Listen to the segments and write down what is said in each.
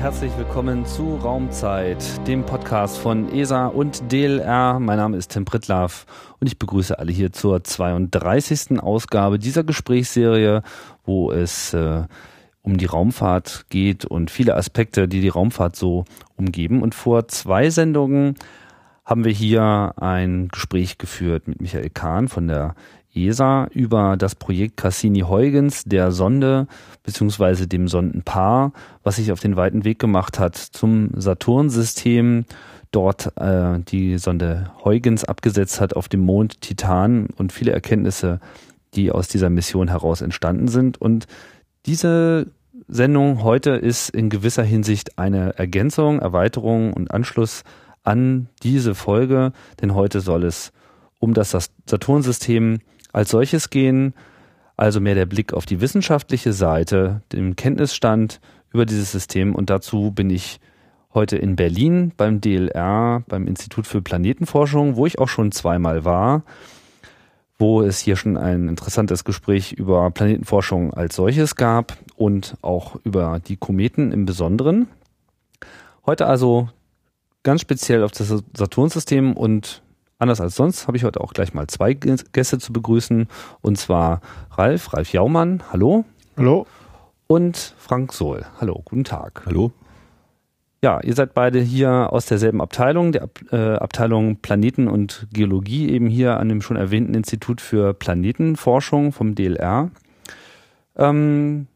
Herzlich willkommen zu Raumzeit, dem Podcast von ESA und DLR. Mein Name ist Tim Pritlaff und ich begrüße alle hier zur 32. Ausgabe dieser Gesprächsserie, wo es äh, um die Raumfahrt geht und viele Aspekte, die die Raumfahrt so umgeben. Und vor zwei Sendungen haben wir hier ein Gespräch geführt mit Michael Kahn von der ESA über das Projekt Cassini-Huygens der Sonde beziehungsweise dem Sondenpaar, was sich auf den weiten Weg gemacht hat zum Saturnsystem, dort äh, die Sonde Huygens abgesetzt hat auf dem Mond Titan und viele Erkenntnisse, die aus dieser Mission heraus entstanden sind. Und diese Sendung heute ist in gewisser Hinsicht eine Ergänzung, Erweiterung und Anschluss an diese Folge, denn heute soll es um das Saturnsystem als solches gehen, also mehr der Blick auf die wissenschaftliche Seite, den Kenntnisstand über dieses System und dazu bin ich heute in Berlin beim DLR, beim Institut für Planetenforschung, wo ich auch schon zweimal war, wo es hier schon ein interessantes Gespräch über Planetenforschung als solches gab und auch über die Kometen im Besonderen. Heute also ganz speziell auf das Saturnsystem und Anders als sonst habe ich heute auch gleich mal zwei Gäste zu begrüßen. Und zwar Ralf, Ralf Jaumann, hallo. Hallo. Und Frank Sohl. Hallo, guten Tag. Hallo. Ja, ihr seid beide hier aus derselben Abteilung, der äh, Abteilung Planeten und Geologie, eben hier an dem schon erwähnten Institut für Planetenforschung vom DLR. Ähm,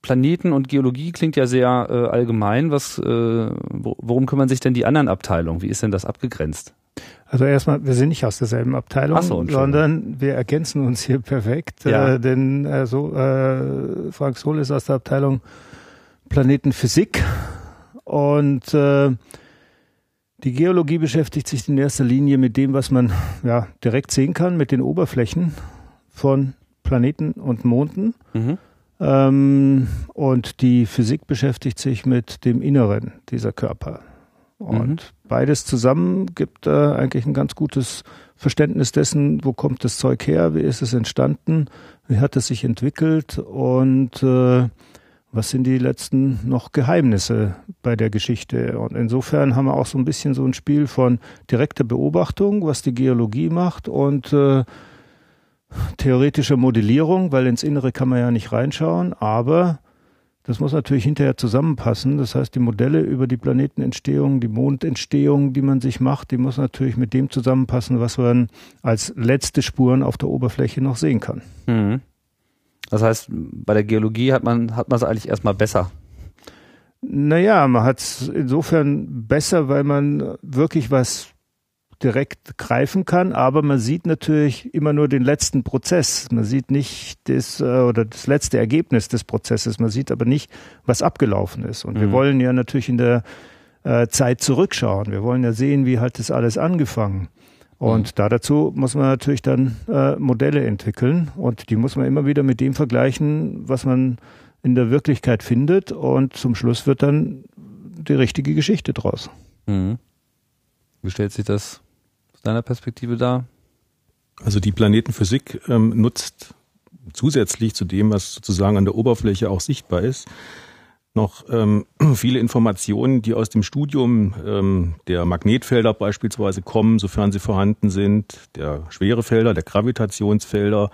Planeten und Geologie klingt ja sehr äh, allgemein. Was, äh, worum kümmern sich denn die anderen Abteilungen? Wie ist denn das abgegrenzt? Also erstmal, wir sind nicht aus derselben Abteilung, so, sondern wir ergänzen uns hier perfekt. Ja. Äh, denn äh, so, äh, Frank Sohl ist aus der Abteilung Planetenphysik und äh, die Geologie beschäftigt sich in erster Linie mit dem, was man ja direkt sehen kann, mit den Oberflächen von Planeten und Monden. Mhm. Ähm, und die Physik beschäftigt sich mit dem Inneren dieser Körper. Und mhm. Beides zusammen gibt äh, eigentlich ein ganz gutes Verständnis dessen, wo kommt das Zeug her, wie ist es entstanden, wie hat es sich entwickelt und äh, was sind die letzten noch Geheimnisse bei der Geschichte. Und insofern haben wir auch so ein bisschen so ein Spiel von direkter Beobachtung, was die Geologie macht und äh, theoretischer Modellierung, weil ins Innere kann man ja nicht reinschauen, aber das muss natürlich hinterher zusammenpassen. Das heißt, die Modelle über die Planetenentstehung, die Mondentstehung, die man sich macht, die muss natürlich mit dem zusammenpassen, was man als letzte Spuren auf der Oberfläche noch sehen kann. Mhm. Das heißt, bei der Geologie hat man hat man es eigentlich erstmal besser. Naja, man hat es insofern besser, weil man wirklich was direkt greifen kann, aber man sieht natürlich immer nur den letzten Prozess. Man sieht nicht das äh, oder das letzte Ergebnis des Prozesses. Man sieht aber nicht, was abgelaufen ist. Und mhm. wir wollen ja natürlich in der äh, Zeit zurückschauen. Wir wollen ja sehen, wie hat das alles angefangen. Und mhm. da dazu muss man natürlich dann äh, Modelle entwickeln und die muss man immer wieder mit dem vergleichen, was man in der Wirklichkeit findet und zum Schluss wird dann die richtige Geschichte draus. Mhm. Wie stellt sich das deiner Perspektive da? Also die Planetenphysik ähm, nutzt zusätzlich zu dem, was sozusagen an der Oberfläche auch sichtbar ist, noch ähm, viele Informationen, die aus dem Studium ähm, der Magnetfelder beispielsweise kommen, sofern sie vorhanden sind, der Schwerefelder, der Gravitationsfelder,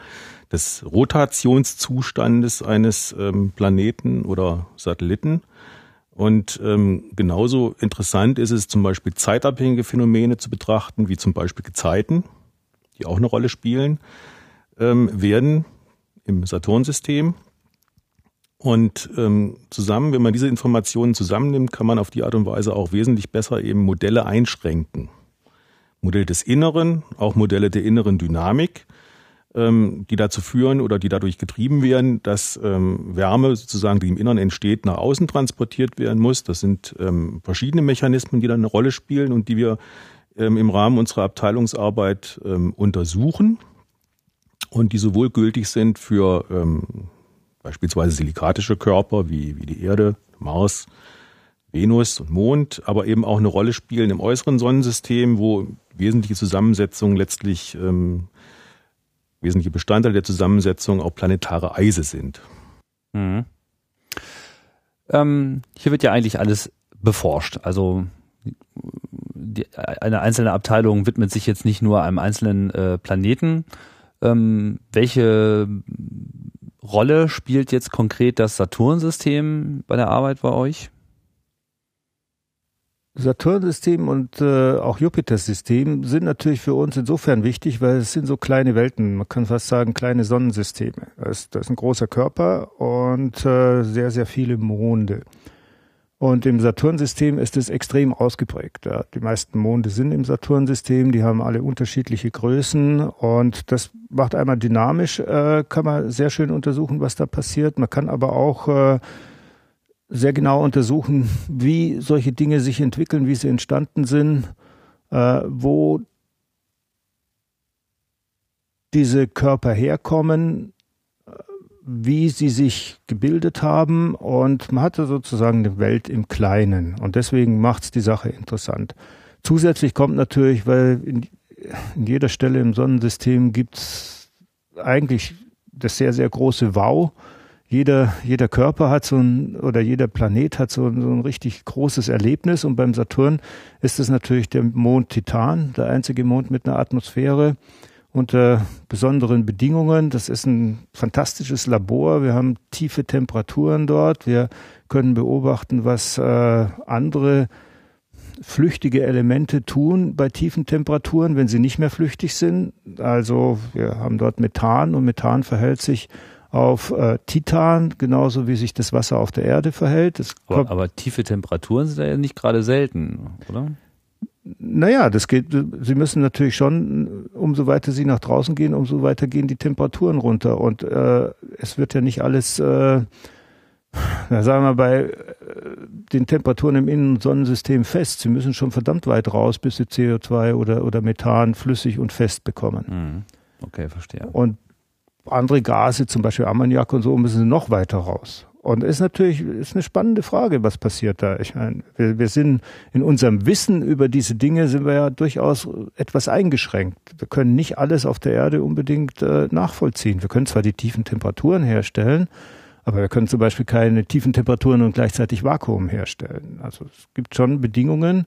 des Rotationszustandes eines ähm, Planeten oder Satelliten und ähm, genauso interessant ist es zum Beispiel zeitabhängige Phänomene zu betrachten, wie zum Beispiel Gezeiten, die auch eine Rolle spielen, ähm, werden im Saturnsystem. Und ähm, zusammen, wenn man diese Informationen zusammennimmt, kann man auf die Art und Weise auch wesentlich besser eben Modelle einschränken. Modell des Inneren, auch Modelle der inneren Dynamik die dazu führen oder die dadurch getrieben werden, dass ähm, Wärme sozusagen, die im Innern entsteht, nach außen transportiert werden muss. Das sind ähm, verschiedene Mechanismen, die dann eine Rolle spielen und die wir ähm, im Rahmen unserer Abteilungsarbeit ähm, untersuchen und die sowohl gültig sind für ähm, beispielsweise silikatische Körper wie, wie die Erde, Mars, Venus und Mond, aber eben auch eine Rolle spielen im äußeren Sonnensystem, wo wesentliche Zusammensetzungen letztlich ähm, wesentliche Bestandteil der Zusammensetzung auch planetare Eise sind. Mhm. Ähm, hier wird ja eigentlich alles beforscht. Also die, eine einzelne Abteilung widmet sich jetzt nicht nur einem einzelnen äh, Planeten. Ähm, welche Rolle spielt jetzt konkret das Saturn-System bei der Arbeit bei euch? Saturn-System und äh, auch Jupiter-System sind natürlich für uns insofern wichtig, weil es sind so kleine Welten, man kann fast sagen kleine Sonnensysteme. Das, ist, das ist ein großer Körper und äh, sehr, sehr viele Monde. Und im Saturnsystem ist es extrem ausgeprägt. Ja. Die meisten Monde sind im Saturnsystem, die haben alle unterschiedliche Größen und das macht einmal dynamisch, äh, kann man sehr schön untersuchen, was da passiert. Man kann aber auch äh, sehr genau untersuchen, wie solche Dinge sich entwickeln, wie sie entstanden sind, äh, wo diese Körper herkommen, wie sie sich gebildet haben. Und man hatte sozusagen eine Welt im Kleinen. Und deswegen macht es die Sache interessant. Zusätzlich kommt natürlich, weil in, in jeder Stelle im Sonnensystem gibt es eigentlich das sehr, sehr große Wow, jeder, jeder Körper hat so ein, oder jeder Planet hat so ein, so ein richtig großes Erlebnis. Und beim Saturn ist es natürlich der Mond Titan, der einzige Mond mit einer Atmosphäre unter besonderen Bedingungen. Das ist ein fantastisches Labor. Wir haben tiefe Temperaturen dort. Wir können beobachten, was äh, andere flüchtige Elemente tun bei tiefen Temperaturen, wenn sie nicht mehr flüchtig sind. Also wir haben dort Methan und Methan verhält sich auf äh, Titan, genauso wie sich das Wasser auf der Erde verhält. Aber, aber, tiefe Temperaturen sind ja nicht gerade selten, oder? Naja, das geht, sie müssen natürlich schon, umso weiter sie nach draußen gehen, umso weiter gehen die Temperaturen runter. Und äh, es wird ja nicht alles, äh, na, sagen wir bei äh, den Temperaturen im Innen- und Sonnensystem fest. Sie müssen schon verdammt weit raus, bis sie CO2 oder, oder Methan flüssig und fest bekommen. Mhm. Okay, verstehe. Und andere Gase, zum Beispiel Ammoniak und so, müssen noch weiter raus. Und ist natürlich ist eine spannende Frage, was passiert da. Ich meine, wir, wir sind in unserem Wissen über diese Dinge sind wir ja durchaus etwas eingeschränkt. Wir können nicht alles auf der Erde unbedingt äh, nachvollziehen. Wir können zwar die tiefen Temperaturen herstellen, aber wir können zum Beispiel keine tiefen Temperaturen und gleichzeitig Vakuum herstellen. Also es gibt schon Bedingungen,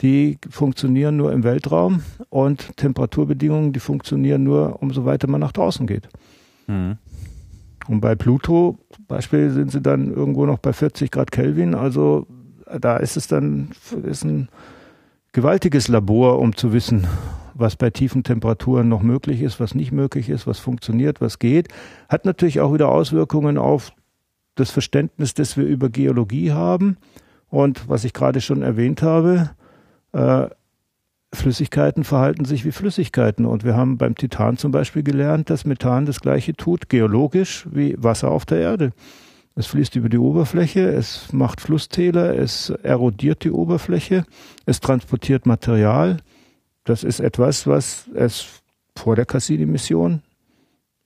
die funktionieren nur im Weltraum und Temperaturbedingungen, die funktionieren nur, umso weiter man nach draußen geht. Mhm. Und bei Pluto Beispiel sind sie dann irgendwo noch bei 40 Grad Kelvin. Also da ist es dann ist ein gewaltiges Labor, um zu wissen, was bei tiefen Temperaturen noch möglich ist, was nicht möglich ist, was funktioniert, was geht. Hat natürlich auch wieder Auswirkungen auf das Verständnis, das wir über Geologie haben. Und was ich gerade schon erwähnt habe, äh, Flüssigkeiten verhalten sich wie Flüssigkeiten. Und wir haben beim Titan zum Beispiel gelernt, dass Methan das gleiche tut, geologisch wie Wasser auf der Erde. Es fließt über die Oberfläche, es macht Flusstäler, es erodiert die Oberfläche, es transportiert Material. Das ist etwas, was es vor der Cassini-Mission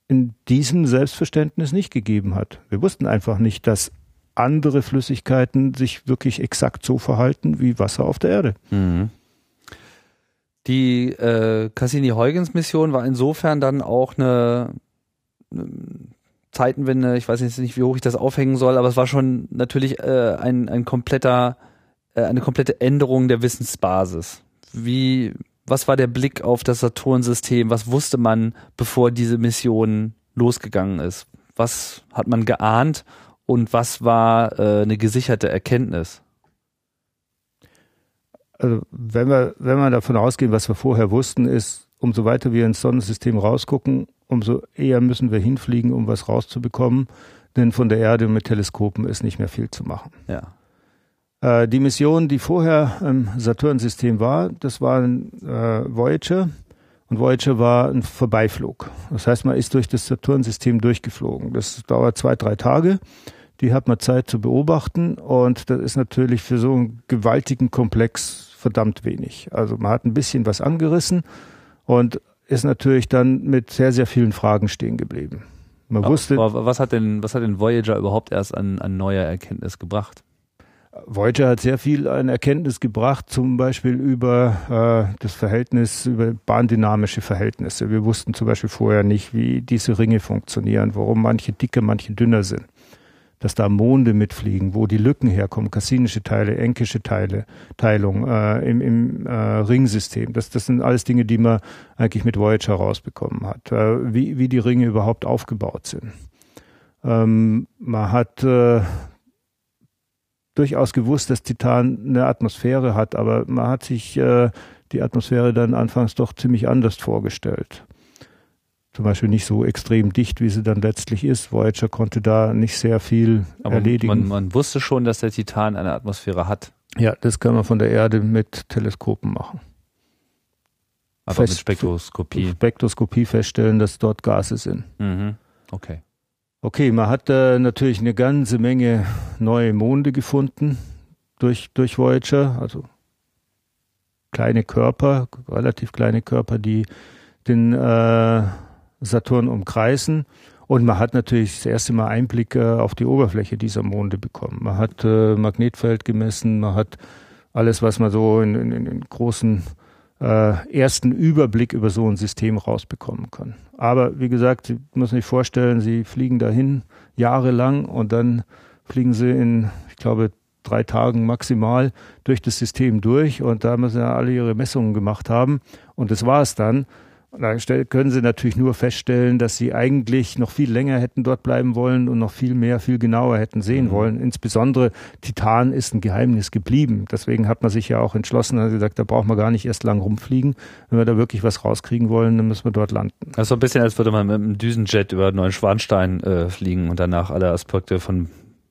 in diesem Selbstverständnis nicht gegeben hat. Wir wussten einfach nicht, dass andere Flüssigkeiten sich wirklich exakt so verhalten wie Wasser auf der Erde. Mhm. Die äh, Cassini-Huygens-Mission war insofern dann auch eine, eine, Zeitenwende. Ich weiß jetzt nicht, wie hoch ich das aufhängen soll, aber es war schon natürlich äh, ein, ein kompletter, äh, eine komplette Änderung der Wissensbasis. Wie, was war der Blick auf das Saturn-System? Was wusste man, bevor diese Mission losgegangen ist? Was hat man geahnt und was war äh, eine gesicherte Erkenntnis? Also wenn wir, wenn wir davon ausgehen, was wir vorher wussten, ist, umso weiter wir ins Sonnensystem rausgucken, umso eher müssen wir hinfliegen, um was rauszubekommen. Denn von der Erde mit Teleskopen ist nicht mehr viel zu machen. Ja. Äh, die Mission, die vorher im Saturn-System war, das war ein äh, Voyager. Und Voyager war ein Vorbeiflug. Das heißt, man ist durch das Saturn-System durchgeflogen. Das dauert zwei, drei Tage. Die hat man Zeit zu beobachten. Und das ist natürlich für so einen gewaltigen Komplex verdammt wenig. Also man hat ein bisschen was angerissen und ist natürlich dann mit sehr, sehr vielen Fragen stehen geblieben. Man aber, wusste. Aber was hat denn, was hat denn Voyager überhaupt erst an, an neuer Erkenntnis gebracht? Voyager hat sehr viel an Erkenntnis gebracht, zum Beispiel über äh, das Verhältnis, über bahndynamische Verhältnisse. Wir wussten zum Beispiel vorher nicht, wie diese Ringe funktionieren, warum manche dicker, manche dünner sind. Dass da Monde mitfliegen, wo die Lücken herkommen, kassinische Teile, enkische Teile, Teilung äh, im, im äh, Ringsystem. Das, das sind alles Dinge, die man eigentlich mit Voyager rausbekommen hat, äh, wie, wie die Ringe überhaupt aufgebaut sind. Ähm, man hat äh, durchaus gewusst, dass Titan eine Atmosphäre hat, aber man hat sich äh, die Atmosphäre dann anfangs doch ziemlich anders vorgestellt zum Beispiel nicht so extrem dicht, wie sie dann letztlich ist. Voyager konnte da nicht sehr viel Aber erledigen. Man, man wusste schon, dass der Titan eine Atmosphäre hat. Ja, das kann man von der Erde mit Teleskopen machen. Aber Fest, mit Spektroskopie. Spektroskopie feststellen, dass dort Gase sind. Mhm. Okay. Okay, man hat äh, natürlich eine ganze Menge neue Monde gefunden durch, durch Voyager, also kleine Körper, relativ kleine Körper, die den äh, Saturn umkreisen. Und man hat natürlich das erste Mal Einblick äh, auf die Oberfläche dieser Monde bekommen. Man hat äh, Magnetfeld gemessen, man hat alles, was man so in, in, in großen äh, ersten Überblick über so ein System rausbekommen kann. Aber wie gesagt, Sie müssen sich vorstellen, Sie fliegen dahin jahrelang und dann fliegen Sie in, ich glaube, drei Tagen maximal durch das System durch und da müssen ja alle ihre Messungen gemacht haben und das war es dann. Da können Sie natürlich nur feststellen, dass Sie eigentlich noch viel länger hätten dort bleiben wollen und noch viel mehr, viel genauer hätten sehen mhm. wollen. Insbesondere Titan ist ein Geheimnis geblieben. Deswegen hat man sich ja auch entschlossen, hat gesagt, da braucht man gar nicht erst lang rumfliegen. Wenn wir da wirklich was rauskriegen wollen, dann müssen wir dort landen. Das ist so ein bisschen, als würde man mit einem Düsenjet über Neuschwanstein äh, fliegen und danach alle Aspekte von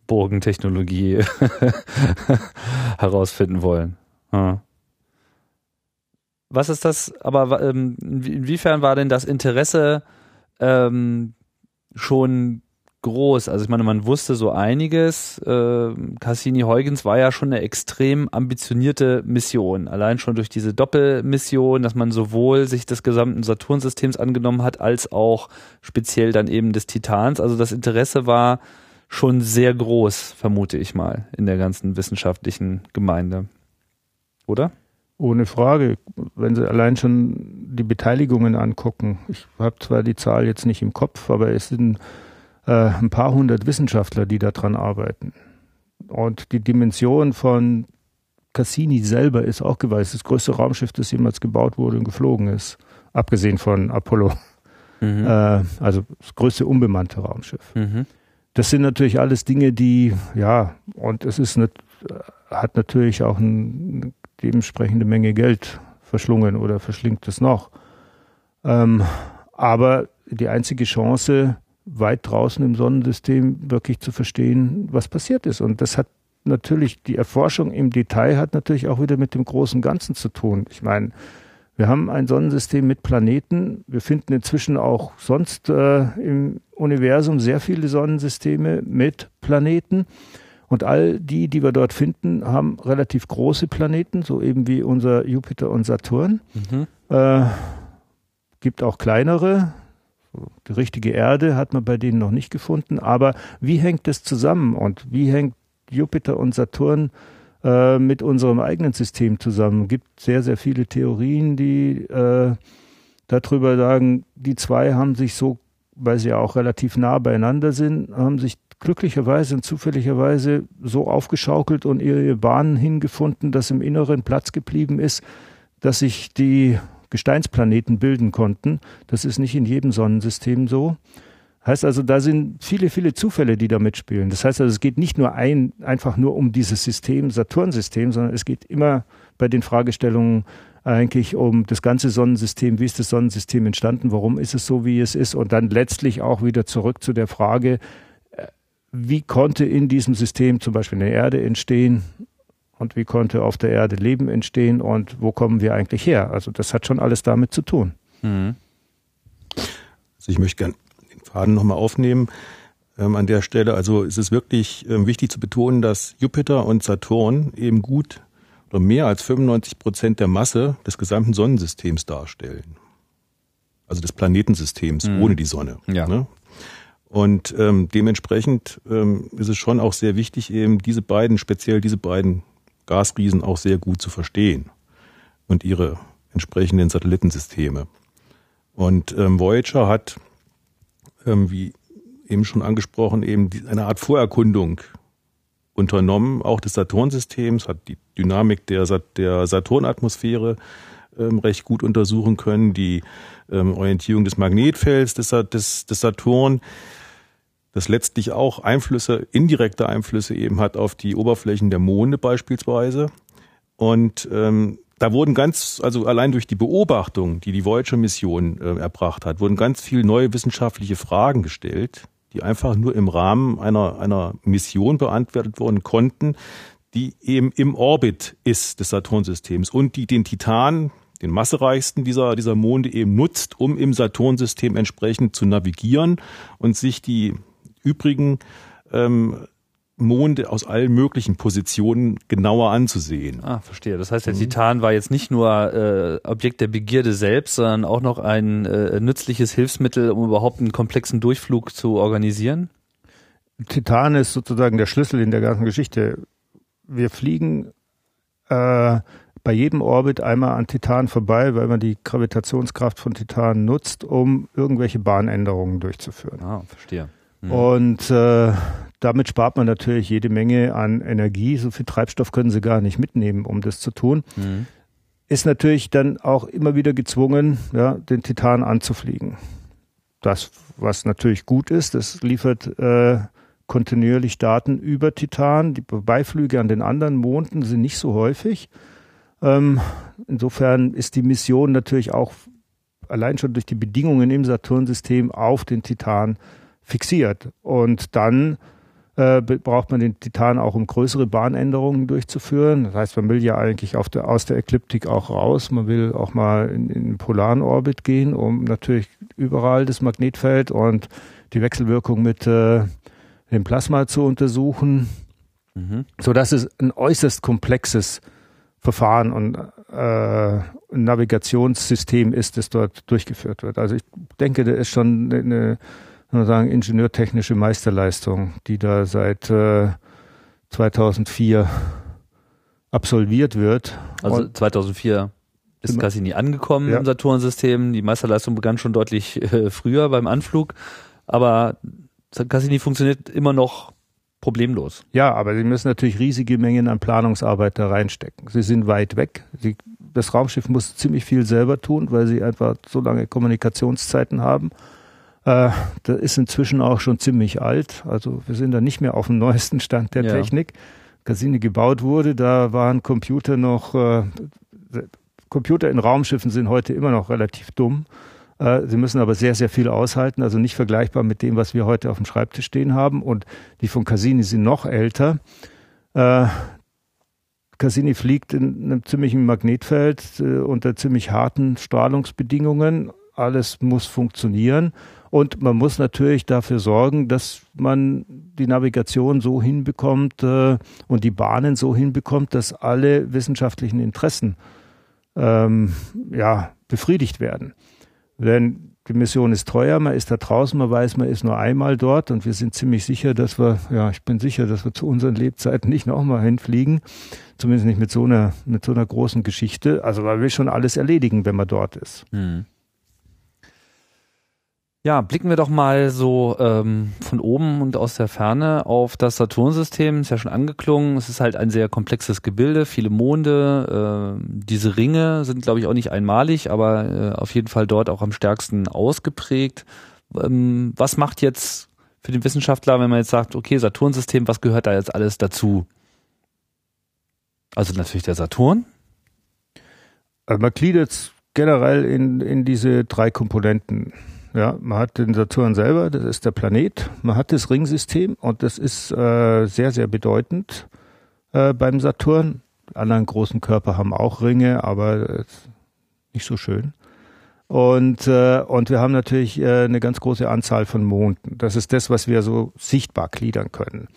Burgentechnologie herausfinden wollen. Ja. Was ist das, aber ähm, inwiefern war denn das Interesse ähm, schon groß? Also ich meine, man wusste so einiges. Äh, Cassini-Huygens war ja schon eine extrem ambitionierte Mission. Allein schon durch diese Doppelmission, dass man sowohl sich des gesamten Saturnsystems angenommen hat, als auch speziell dann eben des Titans. Also das Interesse war schon sehr groß, vermute ich mal, in der ganzen wissenschaftlichen Gemeinde. Oder? Ohne Frage. Wenn Sie allein schon die Beteiligungen angucken, ich habe zwar die Zahl jetzt nicht im Kopf, aber es sind äh, ein paar hundert Wissenschaftler, die daran arbeiten. Und die Dimension von Cassini selber ist auch geweißt. Das größte Raumschiff, das jemals gebaut wurde und geflogen ist. Abgesehen von Apollo. Mhm. Äh, also das größte unbemannte Raumschiff. Mhm. Das sind natürlich alles Dinge, die, ja, und es ist nicht, hat natürlich auch ein die entsprechende Menge Geld verschlungen oder verschlingt es noch. Ähm, aber die einzige Chance, weit draußen im Sonnensystem wirklich zu verstehen, was passiert ist. Und das hat natürlich, die Erforschung im Detail hat natürlich auch wieder mit dem großen Ganzen zu tun. Ich meine, wir haben ein Sonnensystem mit Planeten. Wir finden inzwischen auch sonst äh, im Universum sehr viele Sonnensysteme mit Planeten. Und all die, die wir dort finden, haben relativ große Planeten, so eben wie unser Jupiter und Saturn. Mhm. Äh, gibt auch kleinere. Die richtige Erde hat man bei denen noch nicht gefunden. Aber wie hängt das zusammen und wie hängt Jupiter und Saturn äh, mit unserem eigenen System zusammen? Gibt sehr, sehr viele Theorien, die äh, darüber sagen, die zwei haben sich so, weil sie ja auch relativ nah beieinander sind, haben sich glücklicherweise und zufälligerweise so aufgeschaukelt und ihre Bahnen hingefunden, dass im Inneren Platz geblieben ist, dass sich die Gesteinsplaneten bilden konnten. Das ist nicht in jedem Sonnensystem so. Heißt also, da sind viele, viele Zufälle, die da mitspielen. Das heißt also, es geht nicht nur ein, einfach nur um dieses System, Saturnsystem, sondern es geht immer bei den Fragestellungen eigentlich um das ganze Sonnensystem. Wie ist das Sonnensystem entstanden? Warum ist es so, wie es ist? Und dann letztlich auch wieder zurück zu der Frage, wie konnte in diesem System zum Beispiel eine Erde entstehen und wie konnte auf der Erde Leben entstehen und wo kommen wir eigentlich her? Also das hat schon alles damit zu tun. Mhm. Also ich möchte gerne den Faden nochmal aufnehmen ähm, an der Stelle. Also es ist wirklich ähm, wichtig zu betonen, dass Jupiter und Saturn eben gut oder mehr als 95 Prozent der Masse des gesamten Sonnensystems darstellen. Also des Planetensystems mhm. ohne die Sonne. Ja. Ne? Und ähm, dementsprechend ähm, ist es schon auch sehr wichtig, eben diese beiden, speziell diese beiden Gasriesen auch sehr gut zu verstehen und ihre entsprechenden Satellitensysteme. Und ähm, Voyager hat, ähm, wie eben schon angesprochen, eben eine Art Vorerkundung unternommen, auch des Saturnsystems, hat die Dynamik der, der Saturnatmosphäre ähm, recht gut untersuchen können, die ähm, Orientierung des Magnetfelds des, des, des Saturn, das letztlich auch Einflüsse, indirekte Einflüsse eben hat auf die Oberflächen der Monde beispielsweise. Und ähm, da wurden ganz, also allein durch die Beobachtung, die die Voyager-Mission äh, erbracht hat, wurden ganz viele neue wissenschaftliche Fragen gestellt, die einfach nur im Rahmen einer, einer Mission beantwortet wurden konnten, die eben im Orbit ist des Saturnsystems und die den Titan, den massereichsten dieser, dieser Monde eben nutzt, um im Saturnsystem entsprechend zu navigieren und sich die übrigen ähm, Monde aus allen möglichen Positionen genauer anzusehen. Ah, verstehe. Das heißt, der mhm. Titan war jetzt nicht nur äh, Objekt der Begierde selbst, sondern auch noch ein äh, nützliches Hilfsmittel, um überhaupt einen komplexen Durchflug zu organisieren? Titan ist sozusagen der Schlüssel in der ganzen Geschichte. Wir fliegen äh, bei jedem Orbit einmal an Titan vorbei, weil man die Gravitationskraft von Titan nutzt, um irgendwelche Bahnänderungen durchzuführen. Ah, verstehe. Mhm. Und äh, damit spart man natürlich jede Menge an Energie. So viel Treibstoff können sie gar nicht mitnehmen, um das zu tun. Mhm. Ist natürlich dann auch immer wieder gezwungen, ja, den Titan anzufliegen. Das, was natürlich gut ist, das liefert äh, kontinuierlich Daten über Titan. Die Beiflüge an den anderen Monden sind nicht so häufig. Ähm, insofern ist die Mission natürlich auch allein schon durch die Bedingungen im Saturnsystem auf den Titan fixiert. Und dann äh, braucht man den Titan auch, um größere Bahnänderungen durchzuführen. Das heißt, man will ja eigentlich der, aus der Ekliptik auch raus. Man will auch mal in, in den polaren Orbit gehen, um natürlich überall das Magnetfeld und die Wechselwirkung mit äh, dem Plasma zu untersuchen. Mhm. So dass es ein äußerst komplexes Verfahren und äh, Navigationssystem ist, das dort durchgeführt wird. Also ich denke, da ist schon eine man sagen, ingenieurtechnische Meisterleistung, die da seit äh, 2004 absolviert wird. Also Und 2004 ist. Cassini angekommen ja. im Saturnsystem. Die Meisterleistung begann schon deutlich äh, früher beim Anflug, aber Cassini funktioniert immer noch problemlos. Ja, aber sie müssen natürlich riesige Mengen an Planungsarbeit da reinstecken. Sie sind weit weg. Sie, das Raumschiff muss ziemlich viel selber tun, weil sie einfach so lange Kommunikationszeiten haben. Äh, das ist inzwischen auch schon ziemlich alt. Also wir sind da nicht mehr auf dem neuesten Stand der ja. Technik. Cassini gebaut wurde, da waren Computer noch, äh, Computer in Raumschiffen sind heute immer noch relativ dumm. Äh, sie müssen aber sehr, sehr viel aushalten, also nicht vergleichbar mit dem, was wir heute auf dem Schreibtisch stehen haben. Und die von Cassini sind noch älter. Äh, Cassini fliegt in einem ziemlichen Magnetfeld äh, unter ziemlich harten Strahlungsbedingungen. Alles muss funktionieren. Und man muss natürlich dafür sorgen, dass man die Navigation so hinbekommt äh, und die Bahnen so hinbekommt, dass alle wissenschaftlichen Interessen ähm, ja, befriedigt werden. Denn die Mission ist teuer, man ist da draußen, man weiß, man ist nur einmal dort und wir sind ziemlich sicher, dass wir, ja, ich bin sicher, dass wir zu unseren Lebzeiten nicht nochmal hinfliegen. Zumindest nicht mit so einer, mit so einer großen Geschichte. Also man will schon alles erledigen, wenn man dort ist. Mhm. Ja, blicken wir doch mal so ähm, von oben und aus der Ferne auf das Saturnsystem. Ist ja schon angeklungen. Es ist halt ein sehr komplexes Gebilde, viele Monde. Äh, diese Ringe sind, glaube ich, auch nicht einmalig, aber äh, auf jeden Fall dort auch am stärksten ausgeprägt. Ähm, was macht jetzt für den Wissenschaftler, wenn man jetzt sagt, okay, Saturnsystem, was gehört da jetzt alles dazu? Also natürlich der Saturn. Also man gliedert generell in, in diese drei Komponenten. Ja, man hat den Saturn selber, das ist der Planet. Man hat das Ringsystem und das ist äh, sehr, sehr bedeutend äh, beim Saturn. Anderen großen Körper haben auch Ringe, aber nicht so schön. Und, äh, und wir haben natürlich äh, eine ganz große Anzahl von Monden. Das ist das, was wir so sichtbar gliedern können.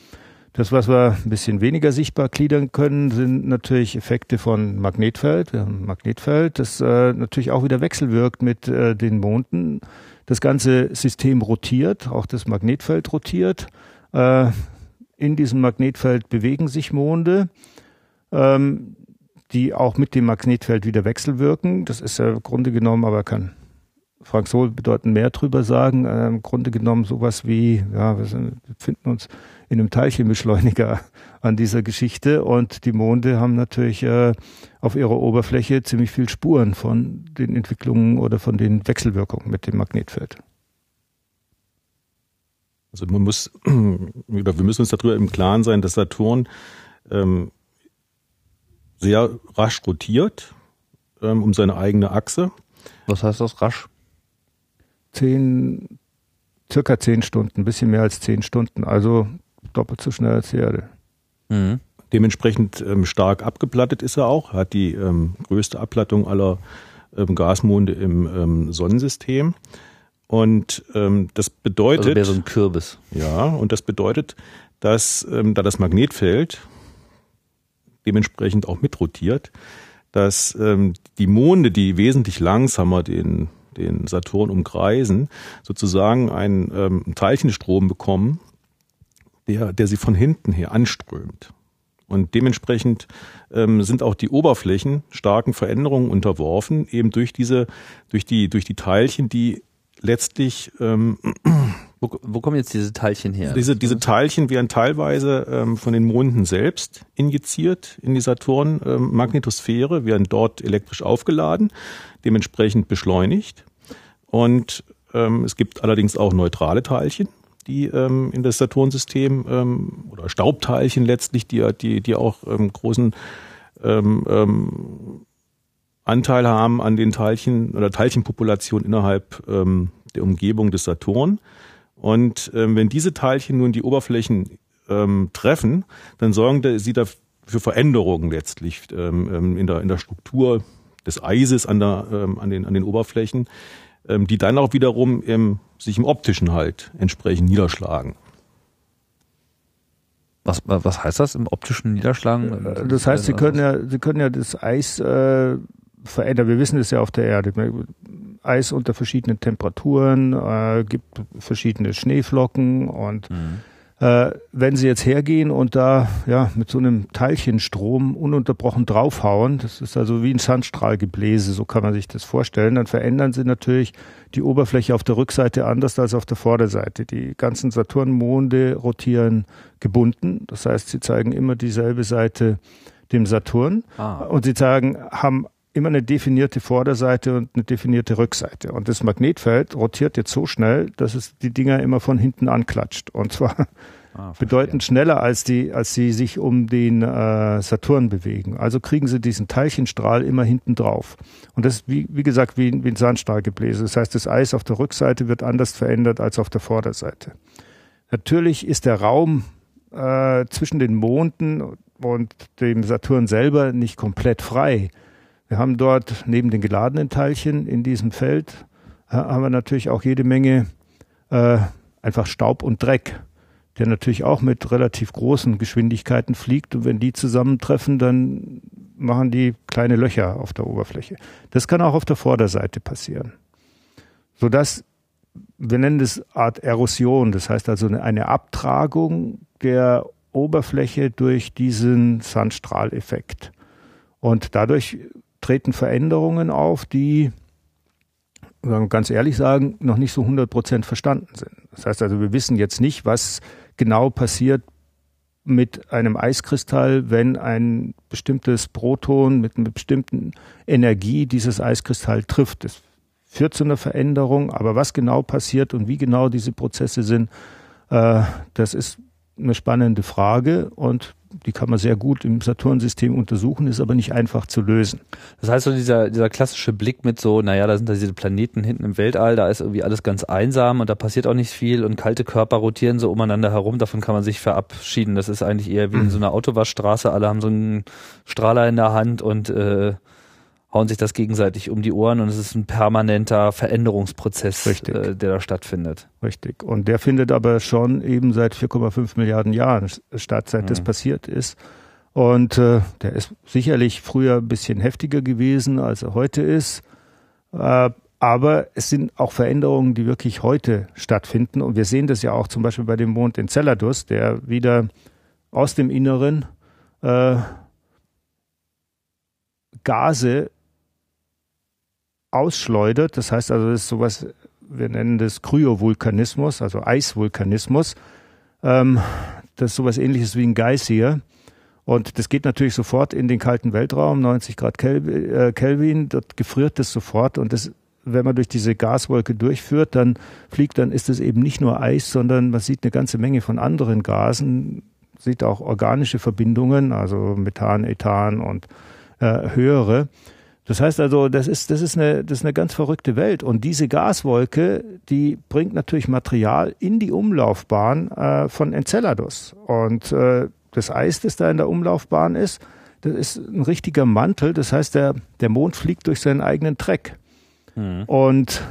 Das, was wir ein bisschen weniger sichtbar gliedern können, sind natürlich Effekte von Magnetfeld. Wir haben ein Magnetfeld, das äh, natürlich auch wieder wechselwirkt mit äh, den Monden. Das ganze System rotiert, auch das Magnetfeld rotiert. Äh, in diesem Magnetfeld bewegen sich Monde, ähm, die auch mit dem Magnetfeld wieder wechselwirken. Das ist ja im Grunde genommen aber kein Frank Sohl bedeutend mehr drüber sagen. Äh, Im Grunde genommen sowas wie, ja, wir befinden uns in einem Teilchenbeschleuniger an dieser Geschichte und die Monde haben natürlich äh, auf ihrer Oberfläche ziemlich viel Spuren von den Entwicklungen oder von den Wechselwirkungen mit dem Magnetfeld. Also man muss, oder wir müssen uns darüber im Klaren sein, dass Saturn ähm, sehr rasch rotiert ähm, um seine eigene Achse. Was heißt das rasch? Zehn, circa zehn Stunden, ein bisschen mehr als zehn Stunden, also doppelt so schnell als die Erde. Mhm. Dementsprechend ähm, stark abgeplattet ist er auch, hat die ähm, größte Abplattung aller ähm, Gasmonde im ähm, Sonnensystem. Und ähm, das bedeutet. Also wäre so ein Kürbis. Ja, und das bedeutet, dass ähm, da das Magnetfeld dementsprechend auch mitrotiert, dass ähm, die Monde, die wesentlich langsamer den, den Saturn umkreisen, sozusagen einen ähm, Teilchenstrom bekommen, der, der sie von hinten her anströmt. Und dementsprechend ähm, sind auch die Oberflächen starken Veränderungen unterworfen, eben durch diese, durch die, durch die Teilchen, die letztlich ähm, wo, wo kommen jetzt diese Teilchen her? Diese, diese Teilchen werden teilweise ähm, von den Monden selbst injiziert in die Saturn-Magnetosphäre, ähm, werden dort elektrisch aufgeladen, dementsprechend beschleunigt. Und ähm, es gibt allerdings auch neutrale Teilchen, die ähm, in das Saturnsystem ähm, oder Staubteilchen letztlich, die, die, die auch ähm, großen ähm, ähm, Anteil haben an den Teilchen oder Teilchenpopulationen innerhalb ähm, der Umgebung des Saturn. Und wenn diese Teilchen nun die Oberflächen treffen, dann sorgen sie dafür Veränderungen letztlich in, der, in der Struktur des Eises an, der, an, den, an den Oberflächen, ähm, die dann auch wiederum im, sich im optischen halt entsprechend niederschlagen. Was, was heißt das im optischen Niederschlagen? Äh, das heißt, Sie können ja, Sie können ja das Eis äh, verändern. Wir wissen es ja auf der Erde. Eis unter verschiedenen Temperaturen, äh, gibt verschiedene Schneeflocken und mhm. Äh, wenn sie jetzt hergehen und da ja mit so einem Teilchenstrom ununterbrochen draufhauen, das ist also wie ein Sandstrahlgebläse, so kann man sich das vorstellen, dann verändern sie natürlich die Oberfläche auf der Rückseite anders als auf der Vorderseite. Die ganzen Saturnmonde rotieren gebunden, das heißt, sie zeigen immer dieselbe Seite dem Saturn ah. und sie zeigen, haben immer eine definierte Vorderseite und eine definierte Rückseite. Und das Magnetfeld rotiert jetzt so schnell, dass es die Dinger immer von hinten anklatscht. Und zwar ah, bedeutend schneller, als die, als sie sich um den äh, Saturn bewegen. Also kriegen sie diesen Teilchenstrahl immer hinten drauf. Und das ist, wie, wie gesagt, wie, wie ein Sandstrahlgebläse. Das heißt, das Eis auf der Rückseite wird anders verändert als auf der Vorderseite. Natürlich ist der Raum äh, zwischen den Monden und dem Saturn selber nicht komplett frei. Wir haben dort neben den geladenen Teilchen in diesem Feld, äh, haben wir natürlich auch jede Menge äh, einfach Staub und Dreck, der natürlich auch mit relativ großen Geschwindigkeiten fliegt. Und wenn die zusammentreffen, dann machen die kleine Löcher auf der Oberfläche. Das kann auch auf der Vorderseite passieren. Sodass, wir nennen das Art Erosion, das heißt also eine Abtragung der Oberfläche durch diesen Sandstrahleffekt. Und dadurch treten Veränderungen auf, die, ganz ehrlich sagen, noch nicht so 100 Prozent verstanden sind. Das heißt also, wir wissen jetzt nicht, was genau passiert mit einem Eiskristall, wenn ein bestimmtes Proton mit einer bestimmten Energie dieses Eiskristall trifft. Das führt zu einer Veränderung, aber was genau passiert und wie genau diese Prozesse sind, äh, das ist eine spannende Frage und die kann man sehr gut im Saturn-System untersuchen, ist aber nicht einfach zu lösen. Das heißt so dieser, dieser klassische Blick mit so, naja, da sind da diese Planeten hinten im Weltall, da ist irgendwie alles ganz einsam und da passiert auch nicht viel und kalte Körper rotieren so umeinander herum, davon kann man sich verabschieden. Das ist eigentlich eher wie in so einer Autowaschstraße, alle haben so einen Strahler in der Hand und äh, hauen sich das gegenseitig um die Ohren und es ist ein permanenter Veränderungsprozess, äh, der da stattfindet. Richtig. Und der findet aber schon eben seit 4,5 Milliarden Jahren statt, seit mhm. das passiert ist. Und äh, der ist sicherlich früher ein bisschen heftiger gewesen, als er heute ist. Äh, aber es sind auch Veränderungen, die wirklich heute stattfinden. Und wir sehen das ja auch zum Beispiel bei dem Mond Enceladus, der wieder aus dem Inneren äh, Gase ausschleudert. Das heißt also, das ist sowas, wir nennen das Kryovulkanismus, also Eisvulkanismus. Ähm, das ist sowas ähnliches wie ein Geysir. Und das geht natürlich sofort in den kalten Weltraum, 90 Grad äh, Kelvin, dort gefriert das sofort und das wenn man durch diese Gaswolke durchführt, dann fliegt, dann ist es eben nicht nur Eis, sondern man sieht eine ganze Menge von anderen Gasen, sieht auch organische Verbindungen, also Methan, Ethan und äh, höhere. Das heißt also, das ist, das ist eine, das ist eine ganz verrückte Welt. Und diese Gaswolke, die bringt natürlich Material in die Umlaufbahn äh, von Enceladus. Und äh, das Eis, das da in der Umlaufbahn ist, das ist ein richtiger Mantel. Das heißt, der, der Mond fliegt durch seinen eigenen Dreck. Mhm. Und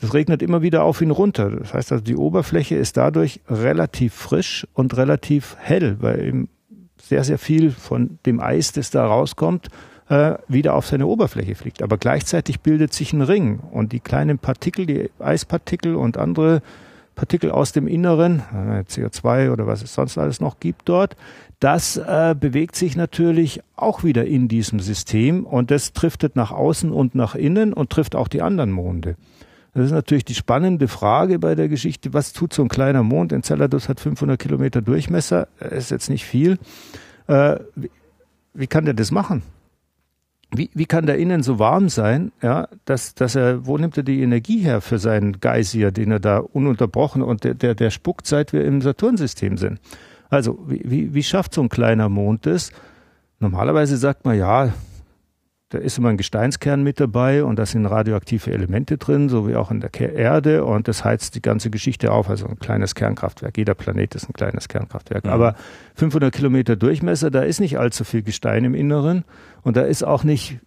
das regnet immer wieder auf ihn runter. Das heißt also, die Oberfläche ist dadurch relativ frisch und relativ hell, weil eben sehr, sehr viel von dem Eis, das da rauskommt, äh, wieder auf seine Oberfläche fliegt. Aber gleichzeitig bildet sich ein Ring und die kleinen Partikel, die Eispartikel und andere Partikel aus dem Inneren, äh, CO2 oder was es sonst alles noch gibt dort, das äh, bewegt sich natürlich auch wieder in diesem System und das driftet nach außen und nach innen und trifft auch die anderen Monde. Das ist natürlich die spannende Frage bei der Geschichte, was tut so ein kleiner Mond? Enceladus hat 500 Kilometer Durchmesser, ist jetzt nicht viel. Äh, wie, wie kann der das machen? Wie, wie kann der innen so warm sein, ja, dass, dass er, wo nimmt er die Energie her für seinen Geysir, den er da ununterbrochen und der, der, der spuckt, seit wir im Saturnsystem sind. Also, wie, wie, wie schafft so ein kleiner Mond das? Normalerweise sagt man, ja, da ist immer ein Gesteinskern mit dabei und da sind radioaktive Elemente drin, so wie auch in der Erde und das heizt die ganze Geschichte auf, also ein kleines Kernkraftwerk. Jeder Planet ist ein kleines Kernkraftwerk. Mhm. Aber 500 Kilometer Durchmesser, da ist nicht allzu viel Gestein im Inneren und da ist auch nicht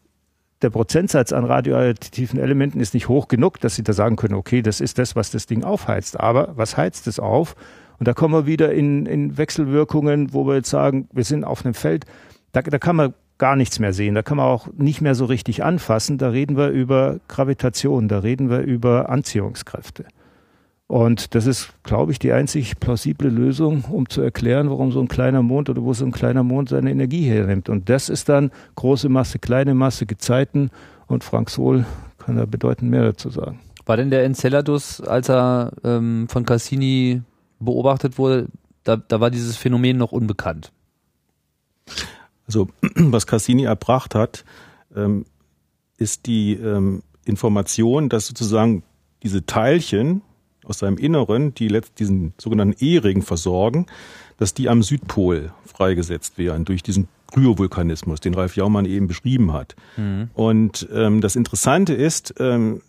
der Prozentsatz an radioaktiven Elementen ist nicht hoch genug, dass Sie da sagen können, okay, das ist das, was das Ding aufheizt. Aber was heizt es auf? Und da kommen wir wieder in, in Wechselwirkungen, wo wir jetzt sagen, wir sind auf einem Feld, da, da kann man gar nichts mehr sehen. Da kann man auch nicht mehr so richtig anfassen. Da reden wir über Gravitation, da reden wir über Anziehungskräfte. Und das ist, glaube ich, die einzig plausible Lösung, um zu erklären, warum so ein kleiner Mond oder wo so ein kleiner Mond seine Energie hernimmt. Und das ist dann große Masse, kleine Masse, Gezeiten. Und Frank Sohl kann da bedeutend mehr dazu sagen. War denn der Enceladus, als er ähm, von Cassini beobachtet wurde, da, da war dieses Phänomen noch unbekannt? Also was Cassini erbracht hat, ähm, ist die ähm, Information, dass sozusagen diese Teilchen aus seinem Inneren, die letzt, diesen sogenannten E-Ring versorgen, dass die am Südpol freigesetzt werden durch diesen Kryovulkanismus, den Ralf Jaumann eben beschrieben hat. Mhm. Und ähm, das Interessante ist, ähm,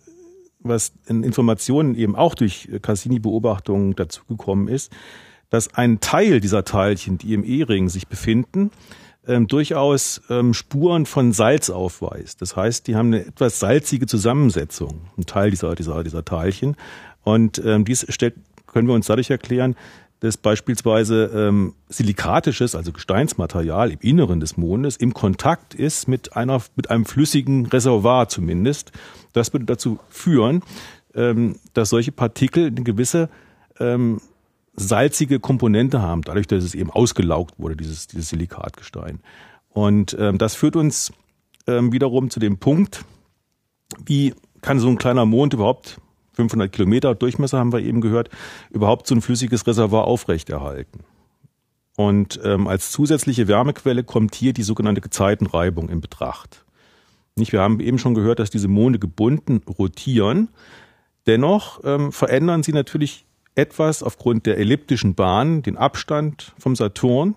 was in Informationen eben auch durch Cassini-Beobachtungen dazugekommen ist, dass ein Teil dieser Teilchen, die im E-Ring sich befinden, ähm, durchaus ähm, Spuren von Salz aufweist. Das heißt, die haben eine etwas salzige Zusammensetzung, ein Teil dieser, dieser, dieser Teilchen. Und ähm, dies stellt, können wir uns dadurch erklären, dass beispielsweise ähm, silikatisches, also Gesteinsmaterial im Inneren des Mondes im Kontakt ist mit einer, mit einem flüssigen Reservoir zumindest. Das würde dazu führen, ähm, dass solche Partikel eine gewisse ähm, salzige Komponente haben, dadurch, dass es eben ausgelaugt wurde, dieses, dieses Silikatgestein. Und ähm, das führt uns ähm, wiederum zu dem Punkt, wie kann so ein kleiner Mond überhaupt 500 Kilometer Durchmesser haben wir eben gehört, überhaupt so ein flüssiges Reservoir aufrechterhalten. Und ähm, als zusätzliche Wärmequelle kommt hier die sogenannte Gezeitenreibung in Betracht. Nicht, wir haben eben schon gehört, dass diese Monde gebunden rotieren. Dennoch ähm, verändern sie natürlich etwas aufgrund der elliptischen Bahn den Abstand vom Saturn.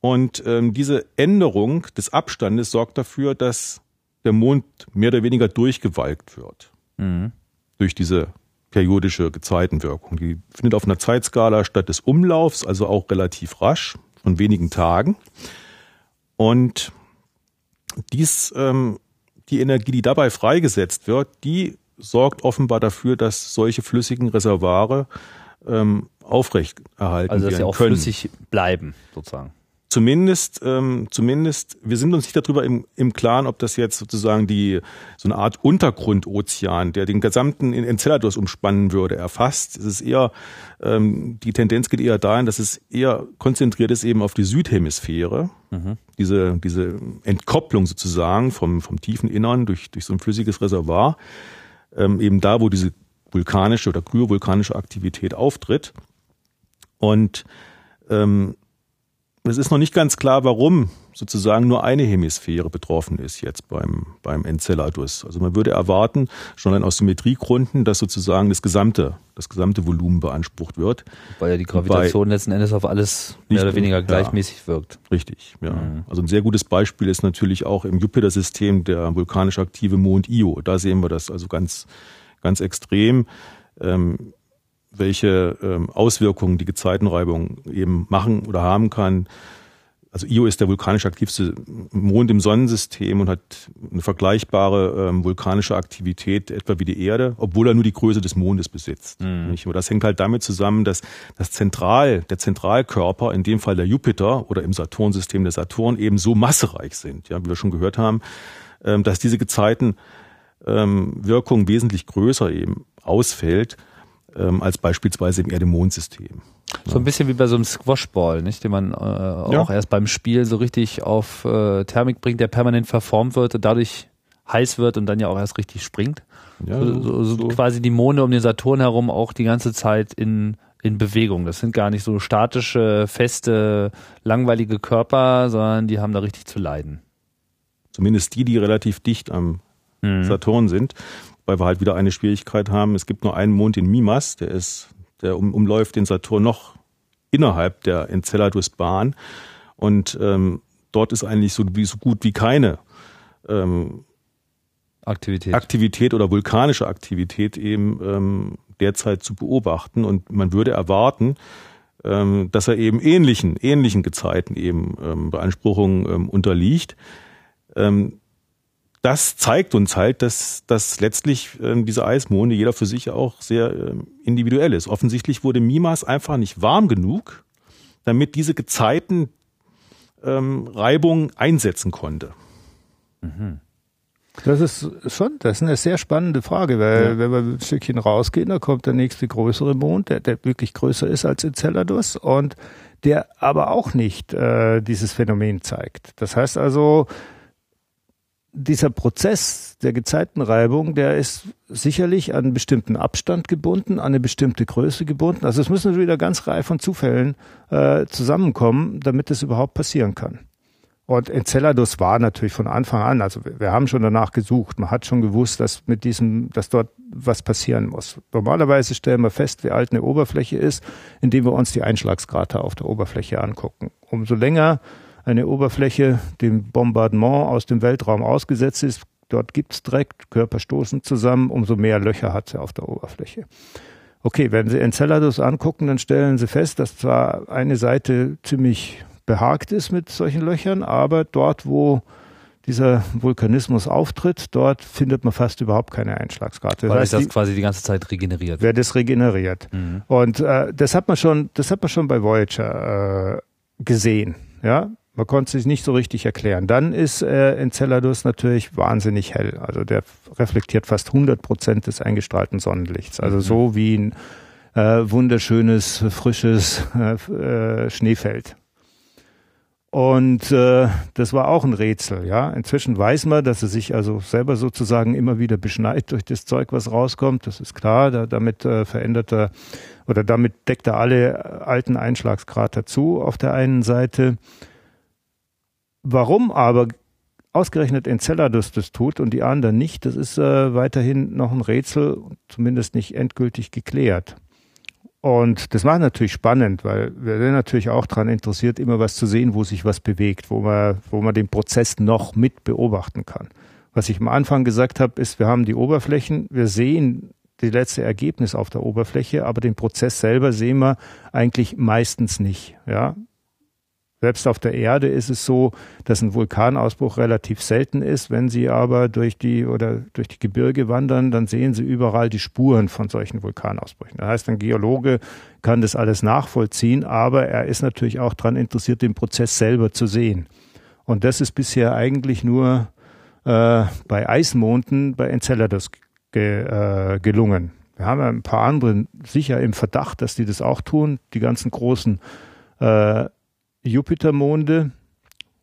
Und ähm, diese Änderung des Abstandes sorgt dafür, dass der Mond mehr oder weniger durchgewalkt wird. Mhm. Durch diese periodische Gezeitenwirkung. Die findet auf einer Zeitskala statt des Umlaufs, also auch relativ rasch, von wenigen Tagen. Und dies, ähm, die Energie, die dabei freigesetzt wird, die sorgt offenbar dafür, dass solche flüssigen Reservoire ähm, aufrecht erhalten also, dass sie auch können. flüssig bleiben, sozusagen. zumindest, ähm, zumindest, wir sind uns nicht darüber im, im Klaren, ob das jetzt sozusagen die so eine Art Untergrundozean, der den gesamten Enceladus umspannen würde, erfasst. Es ist eher ähm, die Tendenz geht eher dahin, dass es eher konzentriert ist eben auf die Südhemisphäre. Mhm. Diese diese Entkopplung sozusagen vom vom tiefen Innern durch durch so ein flüssiges Reservoir, ähm, eben da, wo diese vulkanische oder kryovulkanische Aktivität auftritt. Und ähm, es ist noch nicht ganz klar, warum sozusagen nur eine Hemisphäre betroffen ist jetzt beim, beim Enceladus. Also man würde erwarten, schon aus Symmetriegründen, dass sozusagen das gesamte, das gesamte Volumen beansprucht wird. Weil ja die Gravitation letzten Endes auf alles mehr oder weniger gleichmäßig ja, wirkt. Richtig, ja. Mhm. Also ein sehr gutes Beispiel ist natürlich auch im Jupiter-System der vulkanisch aktive Mond Io. Da sehen wir das also ganz, ganz extrem. Ähm, welche ähm, Auswirkungen die Gezeitenreibung eben machen oder haben kann. Also Io ist der vulkanisch aktivste Mond im Sonnensystem und hat eine vergleichbare ähm, vulkanische Aktivität etwa wie die Erde, obwohl er nur die Größe des Mondes besitzt. Mhm. Aber das hängt halt damit zusammen, dass das Zentral, der Zentralkörper, in dem Fall der Jupiter oder im Saturnsystem der Saturn, eben so massereich sind, ja, wie wir schon gehört haben, ähm, dass diese Gezeitenwirkung ähm, wesentlich größer eben ausfällt ähm, als beispielsweise im Erde-Mond-System. So ein bisschen wie bei so einem Squashball, nicht, den man äh, ja. auch erst beim Spiel so richtig auf äh, Thermik bringt, der permanent verformt wird und dadurch heiß wird und dann ja auch erst richtig springt. Ja, so, so, so, so, quasi die Monde um den Saturn herum auch die ganze Zeit in in Bewegung. Das sind gar nicht so statische, feste, langweilige Körper, sondern die haben da richtig zu leiden. Zumindest die, die relativ dicht am mhm. Saturn sind weil wir halt wieder eine Schwierigkeit haben. Es gibt nur einen Mond in Mimas, der ist, der um, umläuft den Saturn noch innerhalb der Enceladus-Bahn. Und ähm, dort ist eigentlich so, wie, so gut wie keine ähm, Aktivität. Aktivität oder vulkanische Aktivität eben ähm, derzeit zu beobachten. Und man würde erwarten, ähm, dass er eben ähnlichen, ähnlichen Gezeiten eben ähm, Beanspruchungen ähm, unterliegt. Ähm, das zeigt uns halt, dass, dass letztlich äh, diese Eismonde jeder für sich auch sehr äh, individuell ist. Offensichtlich wurde Mimas einfach nicht warm genug, damit diese Gezeiten ähm, Reibung einsetzen konnte. Mhm. Das ist schon, das ist eine sehr spannende Frage, weil ja. wenn wir ein Stückchen rausgehen, da kommt der nächste größere Mond, der, der wirklich größer ist als Enceladus und der aber auch nicht äh, dieses Phänomen zeigt. Das heißt also, dieser Prozess der Gezeitenreibung, der ist sicherlich an einen bestimmten Abstand gebunden, an eine bestimmte Größe gebunden. Also es müssen wieder ganz Reihe von Zufällen äh, zusammenkommen, damit es überhaupt passieren kann. Und Enceladus war natürlich von Anfang an, also wir, wir haben schon danach gesucht, man hat schon gewusst, dass mit diesem, dass dort was passieren muss. Normalerweise stellen wir fest, wie alt eine Oberfläche ist, indem wir uns die Einschlagskrater auf der Oberfläche angucken. Umso länger eine Oberfläche dem Bombardement aus dem Weltraum ausgesetzt ist. Dort gibt's Dreck, Körper stoßen zusammen, umso mehr Löcher hat sie auf der Oberfläche. Okay, wenn Sie Enceladus angucken, dann stellen Sie fest, dass zwar eine Seite ziemlich behagt ist mit solchen Löchern, aber dort, wo dieser Vulkanismus auftritt, dort findet man fast überhaupt keine Einschlagskarte. Weil das heißt, das quasi die ganze Zeit regeneriert. Wer das regeneriert. Mhm. Und äh, das hat man schon, das hat man schon bei Voyager äh, gesehen. Ja, man konnte sich nicht so richtig erklären. Dann ist äh, Enceladus natürlich wahnsinnig hell. Also der reflektiert fast 100 Prozent des eingestrahlten Sonnenlichts. Also mhm. so wie ein äh, wunderschönes, frisches äh, äh, Schneefeld. Und äh, das war auch ein Rätsel, ja. Inzwischen weiß man, dass er sich also selber sozusagen immer wieder beschneit durch das Zeug, was rauskommt. Das ist klar. Da, damit äh, verändert er oder damit deckt er alle alten Einschlagskrater zu auf der einen Seite. Warum aber ausgerechnet Enceladus das tut und die anderen nicht, das ist äh, weiterhin noch ein Rätsel, zumindest nicht endgültig geklärt. Und das macht natürlich spannend, weil wir sind natürlich auch daran interessiert, immer was zu sehen, wo sich was bewegt, wo man, wo man den Prozess noch mit beobachten kann. Was ich am Anfang gesagt habe, ist, wir haben die Oberflächen, wir sehen die letzte Ergebnis auf der Oberfläche, aber den Prozess selber sehen wir eigentlich meistens nicht. Ja, Selbst auf der Erde ist es so, dass ein Vulkanausbruch relativ selten ist. Wenn Sie aber durch die oder durch die Gebirge wandern, dann sehen Sie überall die Spuren von solchen Vulkanausbrüchen. Das heißt, ein Geologe kann das alles nachvollziehen, aber er ist natürlich auch daran interessiert, den Prozess selber zu sehen. Und das ist bisher eigentlich nur äh, bei Eismonden bei Enceladus ge, äh, gelungen. Wir haben ja ein paar andere sicher im Verdacht, dass die das auch tun. Die ganzen großen äh, Jupitermonde,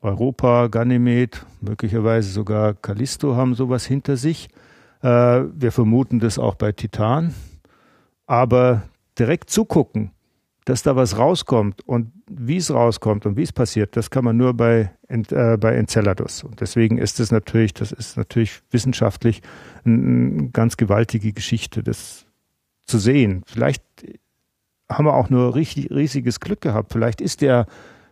Europa, Ganymed, möglicherweise sogar Callisto haben sowas hinter sich. Äh, wir vermuten das auch bei Titan. Aber direkt zugucken, dass da was rauskommt und wie es rauskommt und wie es passiert, das kann man nur bei, äh, bei Enceladus. Und deswegen ist es natürlich, das ist natürlich wissenschaftlich eine, ganz gewaltige Geschichte, das zu sehen. Vielleicht haben wir auch nur richtig, riesiges Glück gehabt. Vielleicht ist der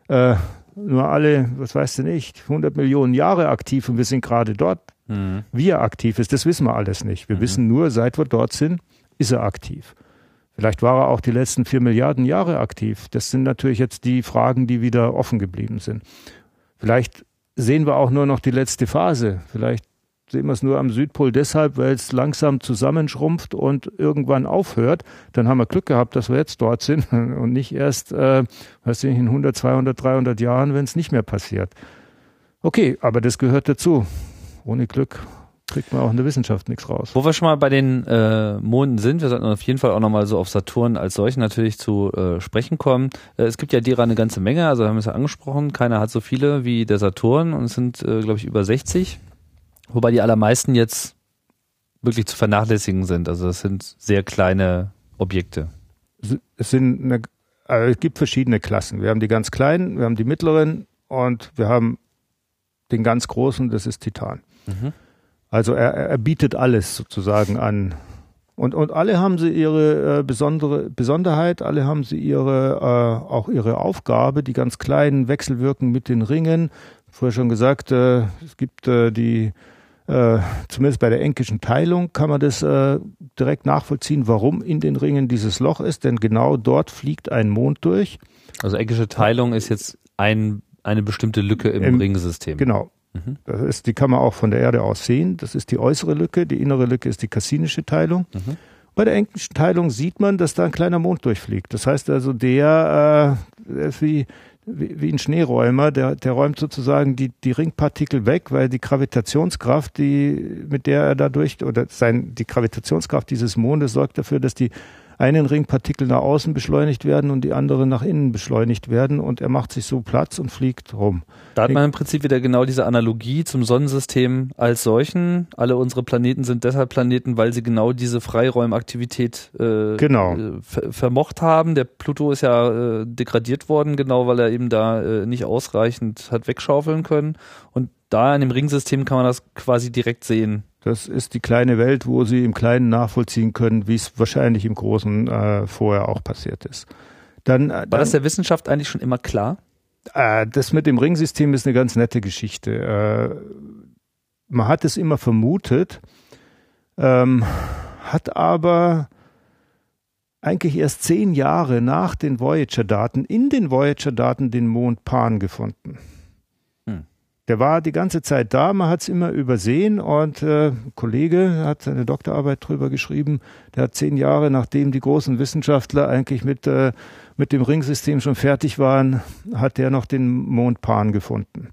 äh, nur alle, was weißt du nicht, 100 Millionen Jahre aktiv und wir sind gerade dort. Mhm. Wie er aktiv ist, das wissen wir alles nicht. Wir mhm. wissen nur, seit wir dort sind, ist er aktiv. Vielleicht war er auch die letzten vier Milliarden Jahre aktiv. Das sind natürlich jetzt die Fragen, die wieder offen geblieben sind. Vielleicht sehen wir auch nur noch die letzte Phase. Vielleicht sehen wir es nur am Südpol deshalb, weil es langsam zusammenschrumpft und irgendwann aufhört. Dann haben wir Glück gehabt, dass wir jetzt dort sind und nicht erst, äh, weiß ich, in 100, 200, 300 Jahren, wenn es nicht mehr passiert. Okay, aber das gehört dazu. Ohne Glück kriegt man auch in der Wissenschaft nichts raus. Wo wir schon mal bei den äh, Monden sind, wir sollten auf jeden Fall auch nochmal so auf Saturn als solchen natürlich zu äh, sprechen kommen. Äh, es gibt ja derer eine ganze Menge, also haben wir es ja angesprochen, keiner hat so viele wie der Saturn und es sind, äh, glaube ich, über 60. Wobei die allermeisten jetzt wirklich zu vernachlässigen sind. Also das sind sehr kleine Objekte. Es sind eine, also es gibt verschiedene Klassen. Wir haben die ganz kleinen, wir haben die mittleren und wir haben den ganz großen, das ist Titan. Mhm. Also er, er bietet alles sozusagen an. Und, und alle haben sie ihre äh, besondere Besonderheit, alle haben sie ihre äh, auch ihre Aufgabe, die ganz kleinen wechselwirken mit den Ringen. Vorher schon gesagt, äh, es gibt äh, die äh, zumindest bei der enkischen Teilung kann man das äh, direkt nachvollziehen, warum in den Ringen dieses Loch ist, denn genau dort fliegt ein Mond durch. Also enkische Teilung ist jetzt ein, eine bestimmte Lücke im, Im Ringsystem. Genau, Mhm. Das ist, die kann man auch von der Erde aus sehen. Das ist die äußere Lücke. Die innere Lücke ist die kassinische Teilung. Mhm. Bei der englischen Teilung sieht man, dass da ein kleiner Mond durchfliegt. Das heißt also, der, äh, der ist wie, wie, wie ein Schneeräumer, der, der räumt sozusagen die, die Ringpartikel weg, weil die Gravitationskraft, die, mit der er dadurch, oder sein, die Gravitationskraft dieses Mondes sorgt dafür, dass die einen Ringpartikel nach außen beschleunigt werden und die andere nach innen beschleunigt werden und er macht sich so Platz und fliegt rum. Da hat man im Prinzip wieder genau diese Analogie zum Sonnensystem als solchen. Alle unsere Planeten sind deshalb Planeten, weil sie genau diese Freiräumaktivität äh, genau. äh, ver vermocht haben. Der Pluto ist ja äh, degradiert worden, genau weil er eben da äh, nicht ausreichend hat wegschaufeln können. Und da in dem Ringsystem kann man das quasi direkt sehen. Das ist die kleine Welt, wo Sie im Kleinen nachvollziehen können, wie es wahrscheinlich im Großen äh, vorher auch passiert ist. Dann, äh, War dann, das der Wissenschaft eigentlich schon immer klar? Äh, das mit dem Ringsystem ist eine ganz nette Geschichte. Äh, man hat es immer vermutet, ähm, hat aber eigentlich erst zehn Jahre nach den Voyager-Daten in den Voyager-Daten den Mond Pan gefunden. Der war die ganze Zeit da, man hat es immer übersehen und äh, ein Kollege hat seine Doktorarbeit drüber geschrieben, der hat zehn Jahre, nachdem die großen Wissenschaftler eigentlich mit, äh, mit dem Ringsystem schon fertig waren, hat der noch den Mond Pan gefunden.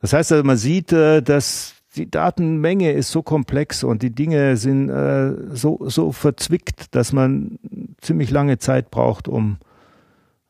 Das heißt also, man sieht, äh, dass die Datenmenge ist so komplex und die Dinge sind äh, so, so verzwickt, dass man ziemlich lange Zeit braucht, um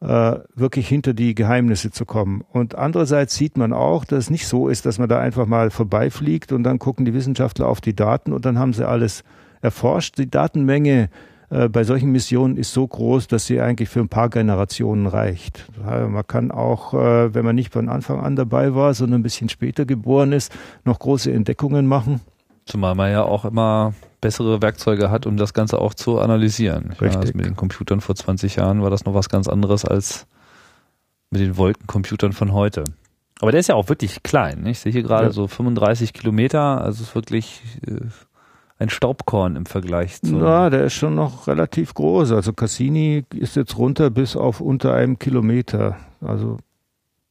äh, wirklich hinter die Geheimnisse zu kommen. Und andererseits sieht man auch, dass es nicht so ist, dass man da einfach mal vorbeifliegt und dann gucken die Wissenschaftler auf die Daten und dann haben sie alles erforscht. Die Datenmenge äh, bei solchen Missionen ist so groß, dass sie eigentlich für ein paar Generationen reicht. Man kann auch, äh, wenn man nicht von Anfang an dabei war, sondern ein bisschen später geboren ist, noch große Entdeckungen machen. Zumal man ja auch immer bessere Werkzeuge hat, um das Ganze auch zu analysieren. Richtig. Also mit den Computern vor 20 Jahren war das noch was ganz anderes als mit den Wolkencomputern von heute. Aber der ist ja auch wirklich klein. Ich sehe hier gerade ja. so 35 Kilometer, also ist wirklich äh, ein Staubkorn im Vergleich zu. Na, der ist schon noch relativ groß. Also Cassini ist jetzt runter bis auf unter einem Kilometer. Also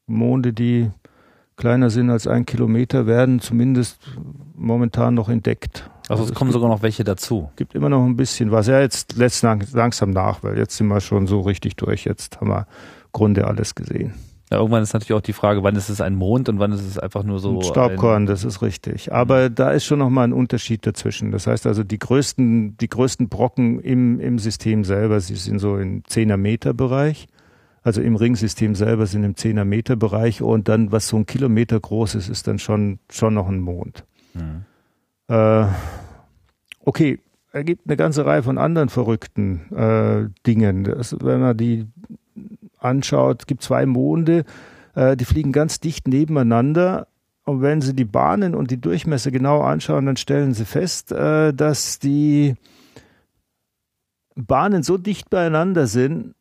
Monde, die kleiner sind als ein Kilometer, werden zumindest momentan noch entdeckt. Also, also es kommen sogar noch welche dazu. Gibt immer noch ein bisschen was. Ja, jetzt lässt langsam nach, weil jetzt sind wir schon so richtig durch. Jetzt haben wir Grunde alles gesehen. Ja, irgendwann ist natürlich auch die Frage, wann ist es ein Mond und wann ist es einfach nur so. Ein Staubkorn, ein das ist richtig. Aber mhm. da ist schon nochmal ein Unterschied dazwischen. Das heißt also, die größten, die größten Brocken im, im System selber, sie sind so im 10er Meter Bereich. Also im Ringsystem selber sind im 10er Meter Bereich und dann, was so ein Kilometer groß ist, ist dann schon, schon noch ein Mond. Mhm. Äh, okay, er gibt eine ganze Reihe von anderen verrückten äh, Dingen. Das, wenn man die anschaut, es gibt zwei Monde, äh, die fliegen ganz dicht nebeneinander. Und wenn Sie die Bahnen und die Durchmesser genau anschauen, dann stellen Sie fest, äh, dass die Bahnen so dicht beieinander sind,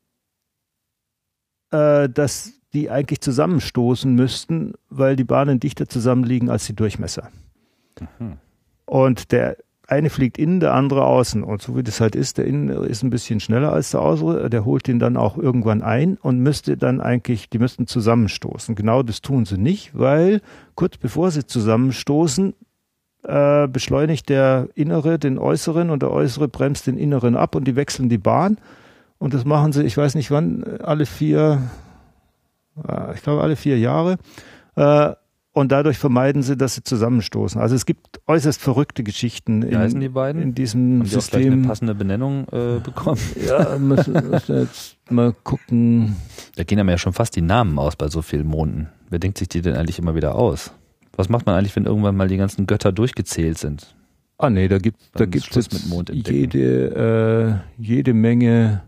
äh, dass die eigentlich zusammenstoßen müssten, weil die Bahnen dichter zusammenliegen als die Durchmesser. Mhm. Und der eine fliegt innen, der andere außen. Und so wie das halt ist, der innen ist ein bisschen schneller als der äußere, der holt den dann auch irgendwann ein und müsste dann eigentlich, die müssten zusammenstoßen. Genau das tun sie nicht, weil kurz bevor sie zusammenstoßen, äh, beschleunigt der Innere den Äußeren und der Äußere bremst den Inneren ab und die wechseln die Bahn. Und das machen sie, ich weiß nicht wann, alle vier, äh, ich glaube alle vier Jahre. Äh, und dadurch vermeiden sie, dass sie zusammenstoßen. Also es gibt äußerst verrückte Geschichten Wie in, heißen die beiden? in diesem Haben System. Die auch eine passende Benennung äh, bekommen? ja, müssen, müssen jetzt mal gucken. Da gehen ja schon fast die Namen aus bei so vielen Monden. Wer denkt sich die denn eigentlich immer wieder aus? Was macht man eigentlich, wenn irgendwann mal die ganzen Götter durchgezählt sind? Ah nee, da gibt da gibt es jede äh, jede Menge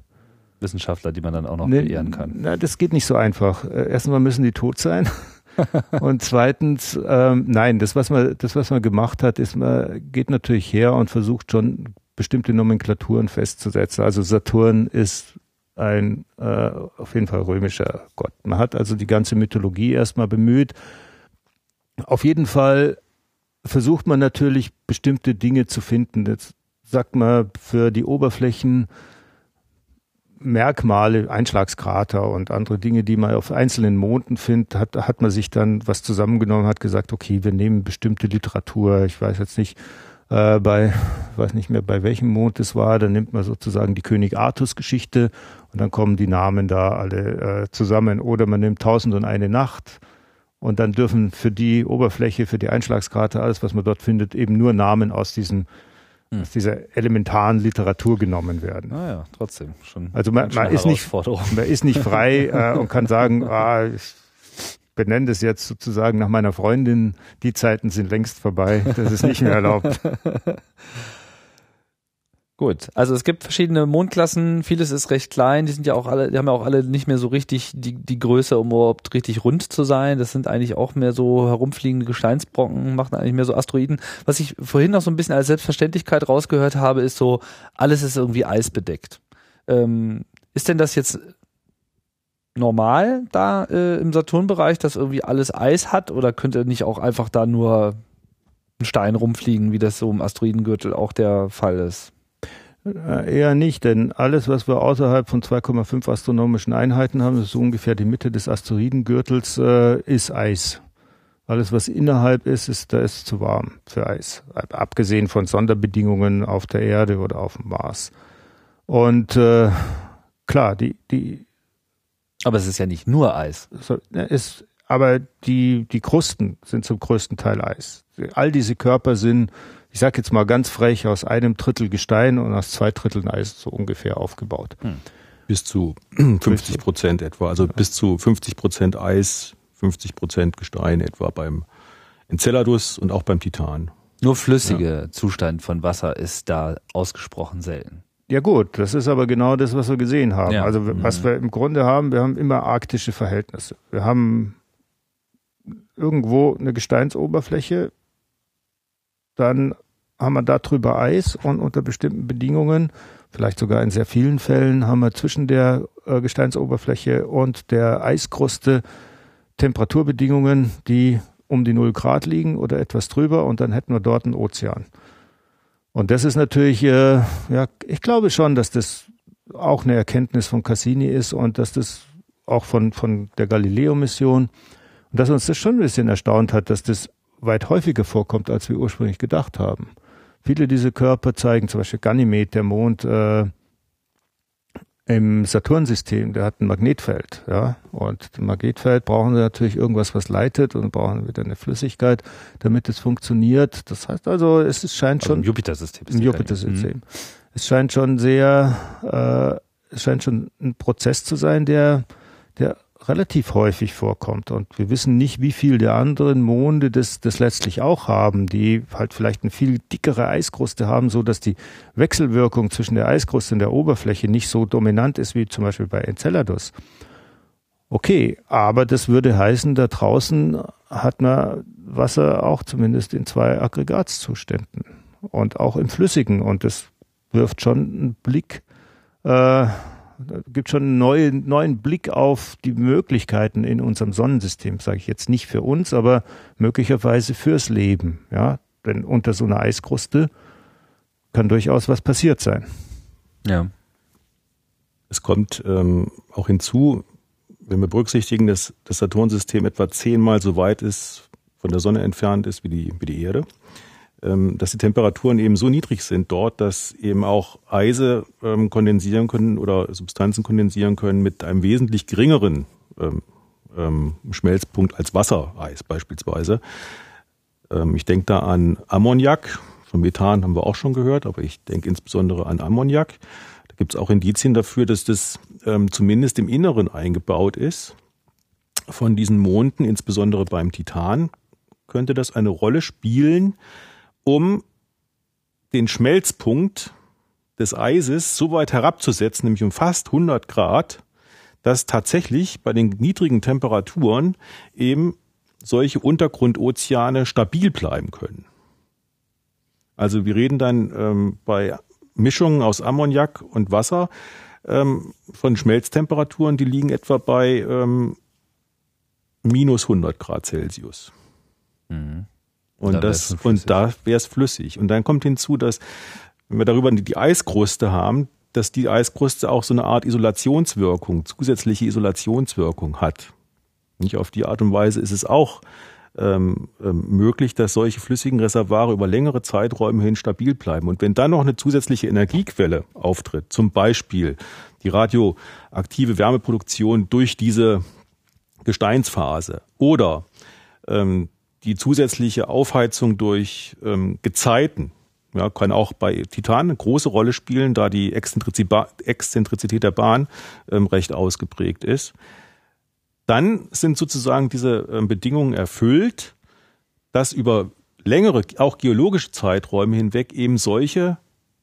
Wissenschaftler, die man dann auch noch nee, beehren kann. Na, das geht nicht so einfach. Äh, erstmal müssen die tot sein. und zweitens, ähm, nein, das was man, das was man gemacht hat, ist man geht natürlich her und versucht schon bestimmte Nomenklaturen festzusetzen. Also Saturn ist ein äh, auf jeden Fall römischer Gott. Man hat also die ganze Mythologie erstmal bemüht. Auf jeden Fall versucht man natürlich bestimmte Dinge zu finden. Jetzt sagt man für die Oberflächen Merkmale, Einschlagskrater und andere Dinge, die man auf einzelnen Monden findet, hat, hat man sich dann was zusammengenommen, hat gesagt, okay, wir nehmen bestimmte Literatur. Ich weiß jetzt nicht, äh, bei, weiß nicht mehr, bei welchem Mond es war, dann nimmt man sozusagen die König Artus Geschichte und dann kommen die Namen da alle äh, zusammen. Oder man nimmt Tausend und eine Nacht und dann dürfen für die Oberfläche, für die Einschlagskrater, alles, was man dort findet, eben nur Namen aus diesen hm. aus dieser elementaren Literatur genommen werden. Naja, ah trotzdem schon. Also man, man ist nicht, man ist nicht frei äh, und kann sagen, ah, ich benenne das jetzt sozusagen nach meiner Freundin. Die Zeiten sind längst vorbei. Das ist nicht mehr erlaubt. Gut, also es gibt verschiedene Mondklassen, vieles ist recht klein, die sind ja auch alle, die haben ja auch alle nicht mehr so richtig die, die Größe, um überhaupt richtig rund zu sein. Das sind eigentlich auch mehr so herumfliegende Gesteinsbrocken, machen eigentlich mehr so Asteroiden. Was ich vorhin noch so ein bisschen als Selbstverständlichkeit rausgehört habe, ist so, alles ist irgendwie eisbedeckt. Ähm, ist denn das jetzt normal da äh, im Saturnbereich, dass irgendwie alles Eis hat oder könnte nicht auch einfach da nur ein Stein rumfliegen, wie das so im Asteroidengürtel auch der Fall ist? Äh, eher nicht, denn alles, was wir außerhalb von 2,5 astronomischen Einheiten haben, das ist ungefähr die Mitte des Asteroidengürtels, äh, ist Eis. Alles, was innerhalb ist, ist, da ist zu warm für Eis. Abgesehen von Sonderbedingungen auf der Erde oder auf dem Mars. Und äh, klar, die, die. Aber es ist ja nicht nur Eis. So, ist, aber die, die Krusten sind zum größten Teil Eis. All diese Körper sind ich sage jetzt mal ganz frech, aus einem Drittel Gestein und aus zwei Dritteln Eis so ungefähr aufgebaut. Hm. Bis zu 50 Prozent etwa, also ja. bis zu 50 Prozent Eis, 50 Prozent Gestein etwa beim Enceladus und auch beim Titan. Nur flüssiger ja. Zustand von Wasser ist da ausgesprochen selten. Ja gut, das ist aber genau das, was wir gesehen haben. Ja. Also was mhm. wir im Grunde haben, wir haben immer arktische Verhältnisse. Wir haben irgendwo eine Gesteinsoberfläche, dann haben wir darüber Eis und unter bestimmten Bedingungen, vielleicht sogar in sehr vielen Fällen, haben wir zwischen der äh, Gesteinsoberfläche und der Eiskruste Temperaturbedingungen, die um die null Grad liegen oder etwas drüber und dann hätten wir dort einen Ozean. Und das ist natürlich, äh, ja, ich glaube schon, dass das auch eine Erkenntnis von Cassini ist und dass das auch von, von der Galileo-Mission. Und dass uns das schon ein bisschen erstaunt hat, dass das weit häufiger vorkommt, als wir ursprünglich gedacht haben. Viele dieser Körper zeigen, zum Beispiel Ganymed, der Mond, äh, im Saturnsystem, der hat ein Magnetfeld, ja. Und im Magnetfeld brauchen sie natürlich irgendwas, was leitet und brauchen wieder eine Flüssigkeit, damit es funktioniert. Das heißt also, es scheint also schon. Im Jupiter-System. Im Jupiter-System. Mhm. Es scheint schon sehr, äh, es scheint schon ein Prozess zu sein, der, der relativ häufig vorkommt. Und wir wissen nicht, wie viel der anderen Monde das, das letztlich auch haben, die halt vielleicht eine viel dickere Eiskruste haben, so dass die Wechselwirkung zwischen der Eiskruste und der Oberfläche nicht so dominant ist wie zum Beispiel bei Enceladus. Okay, aber das würde heißen, da draußen hat man Wasser auch zumindest in zwei Aggregatzuständen und auch im Flüssigen. Und das wirft schon einen Blick äh, gibt schon einen neuen, neuen Blick auf die Möglichkeiten in unserem Sonnensystem, sage ich jetzt nicht für uns, aber möglicherweise fürs Leben. Ja, denn unter so einer Eiskruste kann durchaus was passiert sein. Ja. Es kommt ähm, auch hinzu, wenn wir berücksichtigen, dass das Saturnsystem etwa zehnmal so weit ist, von der Sonne entfernt ist wie die, wie die Erde, dass die Temperaturen eben so niedrig sind dort, dass eben auch Eise ähm, kondensieren können oder Substanzen kondensieren können mit einem wesentlich geringeren ähm, ähm, Schmelzpunkt als Wassereis beispielsweise. Ähm, ich denke da an Ammoniak. Von Methan haben wir auch schon gehört, aber ich denke insbesondere an Ammoniak. Da gibt es auch Indizien dafür, dass das ähm, zumindest im Inneren eingebaut ist. Von diesen Monden, insbesondere beim Titan, könnte das eine Rolle spielen, um den Schmelzpunkt des Eises so weit herabzusetzen, nämlich um fast 100 Grad, dass tatsächlich bei den niedrigen Temperaturen eben solche Untergrundozeane stabil bleiben können. Also wir reden dann ähm, bei Mischungen aus Ammoniak und Wasser ähm, von Schmelztemperaturen, die liegen etwa bei ähm, minus 100 Grad Celsius. Mhm. Und, da das, und da wäre es flüssig. Und dann kommt hinzu, dass, wenn wir darüber die Eiskruste haben, dass die Eiskruste auch so eine Art Isolationswirkung, zusätzliche Isolationswirkung hat. Nicht auf die Art und Weise ist es auch ähm, ähm, möglich, dass solche flüssigen Reservare über längere Zeiträume hin stabil bleiben. Und wenn dann noch eine zusätzliche Energiequelle auftritt, zum Beispiel die radioaktive Wärmeproduktion durch diese Gesteinsphase oder ähm, die zusätzliche Aufheizung durch ähm, Gezeiten ja, kann auch bei Titan eine große Rolle spielen, da die Exzentrizität der Bahn ähm, recht ausgeprägt ist. Dann sind sozusagen diese ähm, Bedingungen erfüllt, dass über längere, auch geologische Zeiträume hinweg eben solche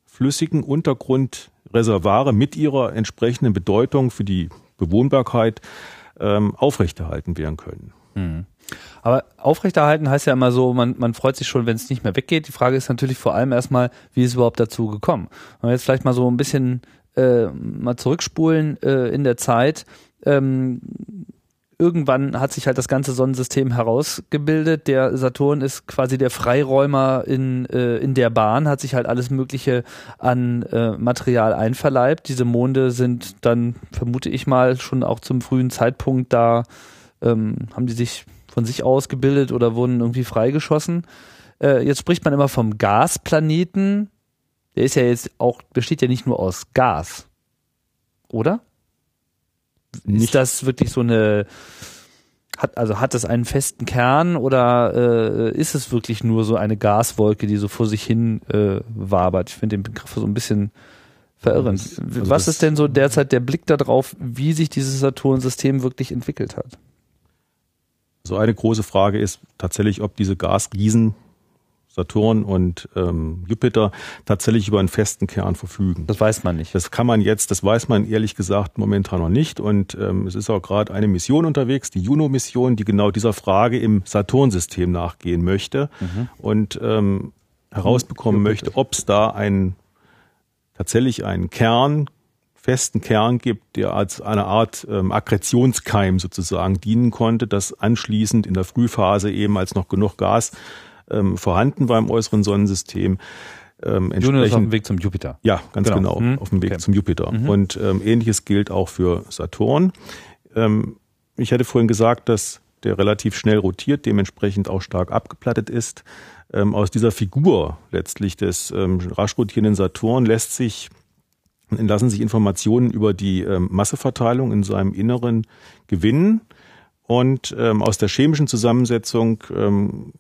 flüssigen Untergrundreservare mit ihrer entsprechenden Bedeutung für die Bewohnbarkeit ähm, aufrechterhalten werden können. Mhm. Aber aufrechterhalten heißt ja immer so, man, man freut sich schon, wenn es nicht mehr weggeht. Die Frage ist natürlich vor allem erstmal, wie ist es überhaupt dazu gekommen? Wenn wir jetzt vielleicht mal so ein bisschen äh, mal zurückspulen äh, in der Zeit. Ähm, irgendwann hat sich halt das ganze Sonnensystem herausgebildet. Der Saturn ist quasi der Freiräumer in, äh, in der Bahn, hat sich halt alles Mögliche an äh, Material einverleibt. Diese Monde sind dann, vermute ich mal, schon auch zum frühen Zeitpunkt da, ähm, haben die sich von sich aus gebildet oder wurden irgendwie freigeschossen. Äh, jetzt spricht man immer vom Gasplaneten. Der ist ja jetzt auch, besteht ja nicht nur aus Gas. Oder? Nicht. Ist das wirklich so eine, hat, also hat das einen festen Kern oder äh, ist es wirklich nur so eine Gaswolke, die so vor sich hin äh, wabert? Ich finde den Begriff so ein bisschen verirrend. Also Was ist denn so derzeit der Blick darauf, wie sich dieses Saturnsystem wirklich entwickelt hat? So eine große Frage ist tatsächlich, ob diese Gasriesen Saturn und ähm, Jupiter tatsächlich über einen festen Kern verfügen. Das weiß man nicht. Das kann man jetzt, das weiß man ehrlich gesagt momentan noch nicht. Und ähm, es ist auch gerade eine Mission unterwegs, die Juno-Mission, die genau dieser Frage im Saturnsystem nachgehen möchte mhm. und ähm, herausbekommen möchte, ob es da einen tatsächlich einen Kern festen Kern gibt, der als eine Art ähm, Akkretionskeim sozusagen dienen konnte, das anschließend in der Frühphase eben als noch genug Gas ähm, vorhanden war im äußeren Sonnensystem. Ähm, entsprechend, ist auf dem Weg zum Jupiter. Ja, ganz genau, genau hm. auf dem Weg okay. zum Jupiter. Mhm. Und ähm, ähnliches gilt auch für Saturn. Ähm, ich hatte vorhin gesagt, dass der relativ schnell rotiert, dementsprechend auch stark abgeplattet ist. Ähm, aus dieser Figur letztlich des ähm, rasch rotierenden Saturn lässt sich lassen sich Informationen über die ähm, Masseverteilung in seinem Inneren gewinnen und ähm, aus der chemischen Zusammensetzung ähm,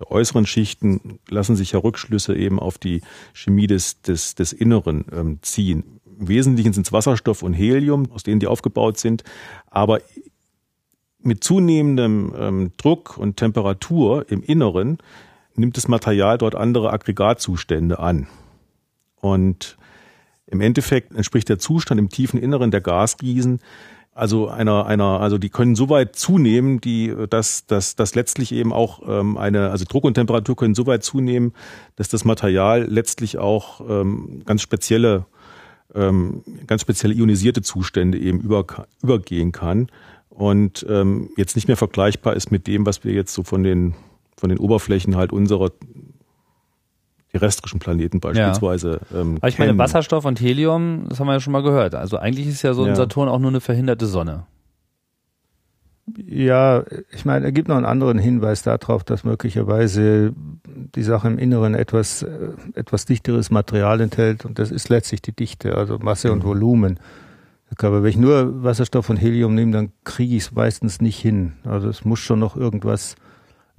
der äußeren Schichten lassen sich ja Rückschlüsse eben auf die Chemie des, des, des Inneren ähm, ziehen. Im Wesentlichen sind es Wasserstoff und Helium, aus denen die aufgebaut sind, aber mit zunehmendem ähm, Druck und Temperatur im Inneren nimmt das Material dort andere Aggregatzustände an. Und im Endeffekt entspricht der Zustand im tiefen Inneren der Gasriesen also einer einer also die können so weit zunehmen, die dass dass dass letztlich eben auch ähm, eine also Druck und Temperatur können so weit zunehmen, dass das Material letztlich auch ähm, ganz spezielle ähm, ganz spezielle ionisierte Zustände eben über, übergehen kann. Und ähm, jetzt nicht mehr vergleichbar ist mit dem, was wir jetzt so von den von den Oberflächen halt unserer terrestrischen Planeten beispielsweise. Ja. Ähm, Aber ich meine, Wasserstoff und Helium, das haben wir ja schon mal gehört. Also eigentlich ist ja so ein ja. Saturn auch nur eine verhinderte Sonne. Ja, ich meine, er gibt noch einen anderen Hinweis darauf, dass möglicherweise die Sache im Inneren etwas, äh, etwas dichteres Material enthält und das ist letztlich die Dichte, also Masse und mhm. Volumen. Aber wenn ich nur Wasserstoff und Helium nehme, dann kriege ich es meistens nicht hin. Also es muss schon noch irgendwas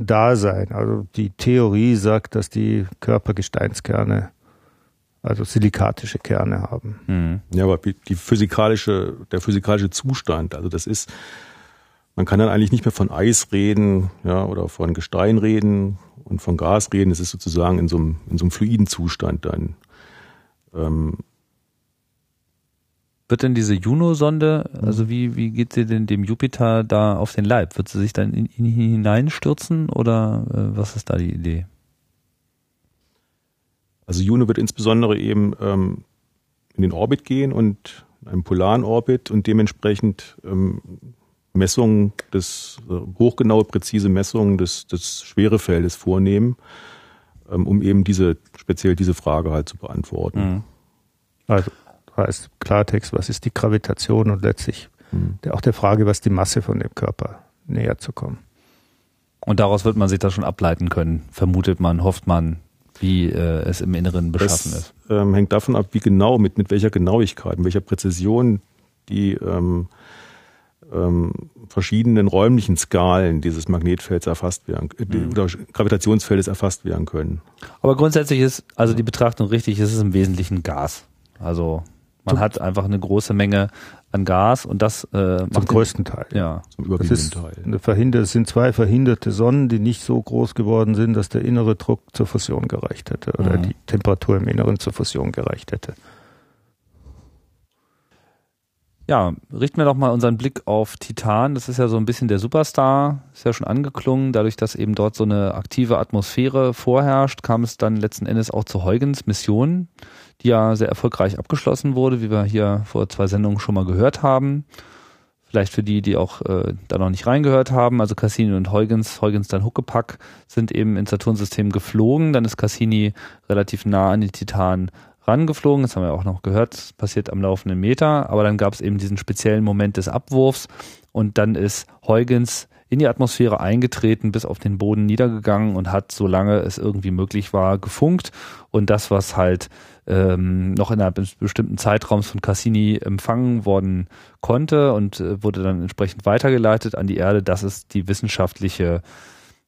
da sein. Also die Theorie sagt, dass die Körper Gesteinskerne, also silikatische Kerne haben. Mhm. Ja, aber die physikalische, der physikalische Zustand, also das ist, man kann dann eigentlich nicht mehr von Eis reden, ja, oder von Gestein reden und von Gas reden. Es ist sozusagen in so einem, in so einem fluiden Zustand dann. Ähm, wird denn diese Juno-Sonde, also wie, wie geht sie denn dem Jupiter da auf den Leib? Wird sie sich dann in ihn hineinstürzen oder äh, was ist da die Idee? Also Juno wird insbesondere eben ähm, in den Orbit gehen und in einen polaren Orbit und dementsprechend ähm, Messungen des, äh, hochgenaue, präzise Messungen des, des Schwerefeldes vornehmen, ähm, um eben diese, speziell diese Frage halt zu beantworten. Mhm. Also heißt Klartext, was ist die Gravitation und letztlich mhm. auch der Frage, was die Masse von dem Körper näher zu kommen. Und daraus wird man sich das schon ableiten können, vermutet man, hofft man, wie äh, es im Inneren beschaffen das, ist. Ähm, hängt davon ab, wie genau, mit, mit welcher Genauigkeit, mit welcher Präzision die ähm, ähm, verschiedenen räumlichen Skalen dieses Magnetfelds erfasst werden äh, mhm. oder Gravitationsfeldes erfasst werden können. Aber grundsätzlich ist also die Betrachtung richtig, es ist im Wesentlichen Gas. Also man hat einfach eine große Menge an Gas und das äh, macht zum größten Teil. Ja, zum überwiegenden Teil. Eine es sind zwei verhinderte Sonnen, die nicht so groß geworden sind, dass der innere Druck zur Fusion gereicht hätte oder mhm. die Temperatur im Inneren zur Fusion gereicht hätte. Ja, richten wir doch mal unseren Blick auf Titan. Das ist ja so ein bisschen der Superstar, ist ja schon angeklungen. Dadurch, dass eben dort so eine aktive Atmosphäre vorherrscht, kam es dann letzten Endes auch zu Huygens Mission die ja sehr erfolgreich abgeschlossen wurde, wie wir hier vor zwei Sendungen schon mal gehört haben. Vielleicht für die, die auch äh, da noch nicht reingehört haben. Also Cassini und Huygens, Huygens dann Huckepack, sind eben ins Saturnsystem geflogen. Dann ist Cassini relativ nah an den Titan rangeflogen. Das haben wir auch noch gehört. Das passiert am laufenden Meter. Aber dann gab es eben diesen speziellen Moment des Abwurfs. Und dann ist Huygens in die Atmosphäre eingetreten, bis auf den Boden niedergegangen und hat, solange es irgendwie möglich war, gefunkt. Und das, was halt ähm, noch innerhalb eines bestimmten Zeitraums von Cassini empfangen worden konnte und äh, wurde dann entsprechend weitergeleitet an die Erde. Das ist die wissenschaftliche,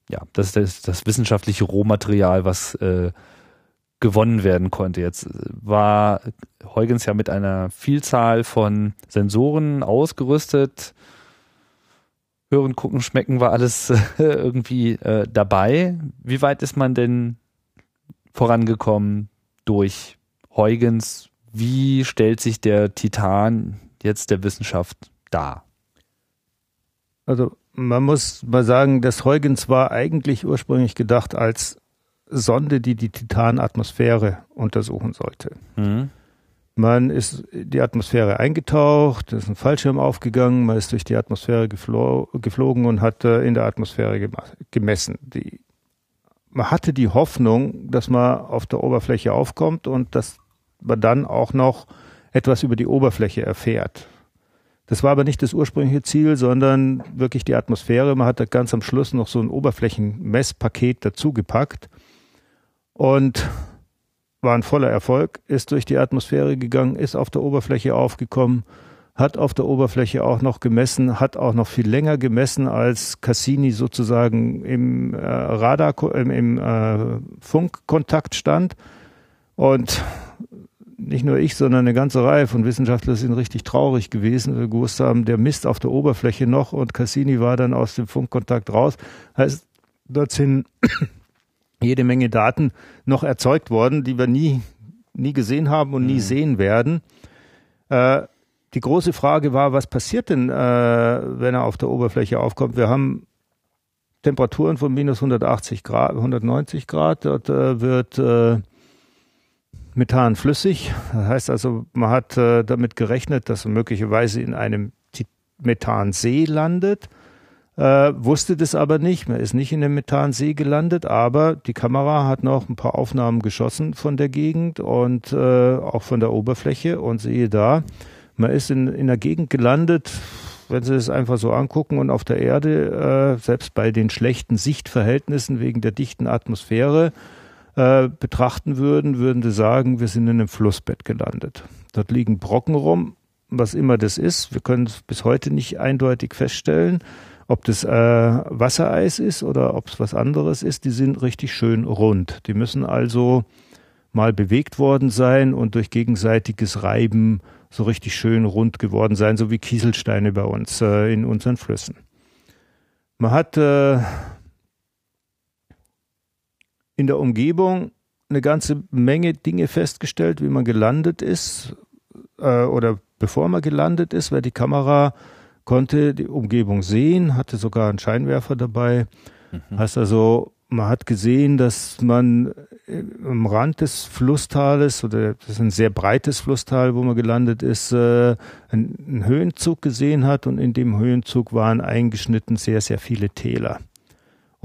ja, das ist das, das wissenschaftliche Rohmaterial, was äh, gewonnen werden konnte. Jetzt war Huygens ja mit einer Vielzahl von Sensoren ausgerüstet. Hören, gucken, schmecken war alles irgendwie äh, dabei. Wie weit ist man denn vorangekommen durch Huygens, wie stellt sich der Titan jetzt der Wissenschaft dar? Also man muss mal sagen, das Huygens war eigentlich ursprünglich gedacht als Sonde, die die Titanatmosphäre untersuchen sollte. Mhm. Man ist die Atmosphäre eingetaucht, ist ein Fallschirm aufgegangen, man ist durch die Atmosphäre geflo geflogen und hat in der Atmosphäre gemessen. Die, man hatte die Hoffnung, dass man auf der Oberfläche aufkommt und dass man dann auch noch etwas über die Oberfläche erfährt. Das war aber nicht das ursprüngliche Ziel, sondern wirklich die Atmosphäre. Man hat da ganz am Schluss noch so ein Oberflächenmesspaket dazugepackt und war ein voller Erfolg, ist durch die Atmosphäre gegangen, ist auf der Oberfläche aufgekommen, hat auf der Oberfläche auch noch gemessen, hat auch noch viel länger gemessen, als Cassini sozusagen im äh, Radar, im, im äh, Funkkontakt stand. Und nicht nur ich, sondern eine ganze Reihe von Wissenschaftlern sind richtig traurig gewesen, weil gewusst haben, der misst auf der Oberfläche noch und Cassini war dann aus dem Funkkontakt raus. Heißt, dort sind jede Menge Daten noch erzeugt worden, die wir nie, nie gesehen haben und nie mhm. sehen werden. Äh, die große Frage war, was passiert denn, äh, wenn er auf der Oberfläche aufkommt? Wir haben Temperaturen von minus 180 Grad, 190 Grad. Dort äh, wird äh, Methan flüssig. Das heißt also, man hat äh, damit gerechnet, dass er möglicherweise in einem Methansee landet. Äh, wusste das aber nicht. Man ist nicht in dem Methansee gelandet, aber die Kamera hat noch ein paar Aufnahmen geschossen von der Gegend und äh, auch von der Oberfläche und sehe da, man ist in, in einer Gegend gelandet, wenn Sie es einfach so angucken und auf der Erde, äh, selbst bei den schlechten Sichtverhältnissen wegen der dichten Atmosphäre, äh, betrachten würden, würden sie sagen, wir sind in einem Flussbett gelandet. Dort liegen Brocken rum, was immer das ist. Wir können es bis heute nicht eindeutig feststellen, ob das äh, Wassereis ist oder ob es was anderes ist. Die sind richtig schön rund. Die müssen also mal bewegt worden sein und durch gegenseitiges Reiben so richtig schön rund geworden sein, so wie Kieselsteine bei uns äh, in unseren Flüssen. Man hat äh, in der Umgebung eine ganze Menge Dinge festgestellt, wie man gelandet ist äh, oder bevor man gelandet ist, weil die Kamera konnte die Umgebung sehen, hatte sogar einen Scheinwerfer dabei. Mhm. Heißt also, man hat gesehen, dass man äh, am Rand des Flusstales oder das ist ein sehr breites Flusstal, wo man gelandet ist, äh, einen Höhenzug gesehen hat und in dem Höhenzug waren eingeschnitten sehr, sehr viele Täler.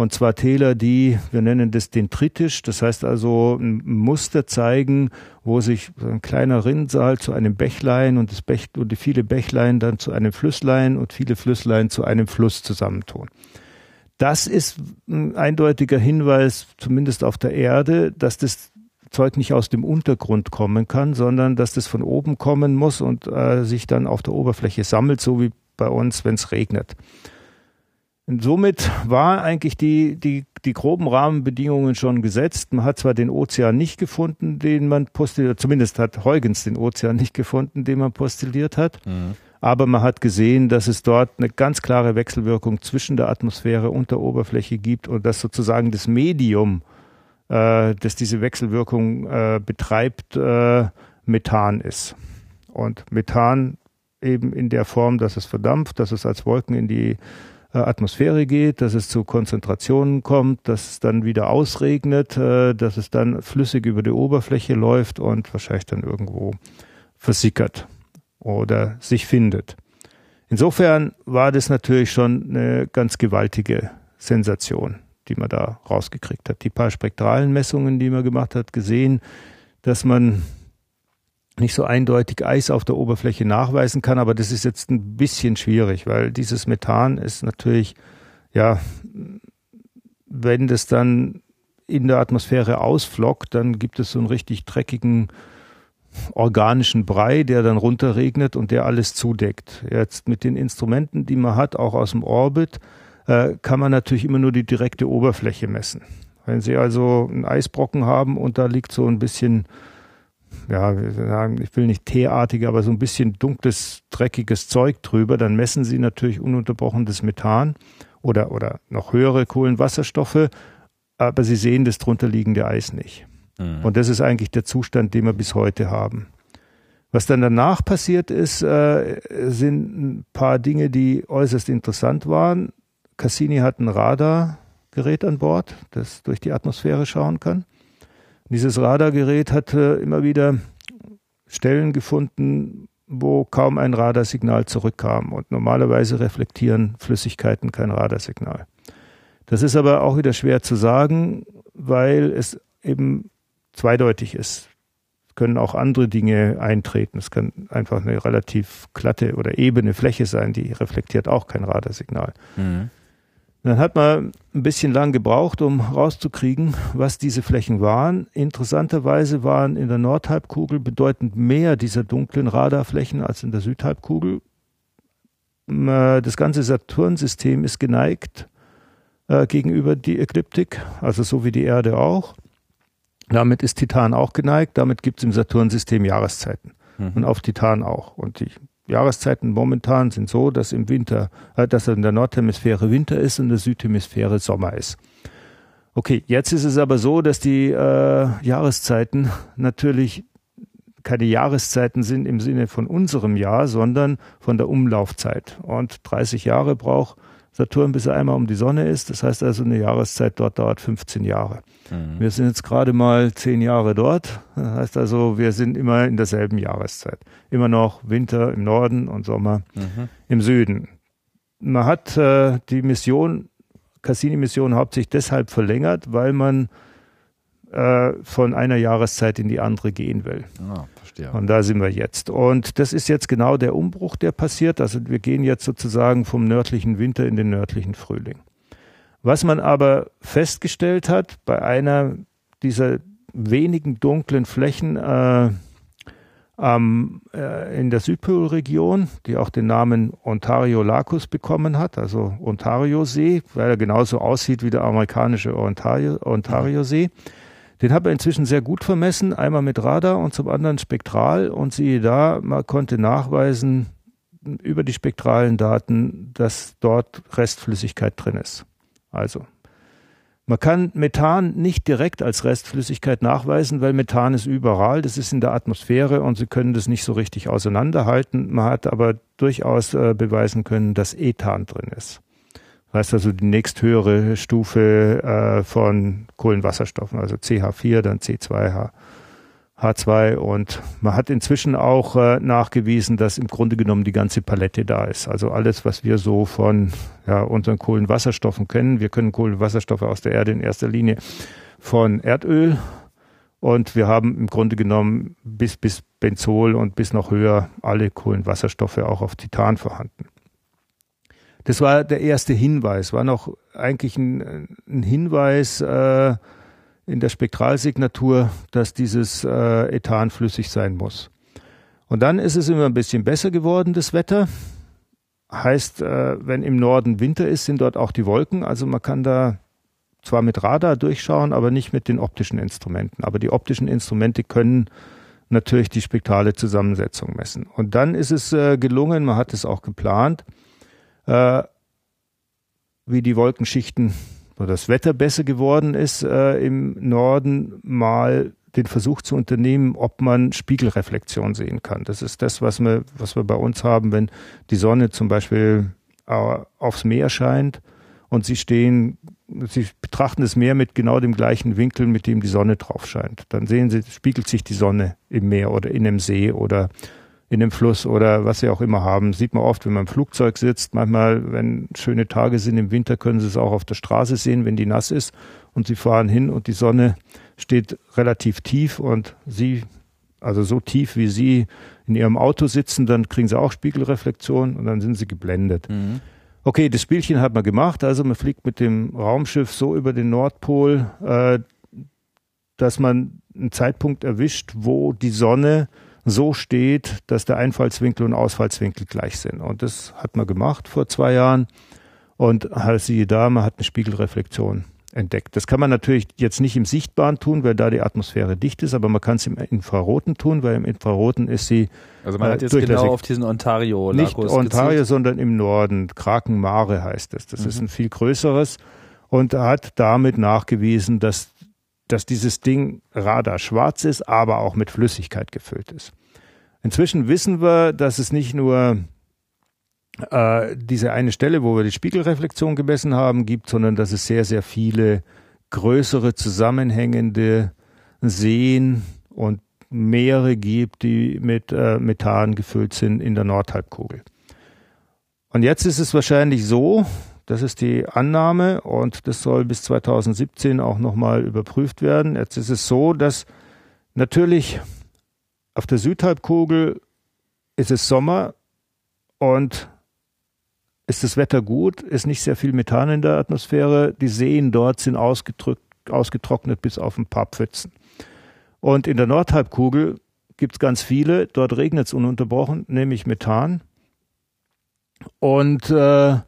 Und zwar Täler, die, wir nennen das dentritisch, das heißt also ein Muster zeigen, wo sich ein kleiner Rinnsal zu einem Bächlein und das Bech und viele Bächlein dann zu einem Flüsslein und viele Flüsslein zu einem Fluss zusammentun. Das ist ein eindeutiger Hinweis, zumindest auf der Erde, dass das Zeug nicht aus dem Untergrund kommen kann, sondern dass das von oben kommen muss und äh, sich dann auf der Oberfläche sammelt, so wie bei uns, wenn es regnet. Und somit war eigentlich die, die, die groben Rahmenbedingungen schon gesetzt. Man hat zwar den Ozean nicht gefunden, den man postuliert, zumindest hat Huygens den Ozean nicht gefunden, den man postuliert hat. Mhm. Aber man hat gesehen, dass es dort eine ganz klare Wechselwirkung zwischen der Atmosphäre und der Oberfläche gibt und dass sozusagen das Medium, äh, das diese Wechselwirkung äh, betreibt, äh, Methan ist. Und Methan eben in der Form, dass es verdampft, dass es als Wolken in die Atmosphäre geht, dass es zu Konzentrationen kommt, dass es dann wieder ausregnet, äh, dass es dann flüssig über die Oberfläche läuft und wahrscheinlich dann irgendwo versickert oder sich findet. Insofern war das natürlich schon eine ganz gewaltige Sensation, die man da rausgekriegt hat. Die paar spektralen Messungen, die man gemacht hat, gesehen, dass man nicht so eindeutig Eis auf der Oberfläche nachweisen kann, aber das ist jetzt ein bisschen schwierig, weil dieses Methan ist natürlich, ja, wenn das dann in der Atmosphäre ausflockt, dann gibt es so einen richtig dreckigen organischen Brei, der dann runterregnet und der alles zudeckt. Jetzt mit den Instrumenten, die man hat, auch aus dem Orbit, äh, kann man natürlich immer nur die direkte Oberfläche messen. Wenn Sie also einen Eisbrocken haben und da liegt so ein bisschen ja, ich will nicht teeartige, aber so ein bisschen dunkles, dreckiges Zeug drüber, dann messen sie natürlich ununterbrochen das Methan oder, oder noch höhere Kohlenwasserstoffe, aber sie sehen das drunter liegende Eis nicht. Mhm. Und das ist eigentlich der Zustand, den wir bis heute haben. Was dann danach passiert ist, äh, sind ein paar Dinge, die äußerst interessant waren. Cassini hat ein Radargerät an Bord, das durch die Atmosphäre schauen kann. Dieses Radargerät hatte immer wieder Stellen gefunden, wo kaum ein Radarsignal zurückkam. Und normalerweise reflektieren Flüssigkeiten kein Radarsignal. Das ist aber auch wieder schwer zu sagen, weil es eben zweideutig ist. können auch andere Dinge eintreten. Es kann einfach eine relativ glatte oder ebene Fläche sein, die reflektiert auch kein Radarsignal. Mhm. Dann hat man ein bisschen lang gebraucht, um rauszukriegen, was diese Flächen waren. Interessanterweise waren in der Nordhalbkugel bedeutend mehr dieser dunklen Radarflächen als in der Südhalbkugel. Äh, das ganze Saturnsystem ist geneigt äh, gegenüber die Ekliptik, also so wie die Erde auch. Damit ist Titan auch geneigt. Damit gibt es im Saturnsystem Jahreszeiten. Mhm. Und auf Titan auch. Und die Jahreszeiten momentan sind so, dass im Winter, äh, dass in der Nordhemisphäre Winter ist und in der Südhemisphäre Sommer ist. Okay, jetzt ist es aber so, dass die äh, Jahreszeiten natürlich keine Jahreszeiten sind im Sinne von unserem Jahr, sondern von der Umlaufzeit. Und 30 Jahre braucht Saturn, bis er einmal um die Sonne ist. Das heißt also, eine Jahreszeit dort dauert 15 Jahre. Mhm. Wir sind jetzt gerade mal 10 Jahre dort. Das heißt also, wir sind immer in derselben Jahreszeit. Immer noch Winter im Norden und Sommer mhm. im Süden. Man hat äh, die Mission, Cassini-Mission hauptsächlich deshalb verlängert, weil man äh, von einer Jahreszeit in die andere gehen will. Ah, verstehe. Und da sind wir jetzt. Und das ist jetzt genau der Umbruch, der passiert. Also wir gehen jetzt sozusagen vom nördlichen Winter in den nördlichen Frühling. Was man aber festgestellt hat bei einer dieser wenigen dunklen Flächen äh, ähm, äh, in der Südpolregion, die auch den Namen Ontario Lacus bekommen hat, also Ontario-See, weil er genauso aussieht wie der amerikanische Ontario-See. Ontario den hat man inzwischen sehr gut vermessen, einmal mit Radar und zum anderen spektral. Und siehe da, man konnte nachweisen über die spektralen Daten, dass dort Restflüssigkeit drin ist. Also, man kann Methan nicht direkt als Restflüssigkeit nachweisen, weil Methan ist überall, das ist in der Atmosphäre und Sie können das nicht so richtig auseinanderhalten. Man hat aber durchaus äh, beweisen können, dass Ethan drin ist heißt also die nächsthöhere Stufe äh, von Kohlenwasserstoffen, also CH4, dann C2H. H2 und man hat inzwischen auch äh, nachgewiesen, dass im Grunde genommen die ganze Palette da ist. Also alles, was wir so von ja, unseren Kohlenwasserstoffen kennen. Wir können Kohlenwasserstoffe aus der Erde in erster Linie von Erdöl und wir haben im Grunde genommen bis, bis Benzol und bis noch höher alle Kohlenwasserstoffe auch auf Titan vorhanden. Das war der erste Hinweis, war noch eigentlich ein, ein Hinweis äh, in der Spektralsignatur, dass dieses äh, Ethan flüssig sein muss. Und dann ist es immer ein bisschen besser geworden, das Wetter. Heißt, äh, wenn im Norden Winter ist, sind dort auch die Wolken. Also man kann da zwar mit Radar durchschauen, aber nicht mit den optischen Instrumenten. Aber die optischen Instrumente können natürlich die spektrale Zusammensetzung messen. Und dann ist es äh, gelungen, man hat es auch geplant, äh, wie die Wolkenschichten oder das Wetter besser geworden ist äh, im Norden, mal den Versuch zu unternehmen, ob man Spiegelreflexion sehen kann. Das ist das, was wir, was wir bei uns haben, wenn die Sonne zum Beispiel äh, aufs Meer scheint und sie stehen, sie betrachten das Meer mit genau dem gleichen Winkel, mit dem die Sonne drauf scheint. Dann sehen sie, spiegelt sich die Sonne im Meer oder in einem See oder in dem Fluss oder was sie auch immer haben. Sieht man oft, wenn man im Flugzeug sitzt. Manchmal, wenn schöne Tage sind im Winter, können sie es auch auf der Straße sehen, wenn die nass ist. Und sie fahren hin und die Sonne steht relativ tief und sie, also so tief wie sie in ihrem Auto sitzen, dann kriegen sie auch Spiegelreflexion und dann sind sie geblendet. Mhm. Okay, das Spielchen hat man gemacht. Also man fliegt mit dem Raumschiff so über den Nordpol, äh, dass man einen Zeitpunkt erwischt, wo die Sonne so steht, dass der Einfallswinkel und Ausfallswinkel gleich sind. Und das hat man gemacht vor zwei Jahren. Und halt siehe da, man hat eine Spiegelreflexion entdeckt. Das kann man natürlich jetzt nicht im Sichtbaren tun, weil da die Atmosphäre dicht ist, aber man kann es im Infraroten tun, weil im Infraroten ist sie Also man hat jetzt genau auf diesen Ontario Nicht Ontario, gezielt. sondern im Norden. Krakenmare heißt es. Das mhm. ist ein viel größeres und hat damit nachgewiesen, dass dass dieses Ding Radar schwarz ist, aber auch mit Flüssigkeit gefüllt ist. Inzwischen wissen wir, dass es nicht nur äh, diese eine Stelle, wo wir die Spiegelreflexion gemessen haben, gibt, sondern dass es sehr, sehr viele größere zusammenhängende Seen und Meere gibt, die mit äh, Methan gefüllt sind in der Nordhalbkugel. Und jetzt ist es wahrscheinlich so, das ist die Annahme und das soll bis 2017 auch nochmal überprüft werden. Jetzt ist es so, dass natürlich auf der Südhalbkugel ist es Sommer und ist das Wetter gut, ist nicht sehr viel Methan in der Atmosphäre. Die Seen dort sind ausgetrocknet bis auf ein paar Pfützen. Und in der Nordhalbkugel gibt es ganz viele. Dort regnet es ununterbrochen, nämlich Methan. Und äh,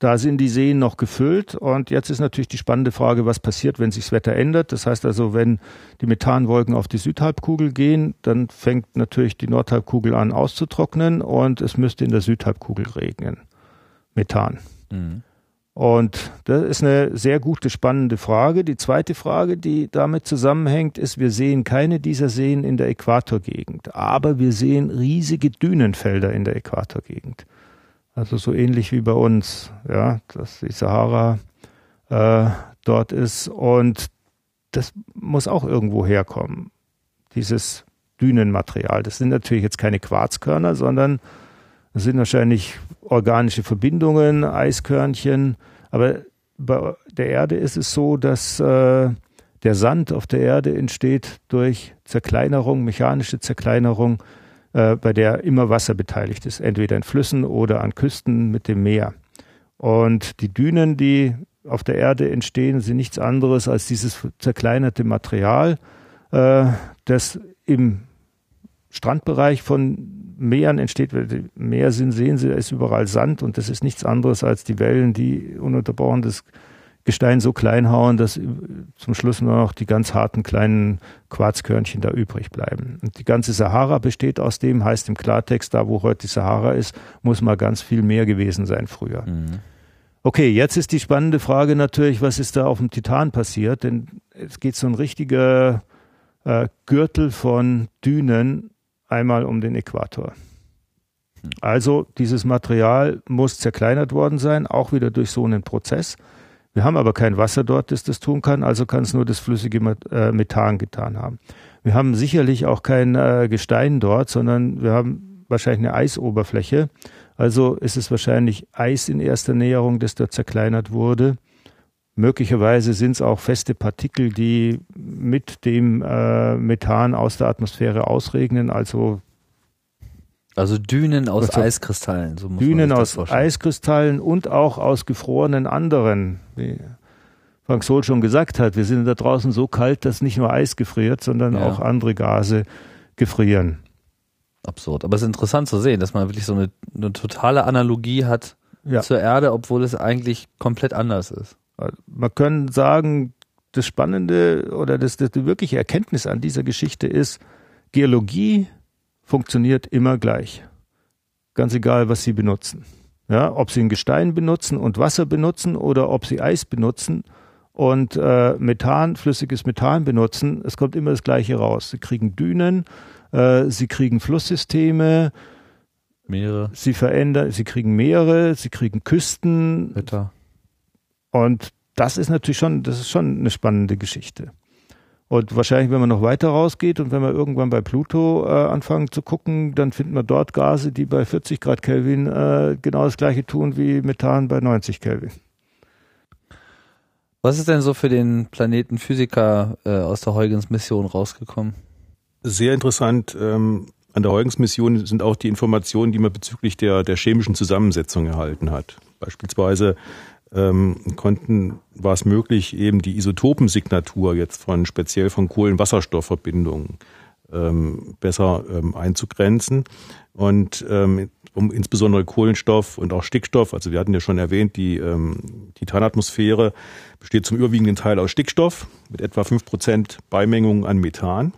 da sind die Seen noch gefüllt und jetzt ist natürlich die spannende Frage, was passiert, wenn sich das Wetter ändert. Das heißt also, wenn die Methanwolken auf die Südhalbkugel gehen, dann fängt natürlich die Nordhalbkugel an auszutrocknen und es müsste in der Südhalbkugel regnen. Methan. Mhm. Und das ist eine sehr gute, spannende Frage. Die zweite Frage, die damit zusammenhängt, ist, wir sehen keine dieser Seen in der Äquatorgegend, aber wir sehen riesige Dünenfelder in der Äquatorgegend. Also so ähnlich wie bei uns, ja, dass die Sahara äh, dort ist. Und das muss auch irgendwo herkommen, dieses Dünenmaterial. Das sind natürlich jetzt keine Quarzkörner, sondern das sind wahrscheinlich organische Verbindungen, Eiskörnchen. Aber bei der Erde ist es so, dass äh, der Sand auf der Erde entsteht durch Zerkleinerung, mechanische Zerkleinerung äh, bei der immer Wasser beteiligt ist, entweder in Flüssen oder an Küsten mit dem Meer. Und die Dünen, die auf der Erde entstehen, sind nichts anderes als dieses zerkleinerte Material, äh, das im Strandbereich von Meeren entsteht. Meer sind, sehen Sie, da ist überall Sand und das ist nichts anderes als die Wellen, die ununterbrochen das Gestein so klein hauen, dass zum Schluss nur noch die ganz harten kleinen Quarzkörnchen da übrig bleiben. Und die ganze Sahara besteht aus dem, heißt im Klartext, da wo heute die Sahara ist, muss mal ganz viel mehr gewesen sein früher. Mhm. Okay, jetzt ist die spannende Frage natürlich, was ist da auf dem Titan passiert? Denn es geht so ein richtiger äh, Gürtel von Dünen einmal um den Äquator. Mhm. Also dieses Material muss zerkleinert worden sein, auch wieder durch so einen Prozess. Wir haben aber kein Wasser dort, das das tun kann, also kann es nur das flüssige äh, Methan getan haben. Wir haben sicherlich auch kein äh, Gestein dort, sondern wir haben wahrscheinlich eine Eisoberfläche. Also ist es wahrscheinlich Eis in erster Näherung, das dort zerkleinert wurde. Möglicherweise sind es auch feste Partikel, die mit dem äh, Methan aus der Atmosphäre ausregnen, also also Dünen aus also Eiskristallen. So Dünen aus. Eiskristallen und auch aus gefrorenen anderen. Wie Frank Sohl schon gesagt hat, wir sind da draußen so kalt, dass nicht nur Eis gefriert, sondern ja. auch andere Gase gefrieren. Absurd. Aber es ist interessant zu sehen, dass man wirklich so eine, eine totale Analogie hat ja. zur Erde, obwohl es eigentlich komplett anders ist. Man kann sagen, das Spannende oder das, das die wirkliche Erkenntnis an dieser Geschichte ist, Geologie funktioniert immer gleich. Ganz egal, was Sie benutzen. Ja, ob Sie ein Gestein benutzen und Wasser benutzen oder ob Sie Eis benutzen und äh, Methan, flüssiges Methan benutzen, es kommt immer das Gleiche raus. Sie kriegen Dünen, äh, Sie kriegen Flusssysteme, Meere. Sie verändern, Sie kriegen Meere, Sie kriegen Küsten. Wetter. Und das ist natürlich schon, das ist schon eine spannende Geschichte. Und wahrscheinlich, wenn man noch weiter rausgeht und wenn wir irgendwann bei Pluto äh, anfangen zu gucken, dann finden wir dort Gase, die bei 40 Grad Kelvin äh, genau das gleiche tun wie Methan bei 90 Kelvin. Was ist denn so für den Planetenphysiker äh, aus der Huygens-Mission rausgekommen? Sehr interessant. Ähm, an der Huygens-Mission sind auch die Informationen, die man bezüglich der, der chemischen Zusammensetzung erhalten hat. Beispielsweise ähm, konnten, war es möglich, eben die Isotopensignatur jetzt von speziell von Kohlenwasserstoffverbindungen ähm, besser ähm, einzugrenzen. Und ähm, um insbesondere Kohlenstoff und auch Stickstoff, also wir hatten ja schon erwähnt, die ähm, Titanatmosphäre besteht zum überwiegenden Teil aus Stickstoff mit etwa fünf Prozent Beimengung an Methan.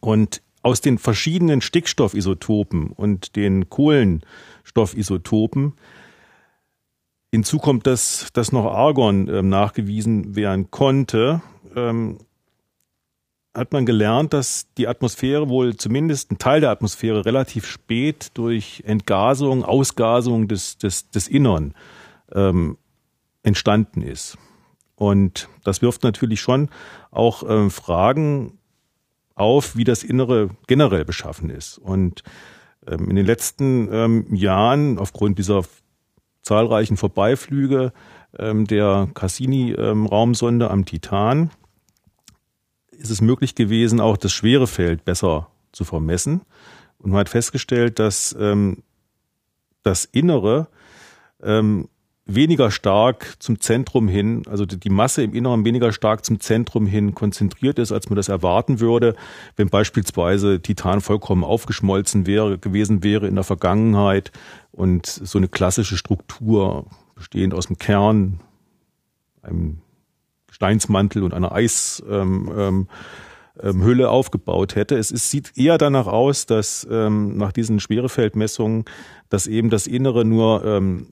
Und aus den verschiedenen Stickstoffisotopen und den Kohlenstoffisotopen Hinzu kommt, dass, dass noch Argon ähm, nachgewiesen werden konnte. Ähm, hat man gelernt, dass die Atmosphäre wohl zumindest ein Teil der Atmosphäre relativ spät durch Entgasung, Ausgasung des, des, des Innern ähm, entstanden ist. Und das wirft natürlich schon auch ähm, Fragen auf, wie das Innere generell beschaffen ist. Und ähm, in den letzten ähm, Jahren, aufgrund dieser zahlreichen Vorbeiflüge ähm, der Cassini-Raumsonde am Titan ist es möglich gewesen, auch das Schwerefeld besser zu vermessen. Und man hat festgestellt, dass ähm, das Innere ähm, weniger stark zum Zentrum hin, also die Masse im Inneren weniger stark zum Zentrum hin konzentriert ist, als man das erwarten würde, wenn beispielsweise Titan vollkommen aufgeschmolzen wäre, gewesen wäre in der Vergangenheit und so eine klassische Struktur bestehend aus dem Kern, einem Steinsmantel und einer Eishülle ähm, ähm, aufgebaut hätte. Es, es, sieht eher danach aus, dass ähm, nach diesen Schwerefeldmessungen, dass eben das Innere nur ähm,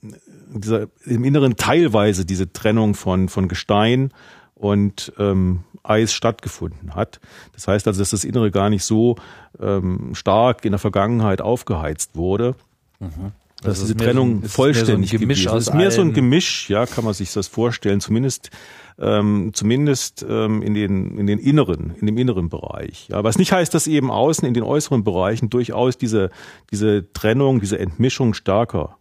dieser, im Inneren teilweise diese Trennung von, von Gestein und ähm, Eis stattgefunden hat. Das heißt also, dass das Innere gar nicht so ähm, stark in der Vergangenheit aufgeheizt wurde. Mhm. Dass diese Trennung vollständig so ist. Es ist mehr so ein Gemisch, ja, kann man sich das vorstellen. Zumindest ähm, zumindest ähm, in den in den inneren in dem inneren Bereich. Ja, was nicht heißt, dass eben außen in den äußeren Bereichen durchaus diese diese Trennung, diese Entmischung stärker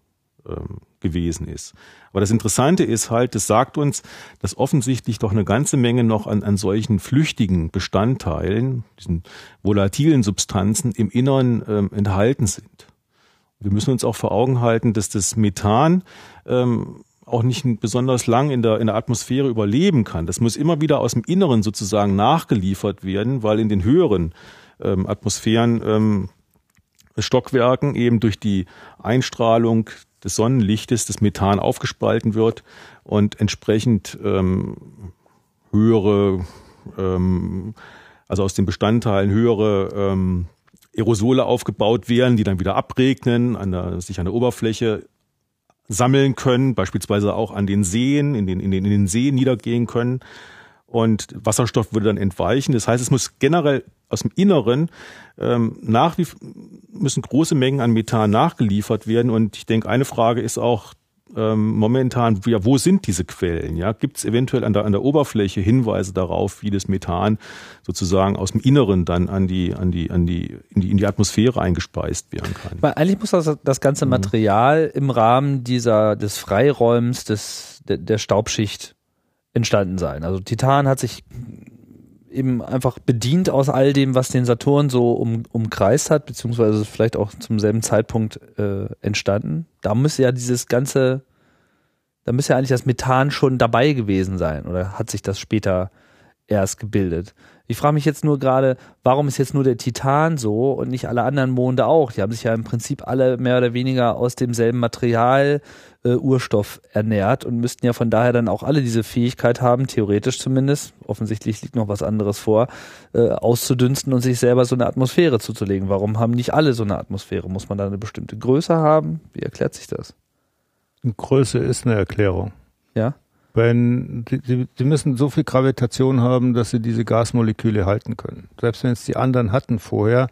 ähm, gewesen ist. Aber das Interessante ist halt, das sagt uns, dass offensichtlich doch eine ganze Menge noch an, an solchen flüchtigen Bestandteilen, diesen volatilen Substanzen im Inneren ähm, enthalten sind. Wir müssen uns auch vor Augen halten, dass das Methan ähm, auch nicht besonders lang in der, in der Atmosphäre überleben kann. Das muss immer wieder aus dem Inneren sozusagen nachgeliefert werden, weil in den höheren ähm, Atmosphären ähm, Stockwerken eben durch die Einstrahlung des Sonnenlichtes das Methan aufgespalten wird und entsprechend ähm, höhere, ähm, also aus den Bestandteilen höhere ähm, Aerosole aufgebaut werden, die dann wieder abregnen, an der, sich an der Oberfläche sammeln können, beispielsweise auch an den Seen, in den, in den, in den Seen niedergehen können. Und Wasserstoff würde dann entweichen. Das heißt, es muss generell aus dem Inneren ähm, nach wie müssen große Mengen an Methan nachgeliefert werden. Und ich denke, eine Frage ist auch ähm, momentan, ja, wo sind diese Quellen? Ja, gibt es eventuell an der, an der Oberfläche Hinweise darauf, wie das Methan sozusagen aus dem Inneren dann an die, an die, an die, in die, in die Atmosphäre eingespeist werden kann? Weil eigentlich muss das, das ganze mhm. Material mhm. im Rahmen dieser, des Freiräums, des, der, der Staubschicht entstanden sein. Also Titan hat sich eben einfach bedient aus all dem, was den Saturn so um, umkreist hat, beziehungsweise vielleicht auch zum selben Zeitpunkt äh, entstanden. Da müsste ja dieses ganze, da müsste ja eigentlich das Methan schon dabei gewesen sein oder hat sich das später erst gebildet? Ich frage mich jetzt nur gerade, warum ist jetzt nur der Titan so und nicht alle anderen Monde auch? Die haben sich ja im Prinzip alle mehr oder weniger aus demselben Material äh, Urstoff ernährt und müssten ja von daher dann auch alle diese Fähigkeit haben, theoretisch zumindest, offensichtlich liegt noch was anderes vor, äh, auszudünsten und sich selber so eine Atmosphäre zuzulegen. Warum haben nicht alle so eine Atmosphäre? Muss man da eine bestimmte Größe haben? Wie erklärt sich das? Größe ist eine Erklärung. Ja. Wenn die, die müssen so viel Gravitation haben, dass sie diese Gasmoleküle halten können. Selbst wenn es die anderen hatten vorher,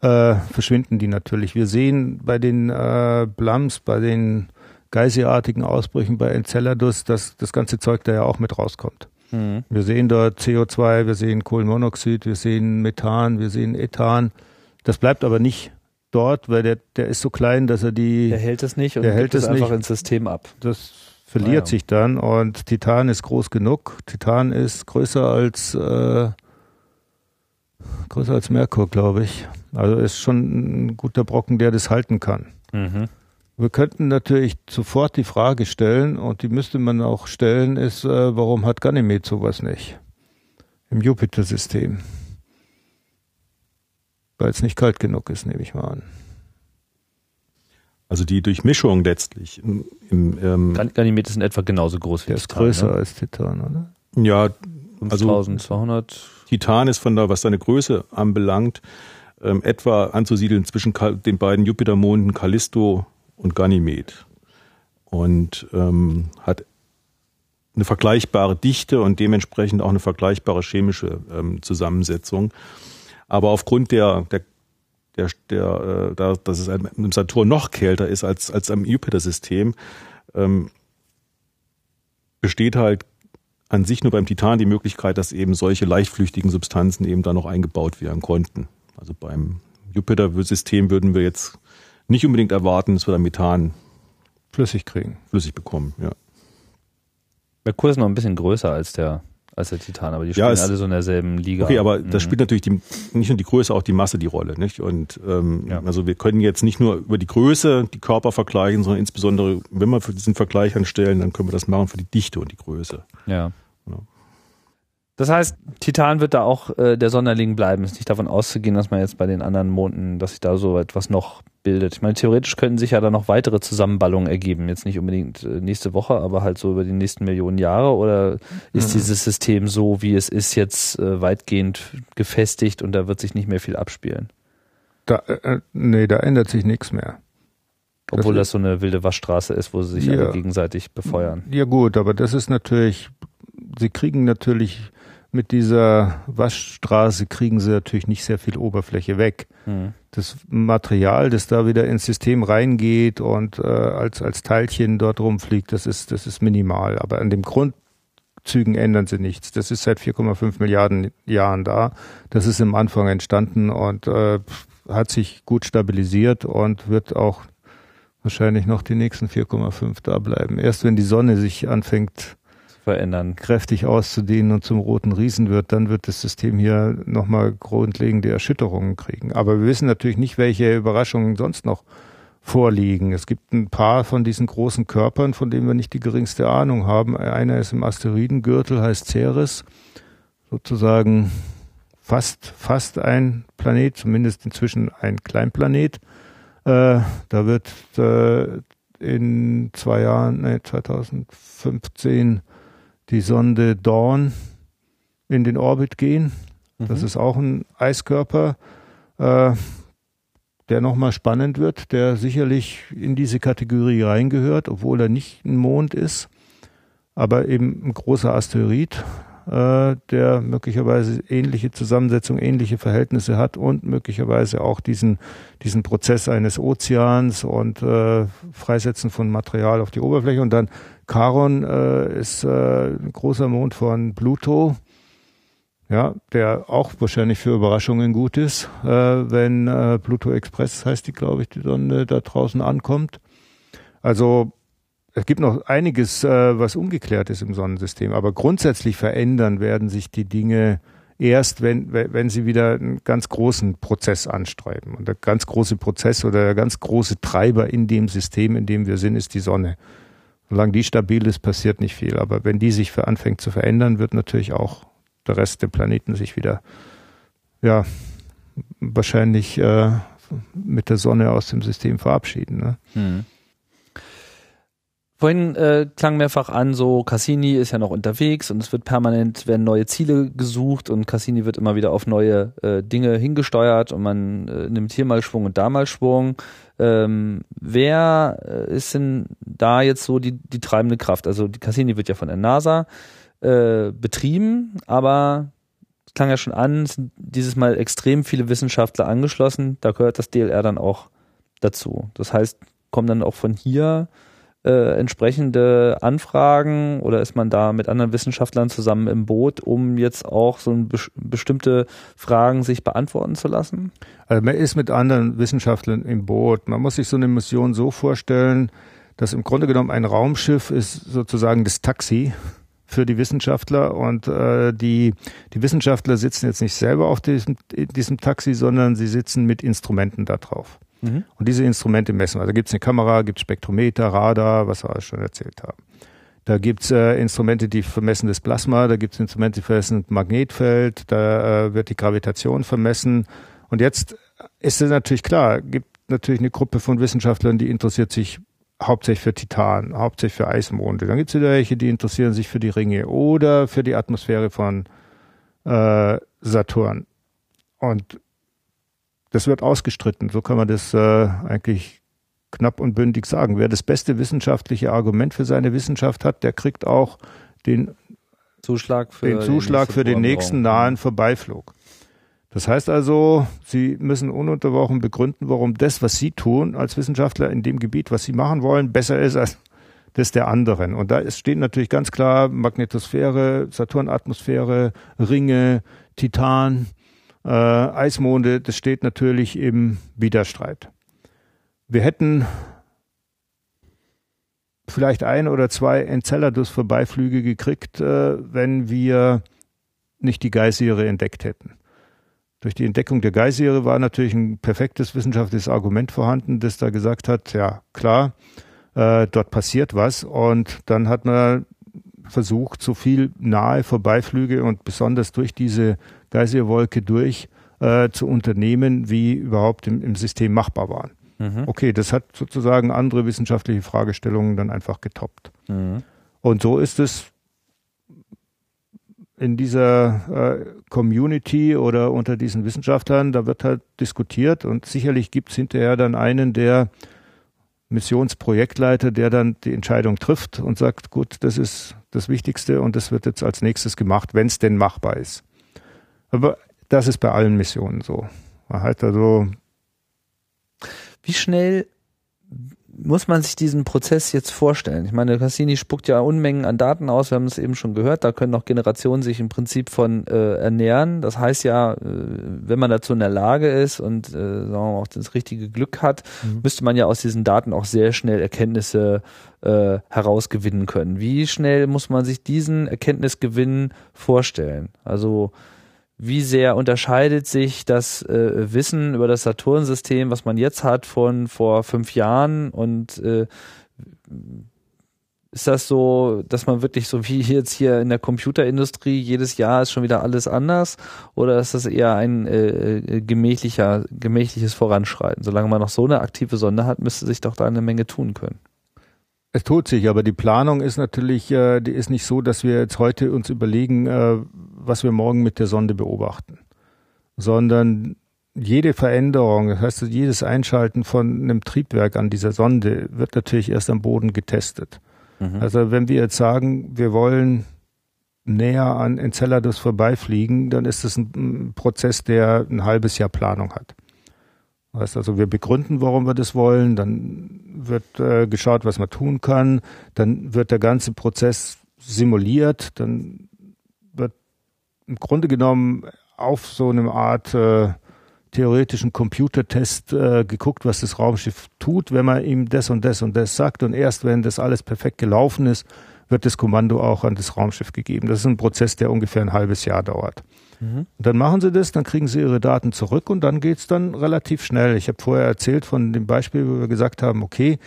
äh, verschwinden die natürlich. Wir sehen bei den äh, Blams, bei den geiseartigen Ausbrüchen bei Enceladus, dass das ganze Zeug da ja auch mit rauskommt. Mhm. Wir sehen dort CO2, wir sehen Kohlenmonoxid, wir sehen Methan, wir sehen Ethan. Das bleibt aber nicht dort, weil der, der ist so klein, dass er die. Der hält es nicht und der hält es einfach nicht. ins System ab. Das verliert ah, ja. sich dann und Titan ist groß genug. Titan ist größer als äh, größer als Merkur, glaube ich. Also ist schon ein guter Brocken, der das halten kann. Mhm. Wir könnten natürlich sofort die Frage stellen, und die müsste man auch stellen, ist, äh, warum hat Ganymed sowas nicht im Jupiter-System? Weil es nicht kalt genug ist, nehme ich mal an. Also die Durchmischung letztlich. Im, ähm, Ganymed ist in etwa genauso groß wie Der ist größer ne? als Titan, oder? Ja, also 5200. Titan ist von da, was seine Größe anbelangt, ähm, etwa anzusiedeln zwischen den beiden Jupitermonden Callisto und Ganymed und ähm, hat eine vergleichbare Dichte und dementsprechend auch eine vergleichbare chemische ähm, Zusammensetzung. Aber aufgrund der, der der, der, äh, da, dass es im Saturn noch kälter ist als, als am Jupiter-System, ähm, besteht halt an sich nur beim Titan die Möglichkeit, dass eben solche leichtflüchtigen Substanzen eben da noch eingebaut werden konnten. Also beim Jupiter-System würden wir jetzt nicht unbedingt erwarten, dass wir da Methan flüssig kriegen. Flüssig bekommen, ja. Merkur ist noch ein bisschen größer als der als der Titan, aber die spielen ja, alle so in derselben Liga. Okay, aber mhm. da spielt natürlich die, nicht nur die Größe, auch die Masse die Rolle, nicht? Und ähm, ja. also wir können jetzt nicht nur über die Größe die Körper vergleichen, sondern insbesondere, wenn wir für diesen Vergleich anstellen, dann können wir das machen für die Dichte und die Größe. Ja. ja. Das heißt, Titan wird da auch äh, der Sonderling bleiben. Ist nicht davon auszugehen, dass man jetzt bei den anderen Monden, dass sich da so etwas noch bildet. Ich meine, theoretisch könnten sich ja da noch weitere Zusammenballungen ergeben. Jetzt nicht unbedingt äh, nächste Woche, aber halt so über die nächsten Millionen Jahre. Oder ist mhm. dieses System so, wie es ist, jetzt äh, weitgehend gefestigt und da wird sich nicht mehr viel abspielen? Da, äh, äh nee, da ändert sich nichts mehr. Obwohl das, das so eine wilde Waschstraße ist, wo sie sich ja, alle gegenseitig befeuern. Ja gut, aber das ist natürlich, sie kriegen natürlich mit dieser Waschstraße kriegen sie natürlich nicht sehr viel Oberfläche weg. Mhm. Das Material, das da wieder ins System reingeht und äh, als, als Teilchen dort rumfliegt, das ist, das ist minimal. Aber an den Grundzügen ändern sie nichts. Das ist seit 4,5 Milliarden Jahren da. Das ist im Anfang entstanden und äh, hat sich gut stabilisiert und wird auch wahrscheinlich noch die nächsten 4,5 da bleiben. Erst wenn die Sonne sich anfängt verändern. Kräftig auszudehnen und zum roten Riesen wird, dann wird das System hier nochmal grundlegende Erschütterungen kriegen. Aber wir wissen natürlich nicht, welche Überraschungen sonst noch vorliegen. Es gibt ein paar von diesen großen Körpern, von denen wir nicht die geringste Ahnung haben. Einer ist im Asteroidengürtel, heißt Ceres, sozusagen fast, fast ein Planet, zumindest inzwischen ein Kleinplanet. Äh, da wird äh, in zwei Jahren, nee, 2015 die Sonde Dawn in den Orbit gehen. Mhm. Das ist auch ein Eiskörper, äh, der nochmal spannend wird, der sicherlich in diese Kategorie reingehört, obwohl er nicht ein Mond ist, aber eben ein großer Asteroid, äh, der möglicherweise ähnliche Zusammensetzung, ähnliche Verhältnisse hat und möglicherweise auch diesen, diesen Prozess eines Ozeans und äh, Freisetzen von Material auf die Oberfläche und dann Charon äh, ist äh, ein großer Mond von Pluto, ja, der auch wahrscheinlich für Überraschungen gut ist, äh, wenn äh, Pluto Express heißt die, glaube ich, die Sonne da draußen ankommt. Also es gibt noch einiges, äh, was ungeklärt ist im Sonnensystem, aber grundsätzlich verändern werden sich die Dinge erst, wenn, wenn sie wieder einen ganz großen Prozess anstreiben. Und der ganz große Prozess oder der ganz große Treiber in dem System, in dem wir sind, ist die Sonne. Solange die stabil ist, passiert nicht viel. Aber wenn die sich anfängt zu verändern, wird natürlich auch der Rest der Planeten sich wieder, ja, wahrscheinlich äh, mit der Sonne aus dem System verabschieden. Ne? Hm. Vorhin äh, klang mehrfach an, so Cassini ist ja noch unterwegs und es wird permanent werden neue Ziele gesucht und Cassini wird immer wieder auf neue äh, Dinge hingesteuert und man äh, nimmt hier mal Schwung und da mal Schwung. Ähm, wer äh, ist denn da jetzt so die, die treibende Kraft? Also die Cassini wird ja von der NASA äh, betrieben, aber es klang ja schon an, sind dieses Mal extrem viele Wissenschaftler angeschlossen. Da gehört das DLR dann auch dazu. Das heißt, kommen dann auch von hier äh, entsprechende Anfragen oder ist man da mit anderen Wissenschaftlern zusammen im Boot, um jetzt auch so ein, bestimmte Fragen sich beantworten zu lassen? Also man ist mit anderen Wissenschaftlern im Boot. Man muss sich so eine Mission so vorstellen, dass im Grunde genommen ein Raumschiff ist sozusagen das Taxi für die Wissenschaftler und äh, die, die Wissenschaftler sitzen jetzt nicht selber auf diesem, diesem Taxi, sondern sie sitzen mit Instrumenten da drauf. Mhm. Und diese Instrumente messen. Also gibt es eine Kamera, gibt Spektrometer, Radar, was wir alles schon erzählt haben. Da gibt's äh, Instrumente, die vermessen das Plasma, da gibt's Instrumente, die vermessen das Magnetfeld, da äh, wird die Gravitation vermessen. Und jetzt ist es natürlich klar, gibt natürlich eine Gruppe von Wissenschaftlern, die interessiert sich hauptsächlich für Titan, hauptsächlich für Eismonde. Dann gibt's wieder welche, die interessieren sich für die Ringe oder für die Atmosphäre von äh, Saturn. Und das wird ausgestritten. So kann man das äh, eigentlich knapp und bündig sagen. Wer das beste wissenschaftliche Argument für seine Wissenschaft hat, der kriegt auch den Zuschlag für den, Zuschlag für den nächsten nahen Vorbeiflug. Das heißt also, Sie müssen ununterbrochen begründen, warum das, was Sie tun als Wissenschaftler in dem Gebiet, was Sie machen wollen, besser ist als das der anderen. Und da steht natürlich ganz klar Magnetosphäre, Saturnatmosphäre, Ringe, Titan, äh, Eismonde, das steht natürlich im Widerstreit. Wir hätten vielleicht ein oder zwei Enceladus-Vorbeiflüge gekriegt, äh, wenn wir nicht die Geysire entdeckt hätten. Durch die Entdeckung der Geysire war natürlich ein perfektes wissenschaftliches Argument vorhanden, das da gesagt hat, ja klar, äh, dort passiert was. Und dann hat man versucht, so viel nahe Vorbeiflüge und besonders durch diese Geysirwolke durch äh, zu unternehmen, wie überhaupt im, im System machbar waren. Mhm. Okay, das hat sozusagen andere wissenschaftliche Fragestellungen dann einfach getoppt. Mhm. Und so ist es in dieser äh, Community oder unter diesen Wissenschaftlern, da wird halt diskutiert und sicherlich gibt es hinterher dann einen, der Missionsprojektleiter, der dann die Entscheidung trifft und sagt, gut, das ist das Wichtigste und das wird jetzt als nächstes gemacht, wenn es denn machbar ist. Aber das ist bei allen Missionen so. Man hat also wie schnell muss man sich diesen Prozess jetzt vorstellen? Ich meine, Cassini spuckt ja Unmengen an Daten aus, wir haben es eben schon gehört, da können noch Generationen sich im Prinzip von äh, ernähren. Das heißt ja, äh, wenn man dazu in der Lage ist und äh, sagen wir mal, auch das richtige Glück hat, mhm. müsste man ja aus diesen Daten auch sehr schnell Erkenntnisse äh, herausgewinnen können. Wie schnell muss man sich diesen Erkenntnisgewinn vorstellen? Also wie sehr unterscheidet sich das äh, Wissen über das Saturnsystem, was man jetzt hat, von vor fünf Jahren? Und äh, ist das so, dass man wirklich so wie jetzt hier in der Computerindustrie jedes Jahr ist schon wieder alles anders? Oder ist das eher ein äh, äh gemächlicher, gemächliches Voranschreiten? Solange man noch so eine aktive Sonde hat, müsste sich doch da eine Menge tun können. Es tut sich, aber die Planung ist natürlich, äh, die ist nicht so, dass wir jetzt heute uns überlegen, äh, was wir morgen mit der Sonde beobachten, sondern jede Veränderung, das heißt jedes Einschalten von einem Triebwerk an dieser Sonde wird natürlich erst am Boden getestet. Mhm. Also wenn wir jetzt sagen, wir wollen näher an Enceladus vorbeifliegen, dann ist das ein Prozess, der ein halbes Jahr Planung hat. Heißt also, wir begründen, warum wir das wollen, dann wird äh, geschaut, was man tun kann, dann wird der ganze Prozess simuliert, dann wird im Grunde genommen auf so eine Art äh, theoretischen Computertest äh, geguckt, was das Raumschiff tut, wenn man ihm das und das und das sagt. Und erst wenn das alles perfekt gelaufen ist, wird das Kommando auch an das Raumschiff gegeben. Das ist ein Prozess, der ungefähr ein halbes Jahr dauert. Mhm. dann machen sie das, dann kriegen sie ihre Daten zurück und dann geht's dann relativ schnell. Ich habe vorher erzählt von dem Beispiel, wo wir gesagt haben, okay,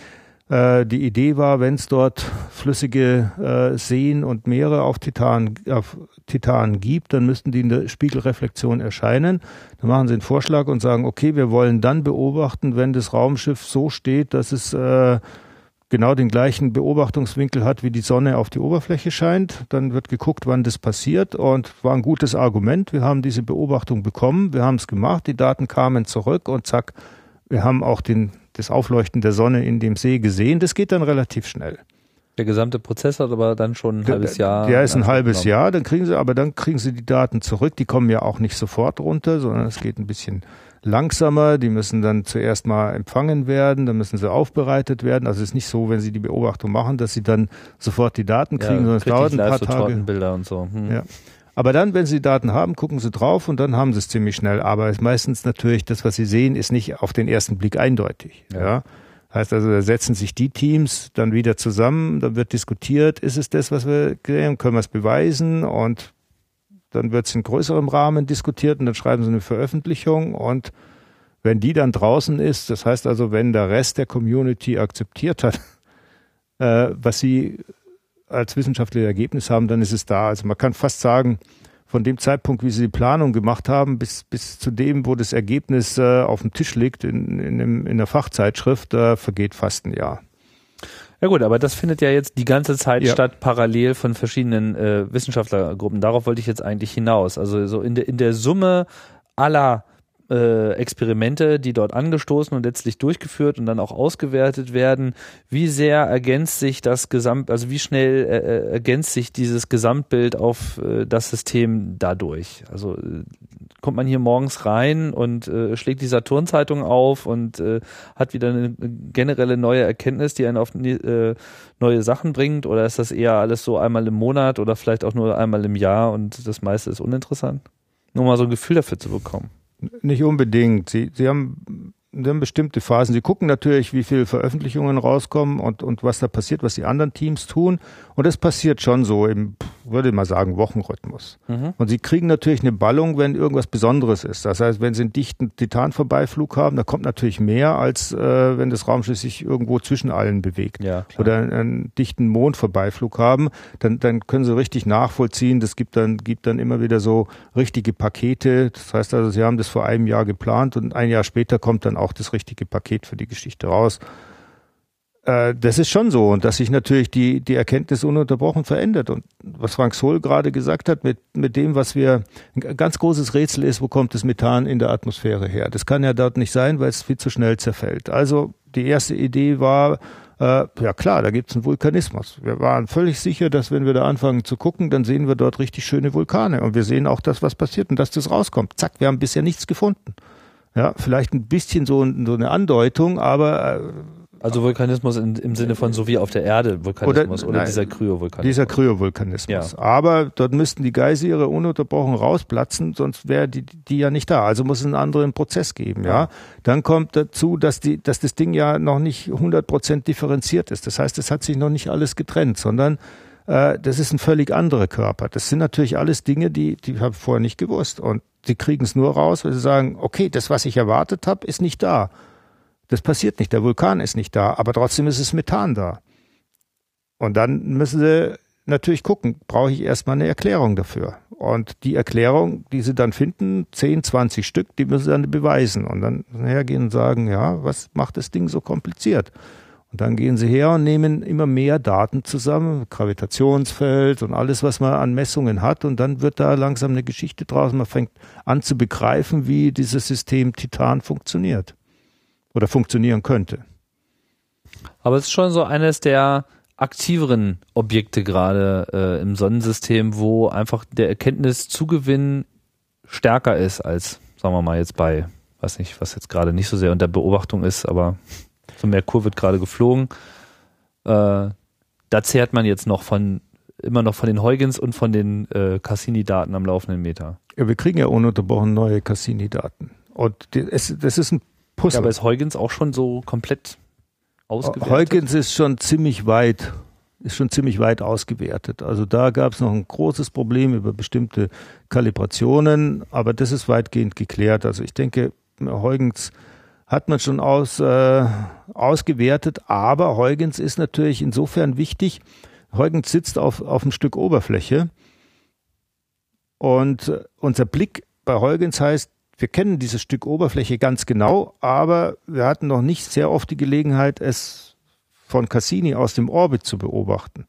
äh, die Idee war, wenn es dort flüssige äh, Seen und Meere auf Titan, auf Titan gibt, dann müssten die in der Spiegelreflexion erscheinen. Dann machen sie einen Vorschlag und sagen, okay, wir wollen dann beobachten, wenn das Raumschiff so steht, dass es äh, genau den gleichen Beobachtungswinkel hat, wie die Sonne auf die Oberfläche scheint. Dann wird geguckt, wann das passiert und war ein gutes Argument. Wir haben diese Beobachtung bekommen, wir haben es gemacht, die Daten kamen zurück und zack, wir haben auch den, das Aufleuchten der Sonne in dem See gesehen. Das geht dann relativ schnell. Der gesamte Prozess hat aber dann schon ein halbes Jahr. Der ist ein halbes genommen. Jahr, dann kriegen sie, aber dann kriegen sie die Daten zurück. Die kommen ja auch nicht sofort runter, sondern es geht ein bisschen langsamer, die müssen dann zuerst mal empfangen werden, dann müssen sie aufbereitet werden. Also es ist nicht so, wenn sie die Beobachtung machen, dass sie dann sofort die Daten kriegen, ja, sondern es dauert ein paar Tage. Bilder und so. Hm. Ja. Aber dann, wenn sie Daten haben, gucken sie drauf und dann haben sie es ziemlich schnell. Aber meistens natürlich, das, was sie sehen, ist nicht auf den ersten Blick eindeutig. Ja. ja. Heißt also, da setzen sich die Teams dann wieder zusammen, dann wird diskutiert, ist es das, was wir können, können wir es beweisen und dann wird es in größerem Rahmen diskutiert und dann schreiben sie eine Veröffentlichung und wenn die dann draußen ist, das heißt also, wenn der Rest der Community akzeptiert hat, äh, was sie als wissenschaftliches Ergebnis haben, dann ist es da. Also man kann fast sagen, von dem Zeitpunkt, wie sie die Planung gemacht haben, bis, bis zu dem, wo das Ergebnis äh, auf dem Tisch liegt in, in, in der Fachzeitschrift, äh, vergeht fast ein Jahr. Ja gut, aber das findet ja jetzt die ganze Zeit ja. statt, parallel von verschiedenen äh, Wissenschaftlergruppen. Darauf wollte ich jetzt eigentlich hinaus. Also so in der, in der Summe aller äh, Experimente, die dort angestoßen und letztlich durchgeführt und dann auch ausgewertet werden. Wie sehr ergänzt sich das Gesamt, also wie schnell äh, äh ergänzt sich dieses Gesamtbild auf äh, das System dadurch? Also äh, kommt man hier morgens rein und äh, schlägt die Saturn-Zeitung auf und äh, hat wieder eine generelle neue Erkenntnis, die einen auf äh, neue Sachen bringt? Oder ist das eher alles so einmal im Monat oder vielleicht auch nur einmal im Jahr und das meiste ist uninteressant? Nur mal so ein Gefühl dafür zu bekommen. Nicht unbedingt. Sie, Sie haben dann bestimmte Phasen. Sie gucken natürlich, wie viele Veröffentlichungen rauskommen und, und was da passiert, was die anderen Teams tun. Und das passiert schon so im, würde ich mal sagen, Wochenrhythmus. Mhm. Und sie kriegen natürlich eine Ballung, wenn irgendwas Besonderes ist. Das heißt, wenn sie einen dichten Titan-Vorbeiflug haben, da kommt natürlich mehr, als äh, wenn das Raumschiff sich irgendwo zwischen allen bewegt. Ja, Oder einen, einen dichten Mondvorbeiflug haben, dann, dann können sie richtig nachvollziehen. Das gibt dann, gibt dann immer wieder so richtige Pakete. Das heißt also, sie haben das vor einem Jahr geplant und ein Jahr später kommt dann auch das richtige Paket für die Geschichte raus. Äh, das ist schon so und dass sich natürlich die, die Erkenntnis ununterbrochen verändert. Und was Frank Sohl gerade gesagt hat, mit, mit dem, was wir, ein ganz großes Rätsel ist, wo kommt das Methan in der Atmosphäre her? Das kann ja dort nicht sein, weil es viel zu schnell zerfällt. Also die erste Idee war, äh, ja klar, da gibt es einen Vulkanismus. Wir waren völlig sicher, dass wenn wir da anfangen zu gucken, dann sehen wir dort richtig schöne Vulkane und wir sehen auch das, was passiert und dass das rauskommt. Zack, wir haben bisher nichts gefunden. Ja, vielleicht ein bisschen so, so eine Andeutung, aber äh, also Vulkanismus in, im Sinne von so wie auf der Erde Vulkanismus oder, oder nein, dieser Kryovulkanismus. Dieser Kryovulkanismus. Ja. Aber dort müssten die Geysire ununterbrochen rausplatzen, sonst wäre die, die ja nicht da. Also muss es einen anderen Prozess geben, ja. ja. Dann kommt dazu, dass die, dass das Ding ja noch nicht 100 Prozent differenziert ist. Das heißt, es hat sich noch nicht alles getrennt, sondern äh, das ist ein völlig anderer Körper. Das sind natürlich alles Dinge, die, die habe ich vorher nicht gewusst. Und Sie kriegen es nur raus, weil sie sagen, okay, das, was ich erwartet habe, ist nicht da. Das passiert nicht, der Vulkan ist nicht da, aber trotzdem ist es Methan da. Und dann müssen sie natürlich gucken, brauche ich erstmal eine Erklärung dafür. Und die Erklärung, die sie dann finden, 10, 20 Stück, die müssen sie dann beweisen. Und dann hergehen und sagen, ja, was macht das Ding so kompliziert? Und dann gehen sie her und nehmen immer mehr Daten zusammen, Gravitationsfeld und alles, was man an Messungen hat. Und dann wird da langsam eine Geschichte draus. Man fängt an zu begreifen, wie dieses System Titan funktioniert oder funktionieren könnte. Aber es ist schon so eines der aktiveren Objekte gerade äh, im Sonnensystem, wo einfach der Erkenntniszugewinn stärker ist als, sagen wir mal, jetzt bei, weiß nicht, was jetzt gerade nicht so sehr unter Beobachtung ist, aber so Merkur wird gerade geflogen. Äh, da zehrt man jetzt noch von immer noch von den Huygens und von den äh, Cassini-Daten am laufenden Meter. Ja, wir kriegen ja ununterbrochen neue Cassini-Daten. Und die, es, das ist ein Puzzle. Ja, aber ist Huygens auch schon so komplett ausgewertet? Huygens ist schon ziemlich weit, ist schon ziemlich weit ausgewertet. Also da gab es noch ein großes Problem über bestimmte Kalibrationen, aber das ist weitgehend geklärt. Also ich denke, Huygens hat man schon aus, äh, ausgewertet, aber Huygens ist natürlich insofern wichtig. Huygens sitzt auf, auf einem Stück Oberfläche und äh, unser Blick bei Huygens heißt, wir kennen dieses Stück Oberfläche ganz genau, aber wir hatten noch nicht sehr oft die Gelegenheit, es von Cassini aus dem Orbit zu beobachten.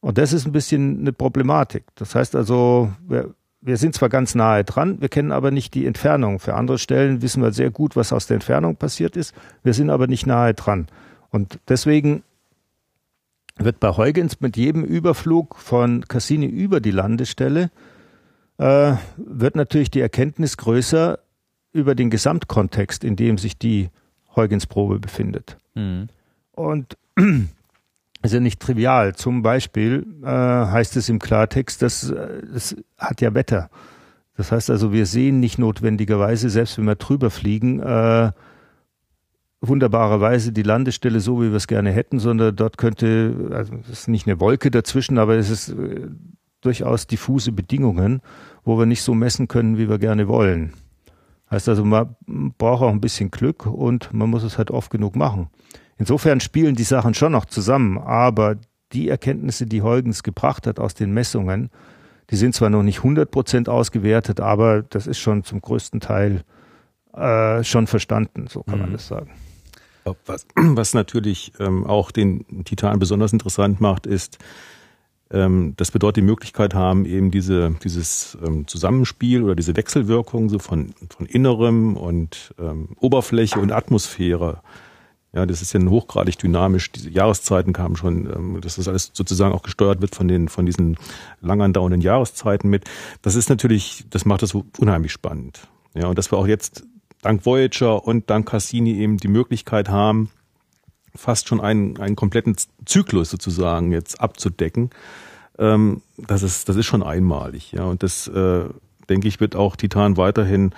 Und das ist ein bisschen eine Problematik. Das heißt also, wir, wir sind zwar ganz nahe dran, wir kennen aber nicht die Entfernung. Für andere Stellen wissen wir sehr gut, was aus der Entfernung passiert ist. Wir sind aber nicht nahe dran. Und deswegen wird bei Huygens mit jedem Überflug von Cassini über die Landestelle äh, wird natürlich die Erkenntnis größer über den Gesamtkontext, in dem sich die Huygens-Probe befindet. Mhm. Und ist ja nicht trivial. Zum Beispiel äh, heißt es im Klartext, dass es hat ja Wetter. Das heißt also, wir sehen nicht notwendigerweise, selbst wenn wir drüber fliegen, äh, wunderbarerweise die Landestelle so, wie wir es gerne hätten, sondern dort könnte, also es ist nicht eine Wolke dazwischen, aber es ist äh, durchaus diffuse Bedingungen, wo wir nicht so messen können, wie wir gerne wollen. Heißt also, man braucht auch ein bisschen Glück und man muss es halt oft genug machen. Insofern spielen die Sachen schon noch zusammen, aber die Erkenntnisse, die Huygens gebracht hat aus den Messungen, die sind zwar noch nicht 100 Prozent ausgewertet, aber das ist schon zum größten Teil äh, schon verstanden, so kann mhm. man das sagen. Was, was natürlich ähm, auch den Titan besonders interessant macht, ist, ähm, wir dort die Möglichkeit haben, eben diese, dieses ähm, Zusammenspiel oder diese Wechselwirkung so von, von Innerem und ähm, Oberfläche und Atmosphäre ja, das ist ja hochgradig dynamisch. Diese Jahreszeiten kamen schon, ähm, dass das alles sozusagen auch gesteuert wird von den, von diesen lang andauernden Jahreszeiten mit. Das ist natürlich, das macht das unheimlich spannend. Ja, und dass wir auch jetzt dank Voyager und dank Cassini eben die Möglichkeit haben, fast schon einen, einen kompletten Zyklus sozusagen jetzt abzudecken. Ähm, das ist, das ist schon einmalig, ja. Und das, äh, denke ich, wird auch Titan weiterhin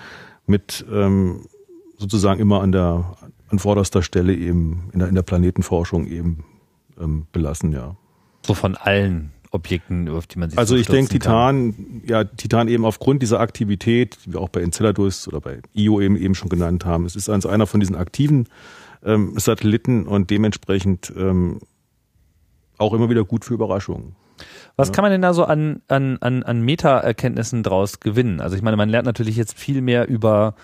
mit, ähm, sozusagen immer an der an vorderster Stelle eben in der, in der Planetenforschung eben ähm, belassen, ja. So von allen Objekten, auf die man sich Also ich denke, Titan, kann. ja, Titan eben aufgrund dieser Aktivität, die wir auch bei Enceladus oder bei Io eben, eben schon genannt haben, es ist also einer von diesen aktiven ähm, Satelliten und dementsprechend ähm, auch immer wieder gut für Überraschungen. Was ja. kann man denn da so an, an, an, an Meta-Erkenntnissen draus gewinnen? Also ich meine, man lernt natürlich jetzt viel mehr über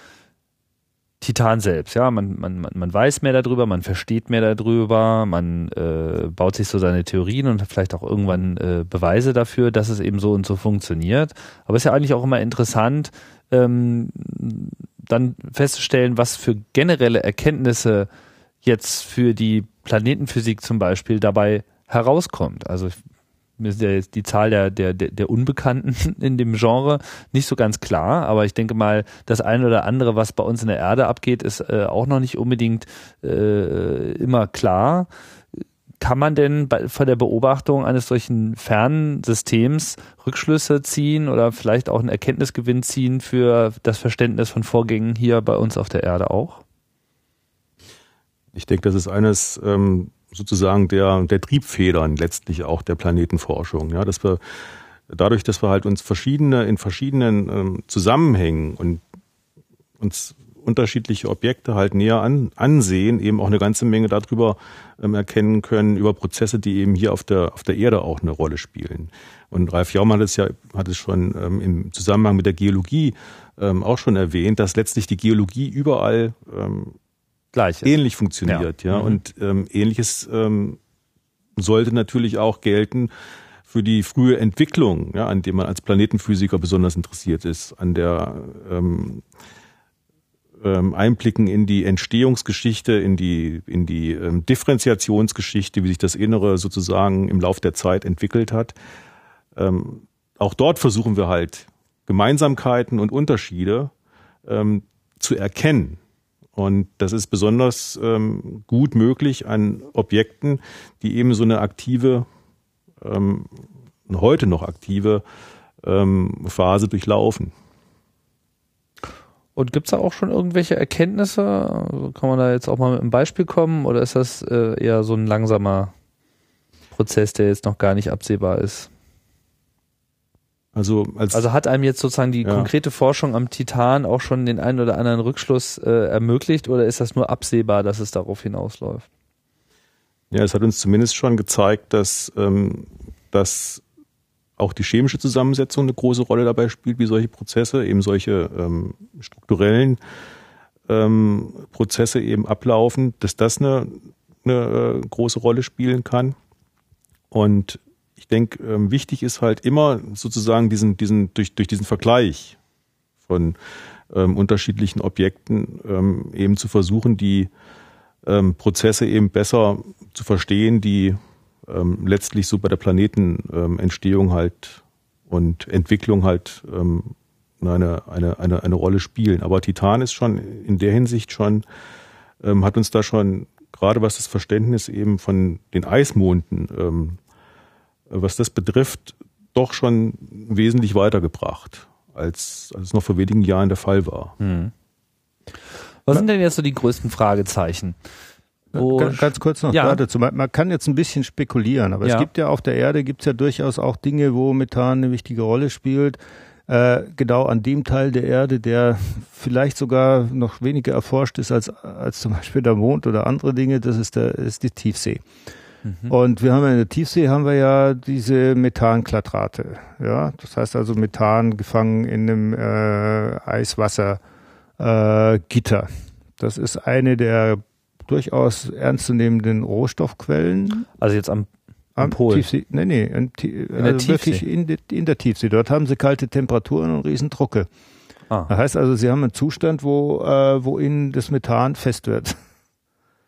Titan selbst, ja, man, man, man weiß mehr darüber, man versteht mehr darüber, man äh, baut sich so seine Theorien und vielleicht auch irgendwann äh, Beweise dafür, dass es eben so und so funktioniert. Aber es ist ja eigentlich auch immer interessant, ähm, dann festzustellen, was für generelle Erkenntnisse jetzt für die Planetenphysik zum Beispiel dabei herauskommt. Also mir ist ja jetzt die Zahl der, der, der Unbekannten in dem Genre nicht so ganz klar, aber ich denke mal, das eine oder andere, was bei uns in der Erde abgeht, ist äh, auch noch nicht unbedingt äh, immer klar. Kann man denn bei, von der Beobachtung eines solchen fernen Systems Rückschlüsse ziehen oder vielleicht auch einen Erkenntnisgewinn ziehen für das Verständnis von Vorgängen hier bei uns auf der Erde auch? Ich denke, das ist eines ähm, sozusagen der, der Triebfedern letztlich auch der Planetenforschung. Ja, dass wir dadurch, dass wir halt uns verschiedene, in verschiedenen ähm, Zusammenhängen und uns unterschiedliche Objekte halt näher an, ansehen, eben auch eine ganze Menge darüber ähm, erkennen können, über Prozesse, die eben hier auf der, auf der Erde auch eine Rolle spielen. Und Ralf Jaum hat es ja, hat es schon ähm, im Zusammenhang mit der Geologie ähm, auch schon erwähnt, dass letztlich die Geologie überall ähm, Gleiches. ähnlich funktioniert, ja. ja. Mhm. Und ähm, ähnliches ähm, sollte natürlich auch gelten für die frühe Entwicklung, ja, an dem man als Planetenphysiker besonders interessiert ist, an der ähm, ähm, Einblicken in die Entstehungsgeschichte, in die, in die ähm, Differentiationsgeschichte, wie sich das Innere sozusagen im Lauf der Zeit entwickelt hat. Ähm, auch dort versuchen wir halt Gemeinsamkeiten und Unterschiede ähm, zu erkennen. Und das ist besonders ähm, gut möglich an Objekten, die eben so eine aktive, ähm, heute noch aktive ähm, Phase durchlaufen. Und gibt es da auch schon irgendwelche Erkenntnisse? Also kann man da jetzt auch mal mit einem Beispiel kommen oder ist das äh, eher so ein langsamer Prozess, der jetzt noch gar nicht absehbar ist? Also, als also hat einem jetzt sozusagen die ja. konkrete Forschung am Titan auch schon den einen oder anderen Rückschluss äh, ermöglicht oder ist das nur absehbar, dass es darauf hinausläuft? Ja, es hat uns zumindest schon gezeigt, dass, ähm, dass auch die chemische Zusammensetzung eine große Rolle dabei spielt, wie solche Prozesse, eben solche ähm, strukturellen ähm, Prozesse eben ablaufen, dass das eine, eine äh, große Rolle spielen kann. Und ich denke, ähm, wichtig ist halt immer sozusagen diesen, diesen, durch, durch diesen Vergleich von ähm, unterschiedlichen Objekten ähm, eben zu versuchen, die ähm, Prozesse eben besser zu verstehen, die ähm, letztlich so bei der Planetenentstehung halt und Entwicklung halt ähm, eine, eine, eine, eine Rolle spielen. Aber Titan ist schon in der Hinsicht schon, ähm, hat uns da schon, gerade was das Verständnis eben von den Eismonden ähm, was das betrifft, doch schon wesentlich weitergebracht, als, als es noch vor wenigen Jahren der Fall war. Hm. Was sind denn jetzt so die größten Fragezeichen? Wo ganz, ganz kurz noch ja. dazu. Man kann jetzt ein bisschen spekulieren, aber ja. es gibt ja auf der Erde gibt es ja durchaus auch Dinge, wo Methan eine wichtige Rolle spielt. Äh, genau an dem Teil der Erde, der vielleicht sogar noch weniger erforscht ist als, als zum Beispiel der Mond oder andere Dinge, das ist, der, ist die Tiefsee. Mhm. Und wir haben ja in der Tiefsee haben wir ja diese Methanklatrate. Ja, das heißt also Methan gefangen in einem äh, Eiswassergitter. Äh, das ist eine der durchaus ernstzunehmenden Rohstoffquellen. Also jetzt am am Pol. Tiefsee, nee, nee, in, in also der Tiefsee. In, in, der Tiefsee. Dort haben sie kalte Temperaturen und Riesendrucke. Ah. Das heißt also, sie haben einen Zustand, wo, äh, wo ihnen das Methan fest wird.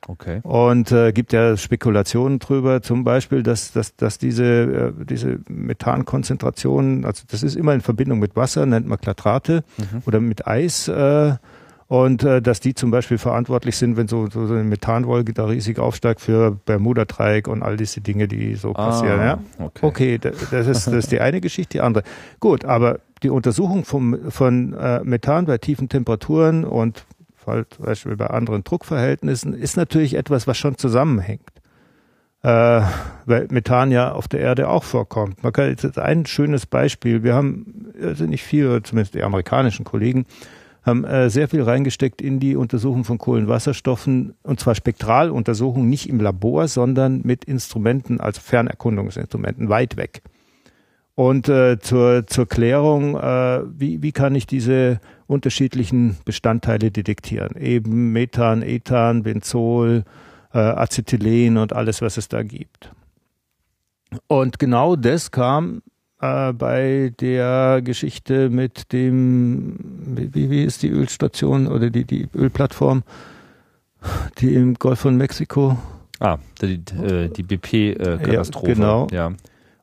Okay. Und äh, gibt ja Spekulationen drüber, zum Beispiel, dass, dass, dass diese, äh, diese Methankonzentration, also das ist immer in Verbindung mit Wasser, nennt man Klatrate mhm. oder mit Eis. Äh, und äh, dass die zum Beispiel verantwortlich sind, wenn so, so, eine Methanwolke da riesig aufsteigt für Bermuda-Dreieck und all diese Dinge, die so ah, passieren. Ja? Okay, okay das, ist, das ist die eine Geschichte, die andere. Gut, aber die Untersuchung vom, von äh, Methan bei tiefen Temperaturen und Fall, zum Beispiel bei anderen Druckverhältnissen, ist natürlich etwas, was schon zusammenhängt. Äh, weil Methan ja auf der Erde auch vorkommt. Man kann jetzt ein schönes Beispiel. Wir haben, also nicht viel, zumindest die amerikanischen Kollegen, haben äh, sehr viel reingesteckt in die Untersuchung von Kohlenwasserstoffen und zwar Spektraluntersuchungen nicht im Labor, sondern mit Instrumenten, also Fernerkundungsinstrumenten weit weg. Und äh, zur, zur Klärung, äh, wie, wie kann ich diese unterschiedlichen Bestandteile detektieren? Eben Methan, Ethan, Benzol, äh, Acetylen und alles, was es da gibt. Und genau das kam äh, bei der Geschichte mit dem, wie, wie ist die Ölstation oder die, die Ölplattform, die im Golf von Mexiko. Ah, die, äh, die BP-Katastrophe. Ja, genau. Ja.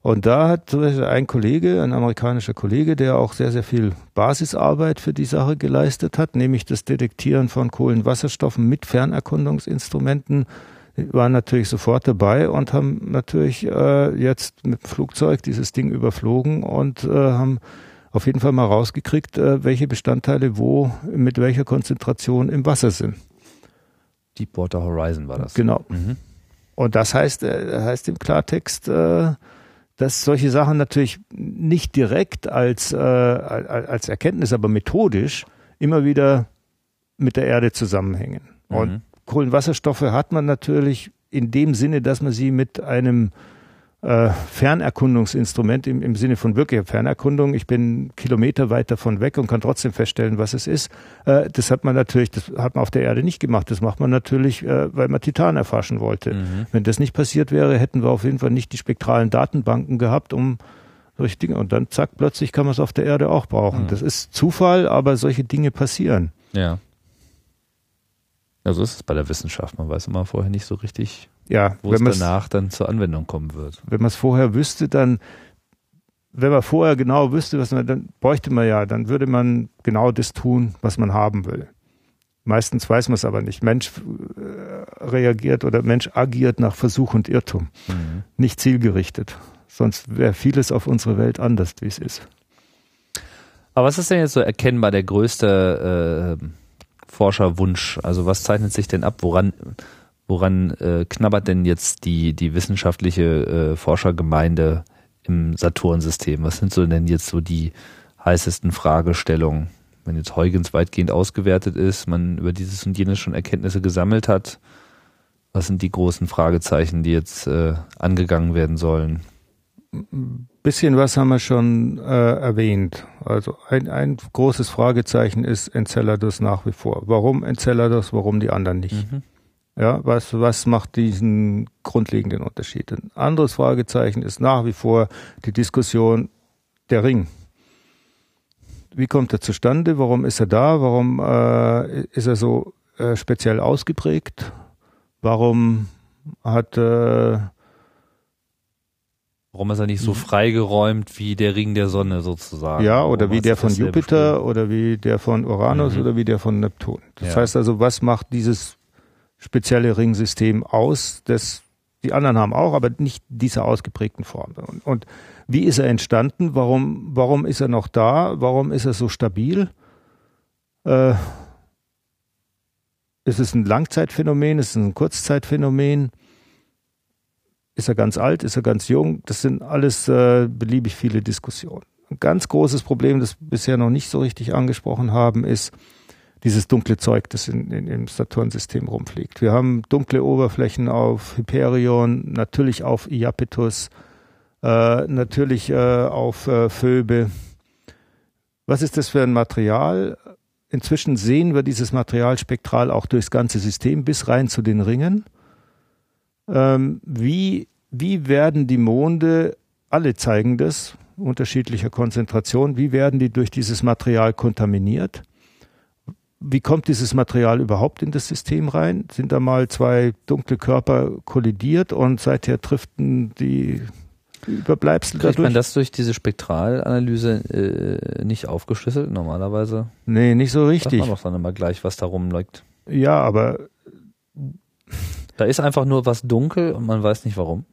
Und da hat ein Kollege, ein amerikanischer Kollege, der auch sehr, sehr viel Basisarbeit für die Sache geleistet hat, nämlich das Detektieren von Kohlenwasserstoffen mit Fernerkundungsinstrumenten, waren natürlich sofort dabei und haben natürlich äh, jetzt mit dem Flugzeug dieses Ding überflogen und äh, haben auf jeden Fall mal rausgekriegt, äh, welche Bestandteile wo mit welcher Konzentration im Wasser sind. Deepwater Horizon war das. Genau. Mhm. Und das heißt, äh, heißt im Klartext, äh, dass solche Sachen natürlich nicht direkt als, äh, als Erkenntnis, aber methodisch immer wieder mit der Erde zusammenhängen. Mhm. Kohlenwasserstoffe hat man natürlich in dem Sinne, dass man sie mit einem äh, Fernerkundungsinstrument im, im Sinne von wirklicher Fernerkundung. Ich bin Kilometer weit davon weg und kann trotzdem feststellen, was es ist. Äh, das hat man natürlich, das hat man auf der Erde nicht gemacht. Das macht man natürlich, äh, weil man Titan erforschen wollte. Mhm. Wenn das nicht passiert wäre, hätten wir auf jeden Fall nicht die spektralen Datenbanken gehabt, um solche Dinge. Und dann zack, plötzlich kann man es auf der Erde auch brauchen. Mhm. Das ist Zufall, aber solche Dinge passieren. Ja. Ja, so ist es bei der Wissenschaft. Man weiß immer vorher nicht so richtig, ja, wo es danach dann zur Anwendung kommen wird. Wenn man es vorher wüsste, dann, wenn man vorher genau wüsste, was man, dann bräuchte man ja, dann würde man genau das tun, was man haben will. Meistens weiß man es aber nicht. Mensch äh, reagiert oder Mensch agiert nach Versuch und Irrtum, mhm. nicht zielgerichtet. Sonst wäre vieles auf unserer Welt anders, wie es ist. Aber was ist denn jetzt so erkennbar der größte äh, Forscherwunsch? Also was zeichnet sich denn ab? Woran, woran äh, knabbert denn jetzt die, die wissenschaftliche äh, Forschergemeinde im Saturn-System? Was sind so denn jetzt so die heißesten Fragestellungen? Wenn jetzt Huygens weitgehend ausgewertet ist, man über dieses und jenes schon Erkenntnisse gesammelt hat, was sind die großen Fragezeichen, die jetzt äh, angegangen werden sollen? Bisschen was haben wir schon äh, erwähnt. Also ein, ein großes Fragezeichen ist Enceladus nach wie vor. Warum Enceladus, warum die anderen nicht? Mhm. Ja, was, was macht diesen grundlegenden Unterschied? Ein anderes Fragezeichen ist nach wie vor die Diskussion der Ring. Wie kommt er zustande? Warum ist er da? Warum äh, ist er so äh, speziell ausgeprägt? Warum hat äh, Warum ist er nicht so mhm. freigeräumt wie der Ring der Sonne sozusagen? Ja, oder Warum wie der von Jupiter bestimmt? oder wie der von Uranus mhm. oder wie der von Neptun. Das ja. heißt also, was macht dieses spezielle Ringsystem aus? Das die anderen haben auch, aber nicht diese ausgeprägten Formen. Und, und wie ist er entstanden? Warum, warum ist er noch da? Warum ist er so stabil? Äh, ist es ein Langzeitphänomen? Ist es ein Kurzzeitphänomen? Ist er ganz alt? Ist er ganz jung? Das sind alles äh, beliebig viele Diskussionen. Ein ganz großes Problem, das wir bisher noch nicht so richtig angesprochen haben, ist dieses dunkle Zeug, das in, in, im Saturnsystem rumfliegt. Wir haben dunkle Oberflächen auf Hyperion, natürlich auf Iapetus, äh, natürlich äh, auf äh, Phoebe. Was ist das für ein Material? Inzwischen sehen wir dieses Material spektral auch durchs ganze System bis rein zu den Ringen ähm, wie, wie werden die Monde, alle zeigen das, unterschiedlicher Konzentration, wie werden die durch dieses Material kontaminiert? Wie kommt dieses Material überhaupt in das System rein? Sind da mal zwei dunkle Körper kollidiert und seither driften die Überbleibsel Kriegt dadurch? man das durch diese Spektralanalyse äh, nicht aufgeschlüsselt normalerweise? Nee, nicht so richtig. Sagt man doch dann immer gleich, was darum liegt. Ja, aber da ist einfach nur was dunkel und man weiß nicht warum.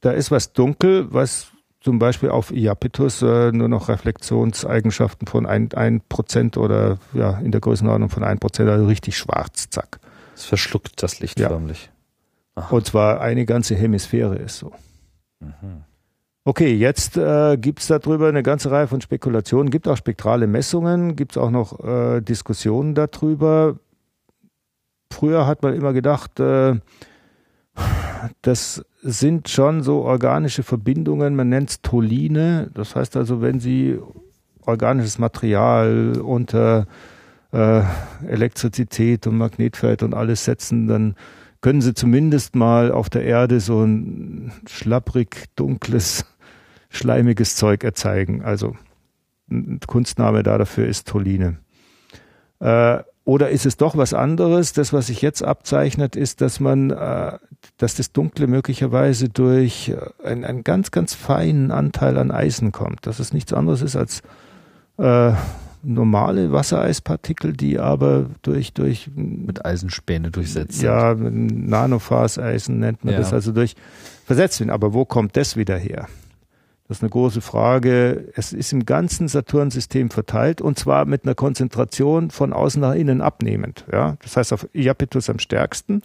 Da ist was dunkel, was zum Beispiel auf Iapetus äh, nur noch Reflexionseigenschaften von ein, ein Prozent oder ja in der Größenordnung von ein Prozent, also richtig schwarz, zack. Es verschluckt das Licht ja. förmlich. Und zwar eine ganze Hemisphäre ist so. Mhm. Okay, jetzt äh, gibt es darüber eine ganze Reihe von Spekulationen, gibt auch spektrale Messungen, gibt es auch noch äh, Diskussionen darüber. Früher hat man immer gedacht, äh, das sind schon so organische Verbindungen, man nennt es Tolline. Das heißt also, wenn Sie organisches Material unter äh, Elektrizität und Magnetfeld und alles setzen, dann können Sie zumindest mal auf der Erde so ein schlapprig, dunkles schleimiges Zeug erzeigen. Also ein Kunstname da dafür ist Tolline. Äh, oder ist es doch was anderes? Das, was sich jetzt abzeichnet, ist, dass man, äh, dass das Dunkle möglicherweise durch äh, einen, einen ganz, ganz feinen Anteil an Eisen kommt. Dass es nichts anderes ist als äh, normale Wassereispartikel, die aber durch durch mit Eisenspäne durchsetzt ja, Nanofaseisen nennt man ja. das, also durch versetzt werden. Aber wo kommt das wieder her? Das ist eine große Frage. Es ist im ganzen Saturnsystem verteilt und zwar mit einer Konzentration von außen nach innen abnehmend. Ja, das heißt auf Iapetus am stärksten.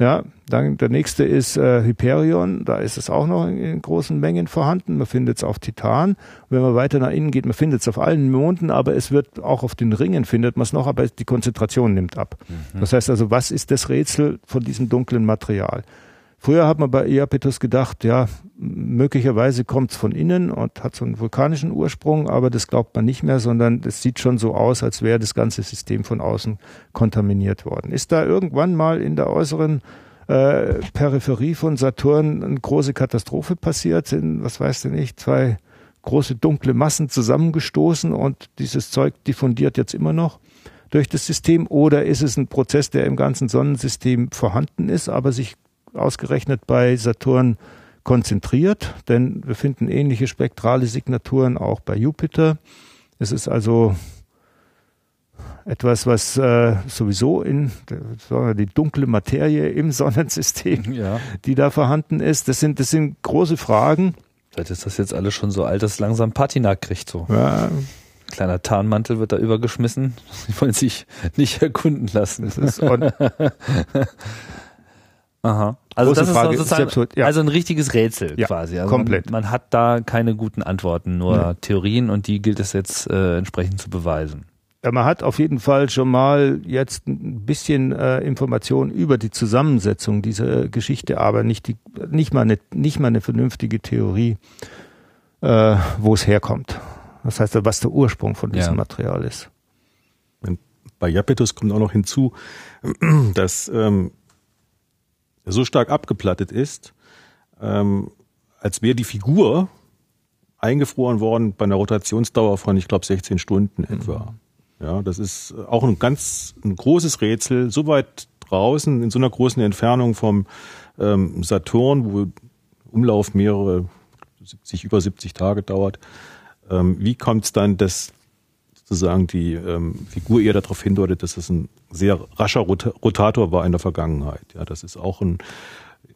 Ja, dann der nächste ist äh, Hyperion. Da ist es auch noch in, in großen Mengen vorhanden. Man findet es auf Titan. Wenn man weiter nach innen geht, man findet es auf allen Monden, aber es wird auch auf den Ringen findet man es noch, aber die Konzentration nimmt ab. Mhm. Das heißt also, was ist das Rätsel von diesem dunklen Material? Früher hat man bei Iapetus gedacht, ja, möglicherweise kommt es von innen und hat so einen vulkanischen Ursprung, aber das glaubt man nicht mehr, sondern es sieht schon so aus, als wäre das ganze System von außen kontaminiert worden. Ist da irgendwann mal in der äußeren äh, Peripherie von Saturn eine große Katastrophe passiert? Sind, was weiß denn ich, zwei große dunkle Massen zusammengestoßen und dieses Zeug diffundiert jetzt immer noch? durch das System oder ist es ein Prozess, der im ganzen Sonnensystem vorhanden ist, aber sich ausgerechnet bei Saturn konzentriert, denn wir finden ähnliche spektrale Signaturen auch bei Jupiter. Es ist also etwas, was äh, sowieso in die dunkle Materie im Sonnensystem, ja. die da vorhanden ist. Das sind, das sind große Fragen. Vielleicht ist das jetzt alles schon so alt, dass es langsam Patina kriegt. So. Ja. Kleiner Tarnmantel wird da übergeschmissen. Die wollen sich nicht erkunden lassen. Das ist Aha. Also Große das Frage ist sozusagen, ist ja. also ein richtiges Rätsel ja, quasi. Also komplett. Man, man, hat da keine guten Antworten, nur ja. Theorien und die gilt es jetzt äh, entsprechend zu beweisen. Ja, man hat auf jeden Fall schon mal jetzt ein bisschen äh, Informationen über die Zusammensetzung dieser Geschichte, aber nicht die, nicht mal eine, nicht mal eine vernünftige Theorie, äh, wo es herkommt. Das heißt, was der Ursprung von diesem Material ist. Bei Japetus kommt auch noch hinzu, dass ähm, so stark abgeplattet ist, ähm, als wäre die Figur eingefroren worden bei einer Rotationsdauer von, ich glaube, 16 Stunden mhm. etwa. Ja, das ist auch ein ganz ein großes Rätsel, so weit draußen, in so einer großen Entfernung vom ähm, Saturn, wo Umlauf mehrere 70, über 70 Tage dauert. Ähm, wie kommt es dann, dass sozusagen die ähm, Figur eher darauf hindeutet, dass es ein sehr rascher Rotator war in der Vergangenheit. Ja, das ist auch ein,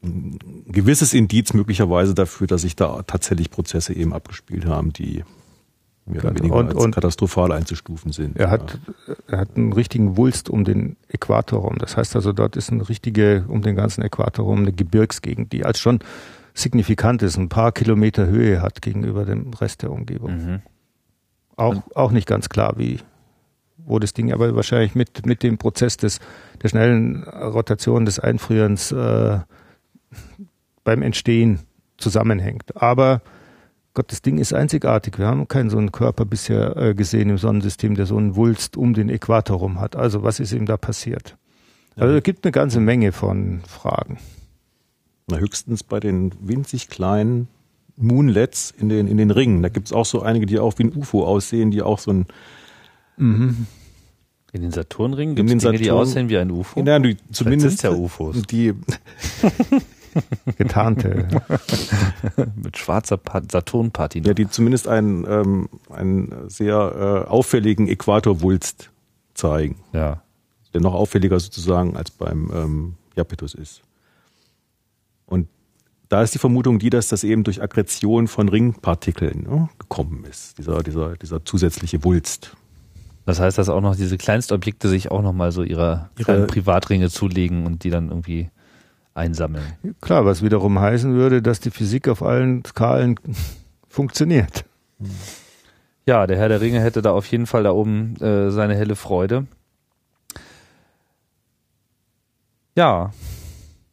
ein gewisses Indiz möglicherweise dafür, dass sich da tatsächlich Prozesse eben abgespielt haben, die mehr oder weniger und, und katastrophal einzustufen sind. Er hat, ja. er hat einen richtigen Wulst um den Äquator rum. Das heißt also, dort ist eine richtige, um den ganzen Äquator rum, eine Gebirgsgegend, die als schon signifikant ist, ein paar Kilometer Höhe hat gegenüber dem Rest der Umgebung. Mhm. Auch, auch nicht ganz klar, wie, wo das Ding aber wahrscheinlich mit, mit dem Prozess des, der schnellen Rotation des Einfrierens äh, beim Entstehen zusammenhängt. Aber Gott, das Ding ist einzigartig. Wir haben keinen so einen Körper bisher äh, gesehen im Sonnensystem, der so einen Wulst um den Äquator rum hat. Also was ist ihm da passiert? Also es gibt eine ganze Menge von Fragen. Na, höchstens bei den winzig kleinen Moonlets in den, in den Ringen. Da gibt es auch so einige, die auch wie ein UFO aussehen, die auch so ein. Mhm. In den Saturnringen gibt es Dinge, Saturn, die aussehen wie ein UFO? Ja, die, zumindest ja UFOs. Die getarnte. Mit schwarzer Saturnpatina. Ja, die zumindest einen, ähm, einen sehr äh, auffälligen Äquatorwulst zeigen. Ja. Der noch auffälliger sozusagen als beim ähm, Japetus ist. Und da ist die Vermutung die, dass das eben durch Aggression von Ringpartikeln ne, gekommen ist, dieser, dieser, dieser zusätzliche Wulst. Das heißt, dass auch noch diese Kleinstobjekte sich auch nochmal so ihre, ihre Privatringe zulegen und die dann irgendwie einsammeln. Klar, was wiederum heißen würde, dass die Physik auf allen Skalen funktioniert. Ja, der Herr der Ringe hätte da auf jeden Fall da oben äh, seine helle Freude. Ja,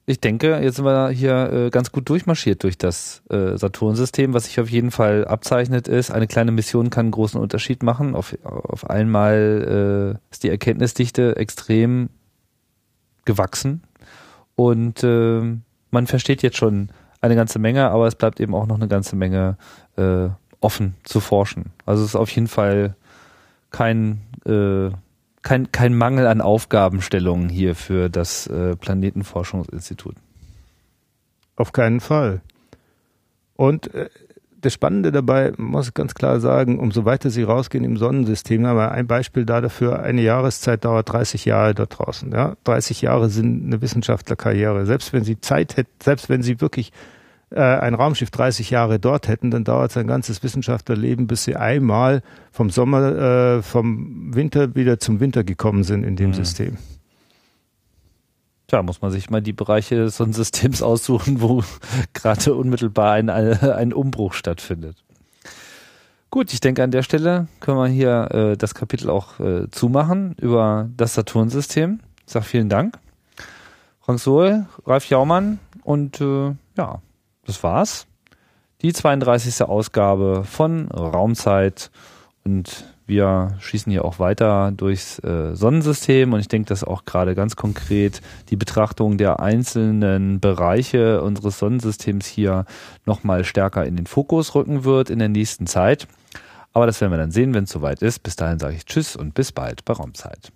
ich denke, jetzt sind wir hier äh, ganz gut durchmarschiert durch das äh, Saturn-System. Was sich auf jeden Fall abzeichnet ist, eine kleine Mission kann einen großen Unterschied machen. Auf, auf einmal äh, ist die Erkenntnisdichte extrem gewachsen und äh, man versteht jetzt schon eine ganze Menge, aber es bleibt eben auch noch eine ganze Menge äh, offen zu forschen. Also es ist auf jeden Fall kein äh, kein, kein Mangel an Aufgabenstellungen hier für das äh, Planetenforschungsinstitut. Auf keinen Fall. Und äh, das Spannende dabei, muss ich ganz klar sagen, umso weiter Sie rausgehen im Sonnensystem, aber ein Beispiel da dafür, eine Jahreszeit dauert 30 Jahre dort draußen. Ja? 30 Jahre sind eine Wissenschaftlerkarriere. Selbst wenn Sie Zeit hätten, selbst wenn Sie wirklich äh, ein Raumschiff 30 Jahre dort hätten, dann dauert sein ganzes Wissenschaftlerleben, bis sie einmal vom Sommer, äh, vom Winter wieder zum Winter gekommen sind in dem mhm. System. Tja, muss man sich mal die Bereiche des Sonnensystems aussuchen, wo gerade unmittelbar ein, ein Umbruch stattfindet. Gut, ich denke, an der Stelle können wir hier äh, das Kapitel auch äh, zumachen über das Saturnsystem. Ich sage vielen Dank. Frank Sohl, Ralf Jaumann und äh, ja, das war's. Die 32. Ausgabe von Raumzeit und wir schießen hier auch weiter durchs äh, Sonnensystem und ich denke, dass auch gerade ganz konkret die Betrachtung der einzelnen Bereiche unseres Sonnensystems hier nochmal stärker in den Fokus rücken wird in der nächsten Zeit. Aber das werden wir dann sehen, wenn es soweit ist. Bis dahin sage ich Tschüss und bis bald bei Raumzeit.